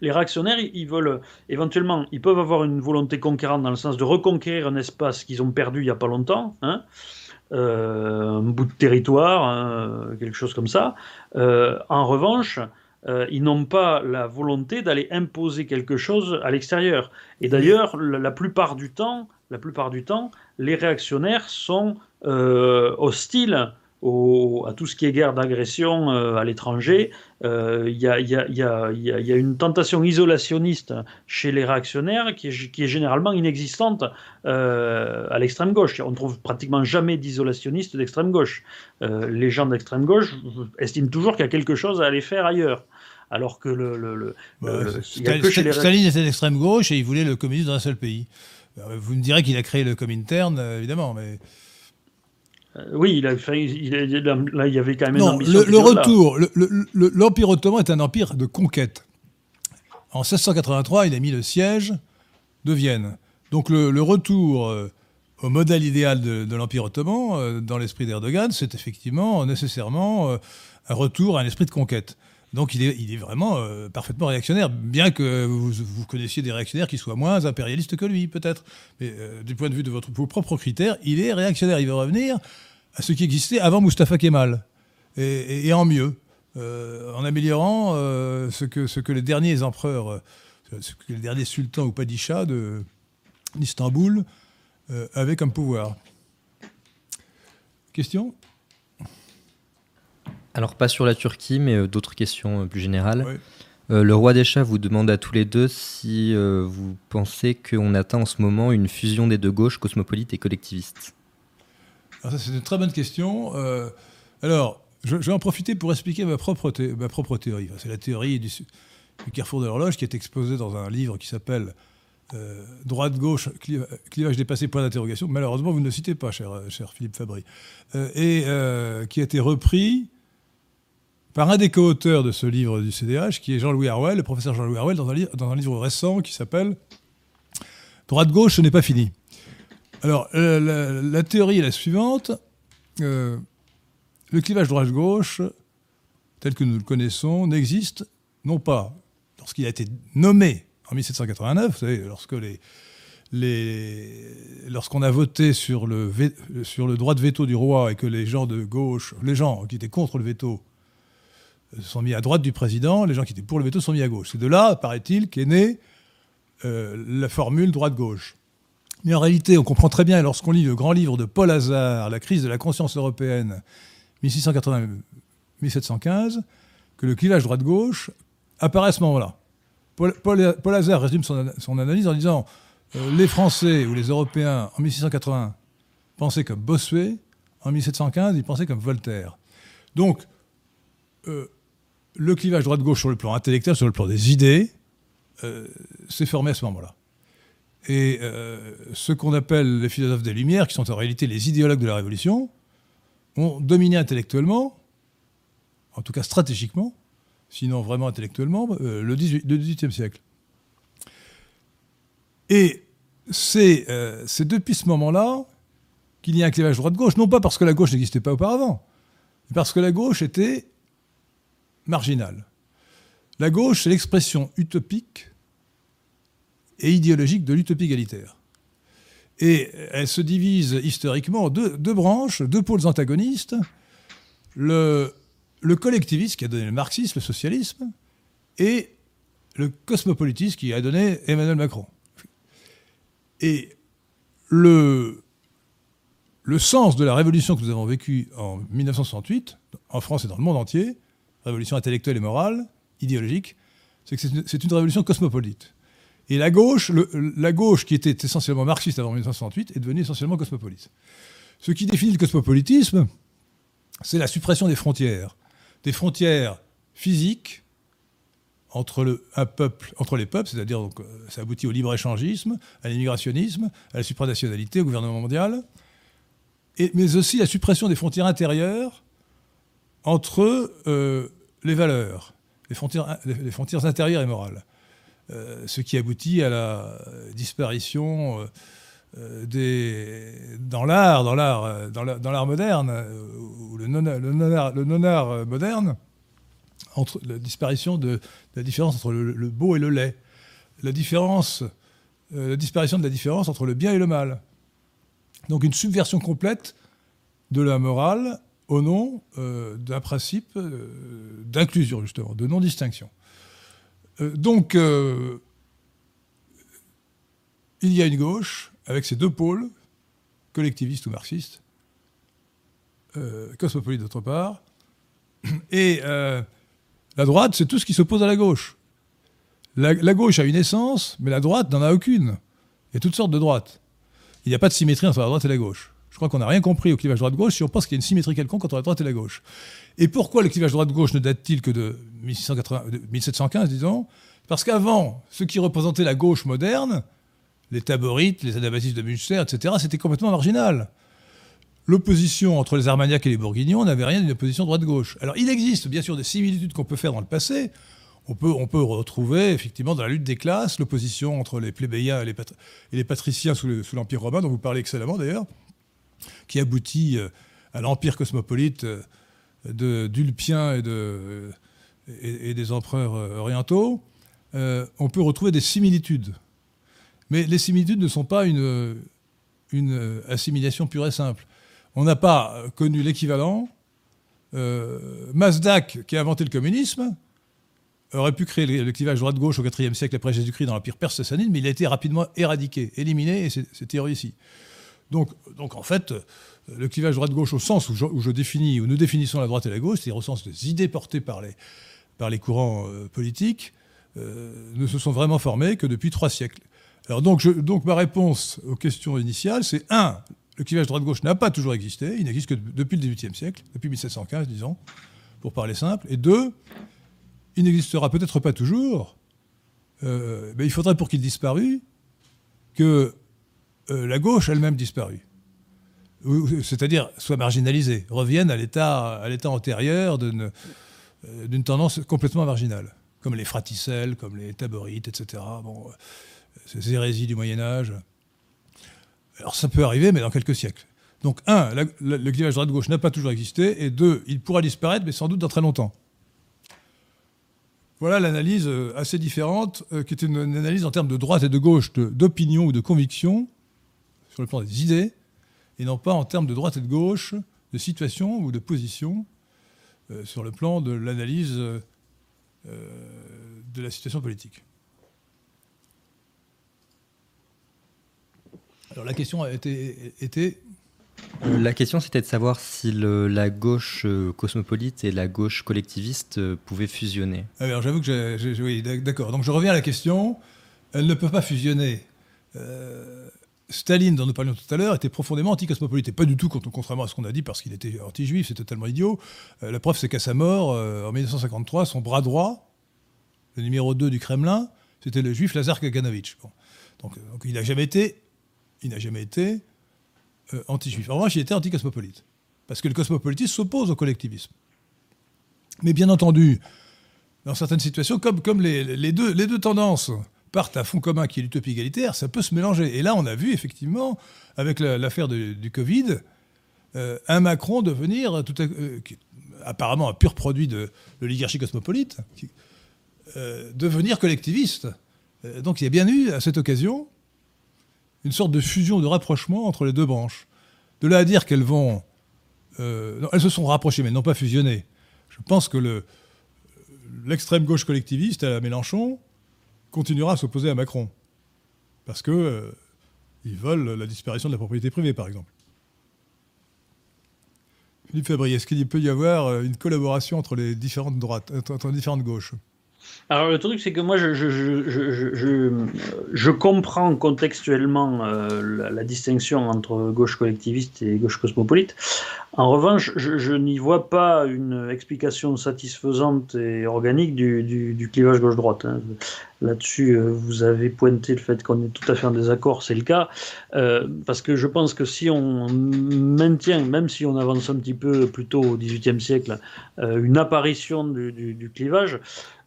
Les réactionnaires, ils veulent éventuellement, ils peuvent avoir une volonté conquérante dans le sens de reconquérir un espace qu'ils ont perdu il n'y a pas longtemps, hein, euh, un bout de territoire, hein, quelque chose comme ça. Euh, en revanche, euh, ils n'ont pas la volonté d'aller imposer quelque chose à l'extérieur. Et d'ailleurs, la, plupart du temps, la plupart du temps, les réactionnaires sont euh, hostiles à tout ce qui est guerre d'agression euh, à l'étranger. Il y, a, une tentation isolationniste chez les réactionnaires qui est, généralement inexistante euh, à l'extrême gauche. On ne trouve pratiquement jamais d'isolationnistes d'extrême gauche. les gens d'extrême gauche estiment toujours qu'il y a quelque chose à aller faire ailleurs alors que le, Staline était d'extrême gauche et il voulait le communisme dans un seul pays. Vous me direz qu'il a créé le Comintern, évidemment, mais oui, il a fait, il là, il y avait quand même une ambition. Le, retour, l'Empire ottoman est un empire de conquête. En 1683, il a mis le siège de Vienne. Donc le, retour euh, au modèle idéal de, l'Empire ottoman, euh, dans l'esprit d'Erdogan, c'est effectivement nécessairement un retour à un esprit de conquête. Donc il est, vraiment parfaitement réactionnaire, bien que vous, connaissiez des réactionnaires qui soient moins impérialistes que lui, peut-être. Mais du point de vue de votre, vos propres critères, il est réactionnaire. Il veut revenir à ce qui existait avant Mustafa Kemal, et, en mieux, euh, en améliorant euh, ce, que, ce que les derniers empereurs, euh, ce que les derniers sultans ou padishahs d'Istanbul avaient comme pouvoir. Question? Alors, pas sur la Turquie, mais d'autres questions plus générales. le roi des chats vous demande à tous les deux si vous pensez qu'on atteint en ce moment une fusion des deux gauches, cosmopolite et collectiviste. Alors ça, c'est une très bonne question. Euh, alors, je, vais en profiter pour expliquer ma propre, ma propre théorie. C'est la théorie du, carrefour de l'horloge qui est exposée dans un livre qui s'appelle euh, Droite-gauche, clivage dépassé, point d'interrogation. Malheureusement, vous ne le citez pas, cher, cher Philippe Fabry. Euh, et qui a été repris par un des co-auteurs de ce livre du CDH, qui est Jean-Louis Harwell, le professeur Jean-Louis Harwell, dans un, livre récent qui s'appelle Droite-gauche, ce n'est pas fini. Alors, euh, la, théorie est la suivante. Euh, le clivage droite-gauche, tel que nous le connaissons, n'existe non pas lorsqu'il a été nommé en 1789, vous savez, lorsque lorsqu'on a voté sur le, sur le droit de veto du roi et que les gens de gauche, les gens qui étaient contre le veto, se sont mis à droite du président, les gens qui étaient pour le veto sont mis à gauche. C'est de là, paraît-il, qu'est née euh, la formule droite-gauche. Mais en réalité, on comprend très bien lorsqu'on lit le grand livre de Paul Hazard, La crise de la conscience européenne, 1680-1715, que le clivage droite-gauche apparaît à ce moment-là. Paul, Hazard résume son, analyse en disant euh, les Français ou les Européens en 1680 pensaient comme Bossuet, en 1715 ils pensaient comme Voltaire. Donc, euh, le clivage droite-gauche sur le plan intellectuel, sur le plan des idées, euh, s'est formé à ce moment-là. Et euh, ce qu'on appelle les philosophes des Lumières, qui sont en réalité les idéologues de la Révolution, ont dominé intellectuellement en tout cas stratégiquement, sinon vraiment intellectuellement, le XVIIIe siècle. Et c'est depuis ce moment-là qu'il y a un clivage droite-gauche, non pas parce que la gauche n'existait pas auparavant, mais parce que la gauche était marginale. La gauche, c'est l'expression utopique et idéologique de l'utopie égalitaire. Et elle se divise historiquement en deux, branches, deux pôles antagonistes. Le, le collectivisme qui a donné le marxisme, le socialisme, et le cosmopolitisme qui a donné Emmanuel Macron. Et le, le sens de la révolution que nous avons vécue en 1968, en France et dans le monde entier, révolution intellectuelle et morale, idéologique, c'est que c'est une, révolution cosmopolite. Et la gauche, la gauche, qui était essentiellement marxiste avant 1968, est devenue essentiellement cosmopolite. Ce qui définit le cosmopolitisme, c'est la suppression des frontières. Des frontières physiques entre, le, un peuple, entre les peuples, c'est-à-dire donc, euh, ça aboutit au libre-échangisme, à l'immigrationnisme, à la supranationalité, au gouvernement mondial, mais aussi la suppression des frontières intérieures entre euh, les valeurs, les frontières, intérieures et morales. Euh, ce qui aboutit à la disparition euh, dans l'art, dans l'art, dans l'art moderne, ou le non-art moderne, entre la disparition de, la différence entre le, beau et le laid, la disparition de la différence entre le bien et le mal. Donc une subversion complète de la morale au nom euh, d'un principe euh, d'inclusion, justement, de non-distinction. Euh, donc, il y a une gauche avec ses deux pôles, collectiviste ou marxiste, cosmopolite d'autre part, et la droite, c'est tout ce qui s'oppose à la gauche. La, la, gauche a une essence, mais la droite n'en a aucune. Il y a toutes sortes de droites il n'y a pas de symétrie entre la droite et la gauche. Je crois qu'on n'a rien compris au clivage droite-gauche si on pense qu'il y a une symétrie quelconque entre la droite et la gauche. Et pourquoi le clivage droite-gauche ne date-il que de, 1715, disons? Parce qu'avant, ce qui représentait la gauche moderne, les taborites, les anabaptistes de Münster, etc., c'était complètement marginal. L'opposition entre les Armagnacs et les Bourguignons n'avait rien d'une opposition droite-gauche. Alors il existe bien sûr des similitudes qu'on peut faire dans le passé on peut, on peut retrouver effectivement dans la lutte des classes l'opposition entre les plébéiens et les, patriciens sous l'Empire romain, dont vous parlez excellemment d'ailleurs, qui aboutit euh, à l'empire cosmopolite euh, d'Ulpien et, de, et, des empereurs euh, orientaux. on peut retrouver des similitudes. Mais les similitudes ne sont pas une, assimilation pure et simple. On n'a pas connu l'équivalent. Mazdak, qui a inventé le communisme, aurait pu créer le clivage droite-gauche au IVe siècle après Jésus-Christ dans l'Empire perse sassanide, mais il a été rapidement éradiqué, éliminé, et c'est théorie ici. Donc, en fait, le clivage droite-gauche au sens où je, définis, où nous définissons la droite et la gauche, c'est-à-dire au sens des idées portées par les, courants euh, politiques, euh, ne se sont vraiment formés que depuis trois siècles. Alors donc ma réponse aux questions initiales, c'est un, le clivage droite-gauche n'a pas toujours existé, il n'existe que depuis le XVIIIe siècle, depuis 1715, disons, pour parler simple, et deux, il n'existera peut-être pas toujours, euh, mais il faudrait pour qu'il disparût que euh, la gauche elle-même disparue. C'est-à-dire soit marginalisée, revienne à l'état, antérieur euh, d'une, tendance complètement marginale, comme les fraticelles, comme les taborites, etc. Bon, ces hérésies du Moyen-Âge. Alors ça peut arriver, mais dans quelques siècles. Donc, un, le clivage droite-gauche n'a pas toujours existé, et deux, il pourra disparaître, mais sans doute dans très longtemps. Voilà l'analyse euh, assez différente, euh, qui est une, analyse en termes de droite et de gauche, d'opinion ou de conviction, sur le plan des idées, et non pas en termes de droite et de gauche, de situation ou de position, euh, sur le plan de l'analyse de la situation politique. Alors la question a été, était euh, la question, c'était de savoir si la gauche euh, cosmopolite et la gauche collectiviste euh, pouvaient fusionner. Ah alors, j'avoue que j'ai. Oui, d'accord. Donc, je reviens à la question. Elles ne peuvent pas fusionner. Staline, dont nous parlions tout à l'heure, était profondément anti-cosmopolite. pas du tout, contrairement à ce qu'on a dit, parce qu'il était anti-juif, c'est totalement idiot. la preuve, c'est qu'à sa mort, en 1953, son bras droit, le numéro 2 du Kremlin, c'était le juif Lazar Kaganovich. Donc, donc, il n'a jamais été. Été euh, anti-juif. En revanche, il était anti-cosmopolite. Parce que le cosmopolitisme s'oppose au collectivisme. Mais bien entendu, dans certaines situations, comme, les deux tendances partent à fond commun qui est l'utopie égalitaire, ça peut se mélanger. Et là, on a vu effectivement, avec l'affaire du Covid, euh, un Macron devenir, euh, apparemment un pur produit de, l'oligarchie cosmopolite, euh, devenir collectiviste. donc il y a bien eu, à cette occasion, une sorte de fusion, de rapprochement entre les deux branches. De là à dire qu'elles vont... elles se sont rapprochées, mais non pas fusionnées. Je pense que l'extrême gauche collectiviste à Mélenchon continuera à s'opposer à Macron. Parce que ils veulent la disparition de la propriété privée, par exemple. Philippe Fabry, est-ce qu'il peut y avoir euh, une collaboration entre les différentes droites, entre les différentes gauches? Alors le truc c'est que moi je, je, je, je comprends contextuellement euh, la, distinction entre gauche collectiviste et gauche cosmopolite. En revanche, je, n'y vois pas une explication satisfaisante et organique du, du, clivage gauche-droite. Hein. Là-dessus, euh, vous avez pointé le fait qu'on est tout à fait en désaccord, c'est le cas, euh, parce que je pense que si on maintient, même si on avance un petit peu plutôt au XVIIIe siècle, une apparition du, du clivage,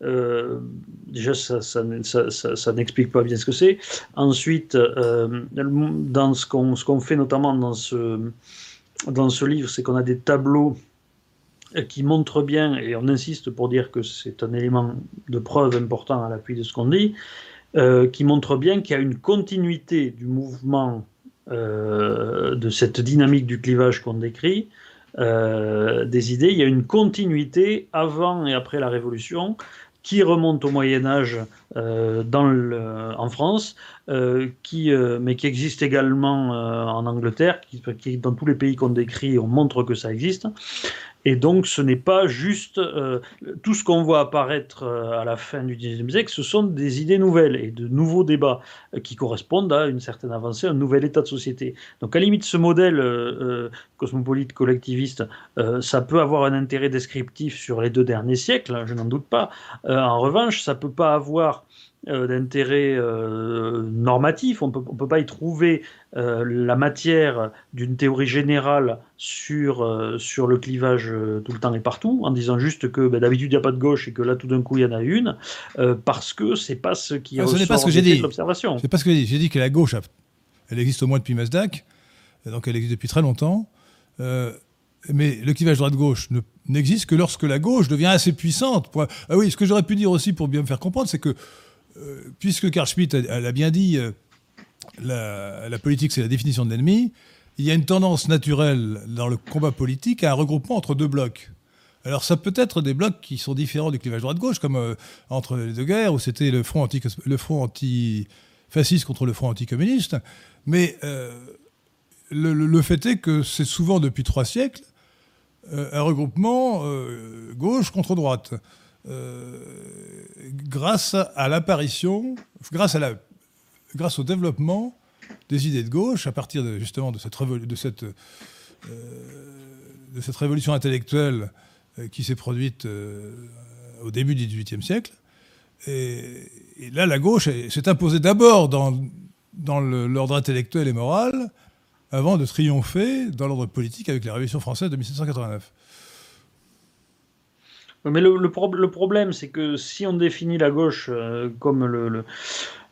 euh, déjà, ça, ça, ça, n'explique pas bien ce que c'est. Ensuite, euh, dans ce qu'on qu'on fait notamment dans ce, dans ce livre, c'est qu'on a des tableaux qui montrent bien, et on insiste pour dire que c'est un élément de preuve important à l'appui de ce qu'on dit, euh, qui montrent bien qu'il y a une continuité du mouvement de cette dynamique du clivage qu'on décrit, des idées. Il y a une continuité avant et après la Révolution qui remonte au Moyen Âge euh, en France, euh, qui, euh, mais qui existe également euh, en Angleterre, qui, dans tous les pays qu'on décrit, on montre que ça existe. Et donc, ce n'est pas juste euh, tout ce qu'on voit apparaître euh, à la fin du XIXe siècle, ce sont des idées nouvelles et de nouveaux débats euh, qui correspondent à une certaine avancée, un nouvel état de société. Donc, à la limite, ce modèle cosmopolite collectiviste, ça peut avoir un intérêt descriptif sur les deux derniers siècles, hein, je n'en doute pas. en revanche, ça peut pas avoir d'intérêt euh, normatif. On ne peut pas y trouver euh, la matière d'une théorie générale sur, sur le clivage tout le temps et partout, en disant juste que ben, d'habitude il n'y a pas de gauche et que là tout d'un coup il y en a une, parce que c'est pas ce qui ah, ce pas ce que j'ai dit. l'observation. C'est pas ce que j'ai dit. J'ai dit que la gauche, elle existe au moins depuis Masdac, donc elle existe depuis très longtemps. mais le clivage droite-gauche n'existe que lorsque la gauche devient assez puissante. Ah oui, ce que j'aurais pu dire aussi pour bien me faire comprendre, c'est que euh, puisque Carl Schmitt a, bien dit, euh, la, politique c'est la définition de l'ennemi, il y a une tendance naturelle dans le combat politique à un regroupement entre deux blocs. Alors ça peut être des blocs qui sont différents du clivage droite-gauche, comme euh, entre les deux guerres, où c'était le front anti le front anti-fasciste contre le front anticommuniste, mais le, fait est que c'est souvent depuis trois siècles un regroupement gauche contre droite. Euh, grâce à l'apparition, grâce, grâce au développement des idées de gauche, à partir de, justement de cette, de cette, euh, de cette révolution intellectuelle euh, qui s'est produite au début du XVIIIe siècle. Et, là, la gauche s'est imposée d'abord dans, dans l'ordre intellectuel et moral, avant de triompher dans l'ordre politique avec la Révolution française de 1789. Mais le, le, problème, c'est que si on définit la gauche euh, comme le,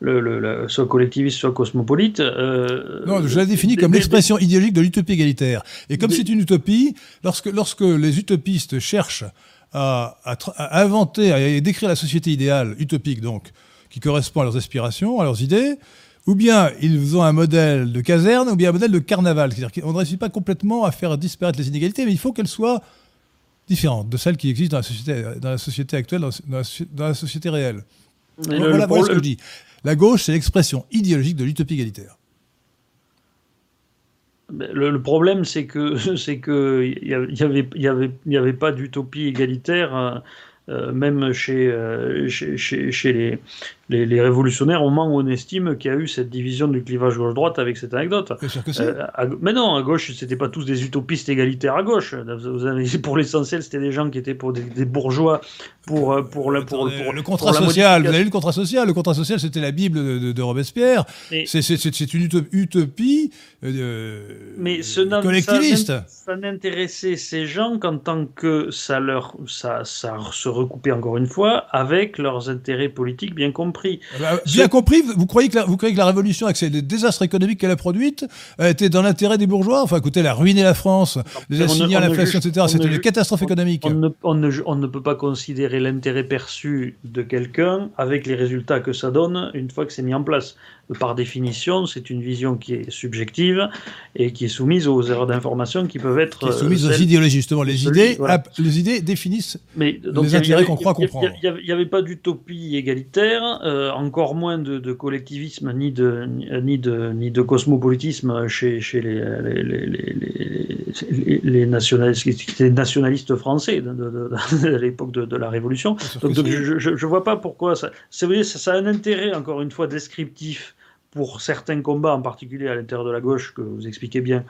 le, soit collectiviste, soit cosmopolite. Euh, non, je la définis comme l'expression idéologique de l'utopie égalitaire. Et comme c'est une utopie, lorsque, lorsque les utopistes cherchent à, à, inventer, à décrire la société idéale, utopique donc, qui correspond à leurs aspirations, à leurs idées, ou bien ils ont un modèle de caserne, ou bien un modèle de carnaval. C'est-à-dire qu'on ne réussit pas complètement à faire disparaître les inégalités, mais il faut qu'elles soient différente de celle qui existe dans la société, dans la société actuelle, dans la, société réelle. voilà, ce que je dis. La gauche, c'est l'expression idéologique de l'utopie égalitaire. Le, problème, c'est que c'est que il y avait y avait y avait pas d'utopie égalitaire, hein, euh, même chez, euh, chez, chez, les les, révolutionnaires au moment où on estime qu'il y a eu cette division du clivage gauche-droite avec cette anecdote. Euh, mais non, à gauche, c'était pas tous des utopistes égalitaires à gauche. pour l'essentiel, c'était des gens qui étaient pour des, bourgeois, pour, pour, le, pour, le contrat social. Vous avez lu le contrat social? Le contrat social, c'était la Bible de, Robespierre. C'est une utopie euh, mais ce collectiviste. Ça n'intéressait ces gens qu'en tant que ça, leur, ça, ça se recoupait encore une fois avec leurs intérêts politiques bien compris. Ah bah, bien compris, vous croyez, que la, vous croyez que la révolution, avec les désastres économiques qu'elle a produites, a été dans l'intérêt des bourgeois? Enfin, écoutez, elle a ruiné la France, les assigné à l'inflation, etc. C'était une catastrophe économique. On ne, on, ne, on ne, peut pas considérer l'intérêt perçu de quelqu'un avec les résultats que ça donne une fois que c'est mis en place par définition, c'est une vision qui est subjective et qui est soumise aux erreurs d'information qui peuvent être. Qui est soumise aux idéologies, justement. Les idées, les idées définissent Mais, les intérêts qu'on croit comprendre. Il n'y avait, pas d'utopie égalitaire, euh, encore moins de, collectivisme ni de, ni, de, ni de cosmopolitisme chez, chez les, les, les, nationalistes, les nationalistes français de, l'époque de, la Révolution. Donc, je ne vois pas pourquoi ça. Vrai, ça a un intérêt, encore une fois, descriptif pour certains combats, en particulier à l'intérieur de la gauche, que vous expliquez bien,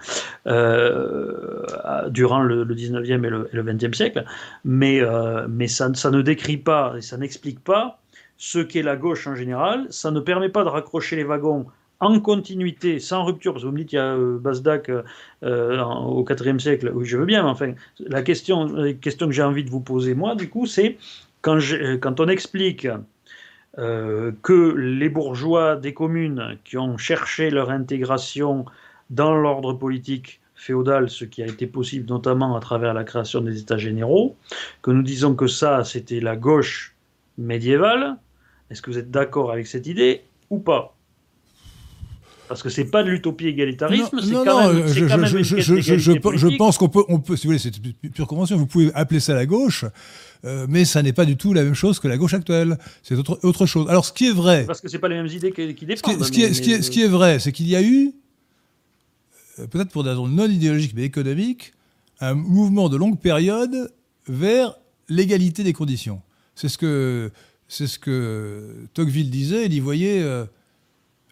euh, durant le, 19e et le, 20e siècle, mais, euh, mais ça, ça, ne décrit pas et ça n'explique pas ce qu'est la gauche en général. Ça ne permet pas de raccrocher les wagons en continuité, sans rupture, parce que vous me dites qu'il y a euh, Basdac au IVe siècle, oui je veux bien, mais enfin, la question, question que j'ai envie de vous poser moi, du coup, c'est quand on explique euh, que les bourgeois des communes qui ont cherché leur intégration dans l'ordre politique féodal, ce qui a été possible notamment à travers la création des États généraux, que nous disons que ça, c'était la gauche médiévale. Est-ce que vous êtes d'accord avec cette idée ou pas? Parce que c'est pas de l'utopie égalitarisme, c'est quand, même, je, quand je, je, pense qu'on peut, on peut, si vous voulez, c'est pure convention, vous pouvez appeler ça la gauche, euh, mais ça n'est pas du tout la même chose que la gauche actuelle. C'est autre, autre chose. Alors, ce qui est vrai. Parce que c'est pas les mêmes idées qui, qui défendent. Ce qui, est, ce, qui est, ce qui est vrai, c'est qu'il y a eu, euh, peut-être pour des raisons non idéologiques mais économiques, un mouvement de longue période vers l'égalité des conditions. C'est ce que, c'est ce que Tocqueville disait. Il y voyait, euh,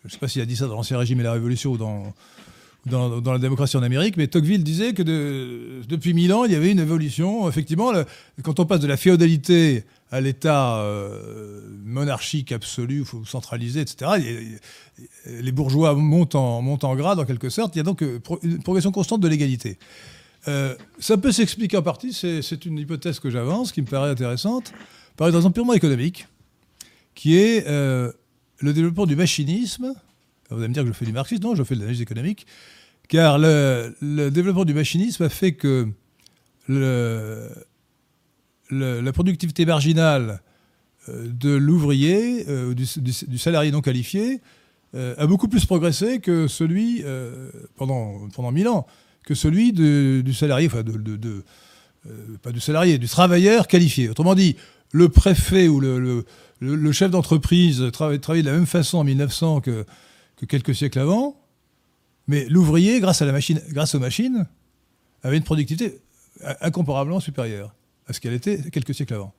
je ne sais pas s'il a dit ça dans l'Ancien Régime et la Révolution ou dans la démocratie en Amérique, mais Tocqueville disait que depuis mille ans, il y avait une évolution. Effectivement, quand on passe de la féodalité à l'État euh, monarchique absolu, centralisé, etc., les bourgeois montent en, montent en grade en quelque sorte. Il y a donc euh, une progression constante de l'égalité. Euh, ça peut s'expliquer en partie, c'est une hypothèse que j'avance, qui me paraît intéressante, par une raison purement économique, qui est le développement du machinisme. Vous allez me dire que je fais du marxisme, non, je fais de l'analyse économique car le, développement du machinisme a fait que la productivité marginale euh, de l'ouvrier, euh, du, salarié non qualifié, euh, a beaucoup plus progressé que celui, pendant, pendant 1000 ans, que celui du salarié, enfin, pas du salarié, du travailleur qualifié. Autrement dit, le préfet ou le, chef d'entreprise travaillait, de la même façon en 1900 que quelques siècles avant, mais l'ouvrier, grâce, aux machines, avait une productivité incomparablement supérieure à ce qu'elle était quelques siècles avant.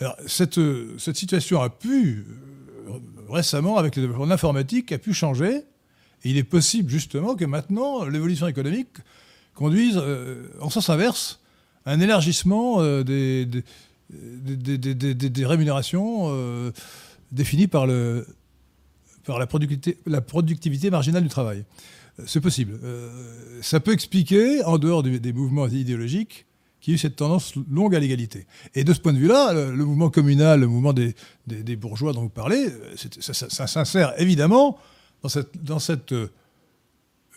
Alors, cette, cette situation a pu, euh, récemment, avec le développement de l'informatique, a pu changer. Et il est possible, justement, que maintenant, l'évolution économique conduise, euh, en sens inverse, à un élargissement euh, des, des, rémunérations définies par, le, par la, productivité, la productivité marginale du travail. C'est possible. Euh, ça peut expliquer, en dehors des, mouvements idéologiques, qu'il y ait eu cette tendance longue à l'égalité. Et de ce point de vue-là, le, mouvement communal, le mouvement des, bourgeois dont vous parlez, ça, s'insère évidemment dans cette, dans cette euh,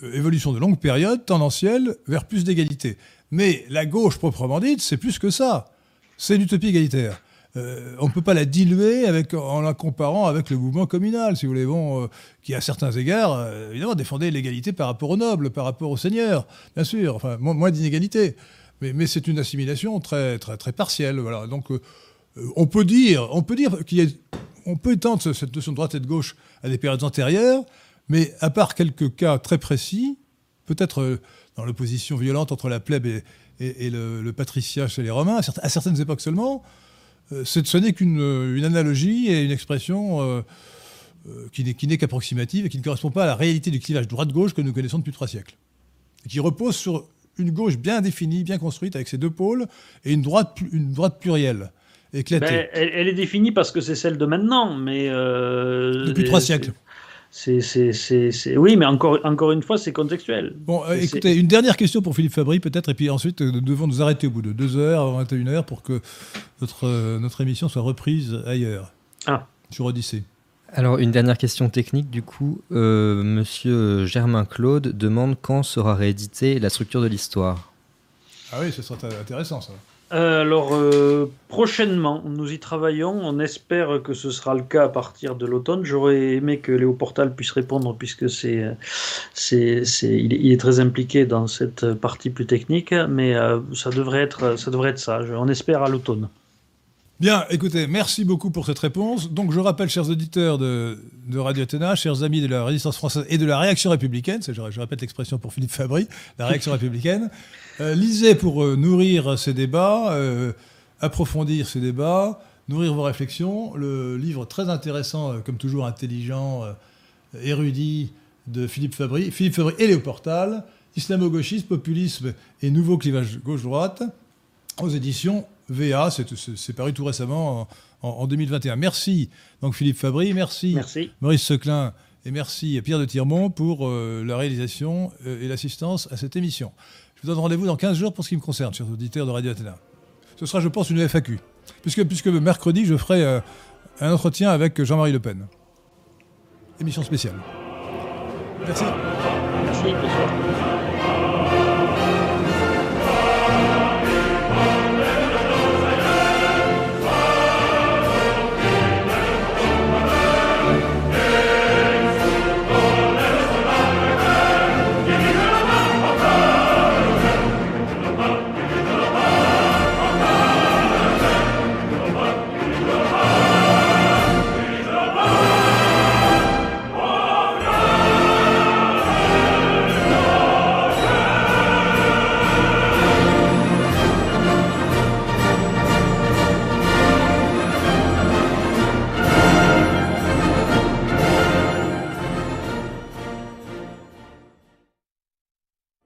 évolution de longue période tendancielle vers plus d'égalité. Mais la gauche proprement dite, c'est plus que ça. C'est l'utopie égalitaire. Euh, on ne peut pas la diluer avec, en la comparant avec le mouvement communal, si vous voulez, bon, euh, qui à certains égards, euh, évidemment, défendait l'égalité par rapport aux nobles, par rapport aux seigneurs, bien sûr, enfin, moins, d'inégalité. Mais, c'est une assimilation très, très, très partielle. Voilà. Donc, on peut dire, dire qu'il peut étendre cette notion de droite et de gauche à des périodes antérieures, mais à part quelques cas très précis, peut-être dans l'opposition violente entre la plèbe et, le, patriciat chez les Romains, à certaines époques seulement, ce n'est qu'une analogie et une expression qui n'est qu'approximative et qui ne correspond pas à la réalité du clivage droite-gauche que nous connaissons depuis trois siècles. Et qui repose sur une gauche bien définie, bien construite, avec ses deux pôles, et une droite, une droite plurielle. Éclatée. Ben, elle, est définie parce que c'est celle de maintenant, mais... Depuis trois siècles. C'est, Oui, mais encore, encore une fois, c'est contextuel. Bon, euh, écoutez, une dernière question pour Philippe Fabry, peut-être, et puis ensuite, euh, nous devons nous arrêter au bout de 2h, 21h, pour que notre, euh, notre émission soit reprise ailleurs. Ah. Sur Odyssée. Alors, une dernière question technique, du coup. Monsieur Germain Claude demande quand sera réédité la structure de l'histoire. Ah oui, ce sera intéressant, ça. Euh, alors, euh, prochainement, nous y travaillons. On espère que ce sera le cas à partir de l'automne. J'aurais aimé que Léo Portal puisse répondre puisque c'est, c'est, il, est, très impliqué dans cette partie plus technique, mais euh, ça, devrait être, ça devrait être ça. On espère à l'automne. Bien, écoutez, merci beaucoup pour cette réponse. Donc, je rappelle, chers auditeurs de, Radio Athéna, chers amis de la résistance française et de la réaction républicaine, je, je répète l'expression pour Philippe Fabry, la réaction républicaine, euh, lisez pour euh, nourrir ces débats, euh, approfondir ces débats, nourrir vos réflexions. Le livre très intéressant, comme toujours intelligent, érudit de Philippe Fabry, Philippe Fabry et Léo Portal, Islamo-gauchisme, populisme et nouveau clivage gauche-droite, aux éditions VA, c'est paru tout récemment en, 2021. Merci donc Philippe Fabry, merci, Maurice Seclin et merci Pierre de Tirmont pour euh, la réalisation euh, et l'assistance à cette émission. Je vous donne rendez-vous dans 15 jours pour ce qui me concerne, chers auditeurs de Radio Athéna. Ce sera, je pense, une FAQ, puisque, puisque mercredi, je ferai euh, un entretien avec Jean-Marie Le Pen. Émission spéciale. Merci. Merci, bonsoir.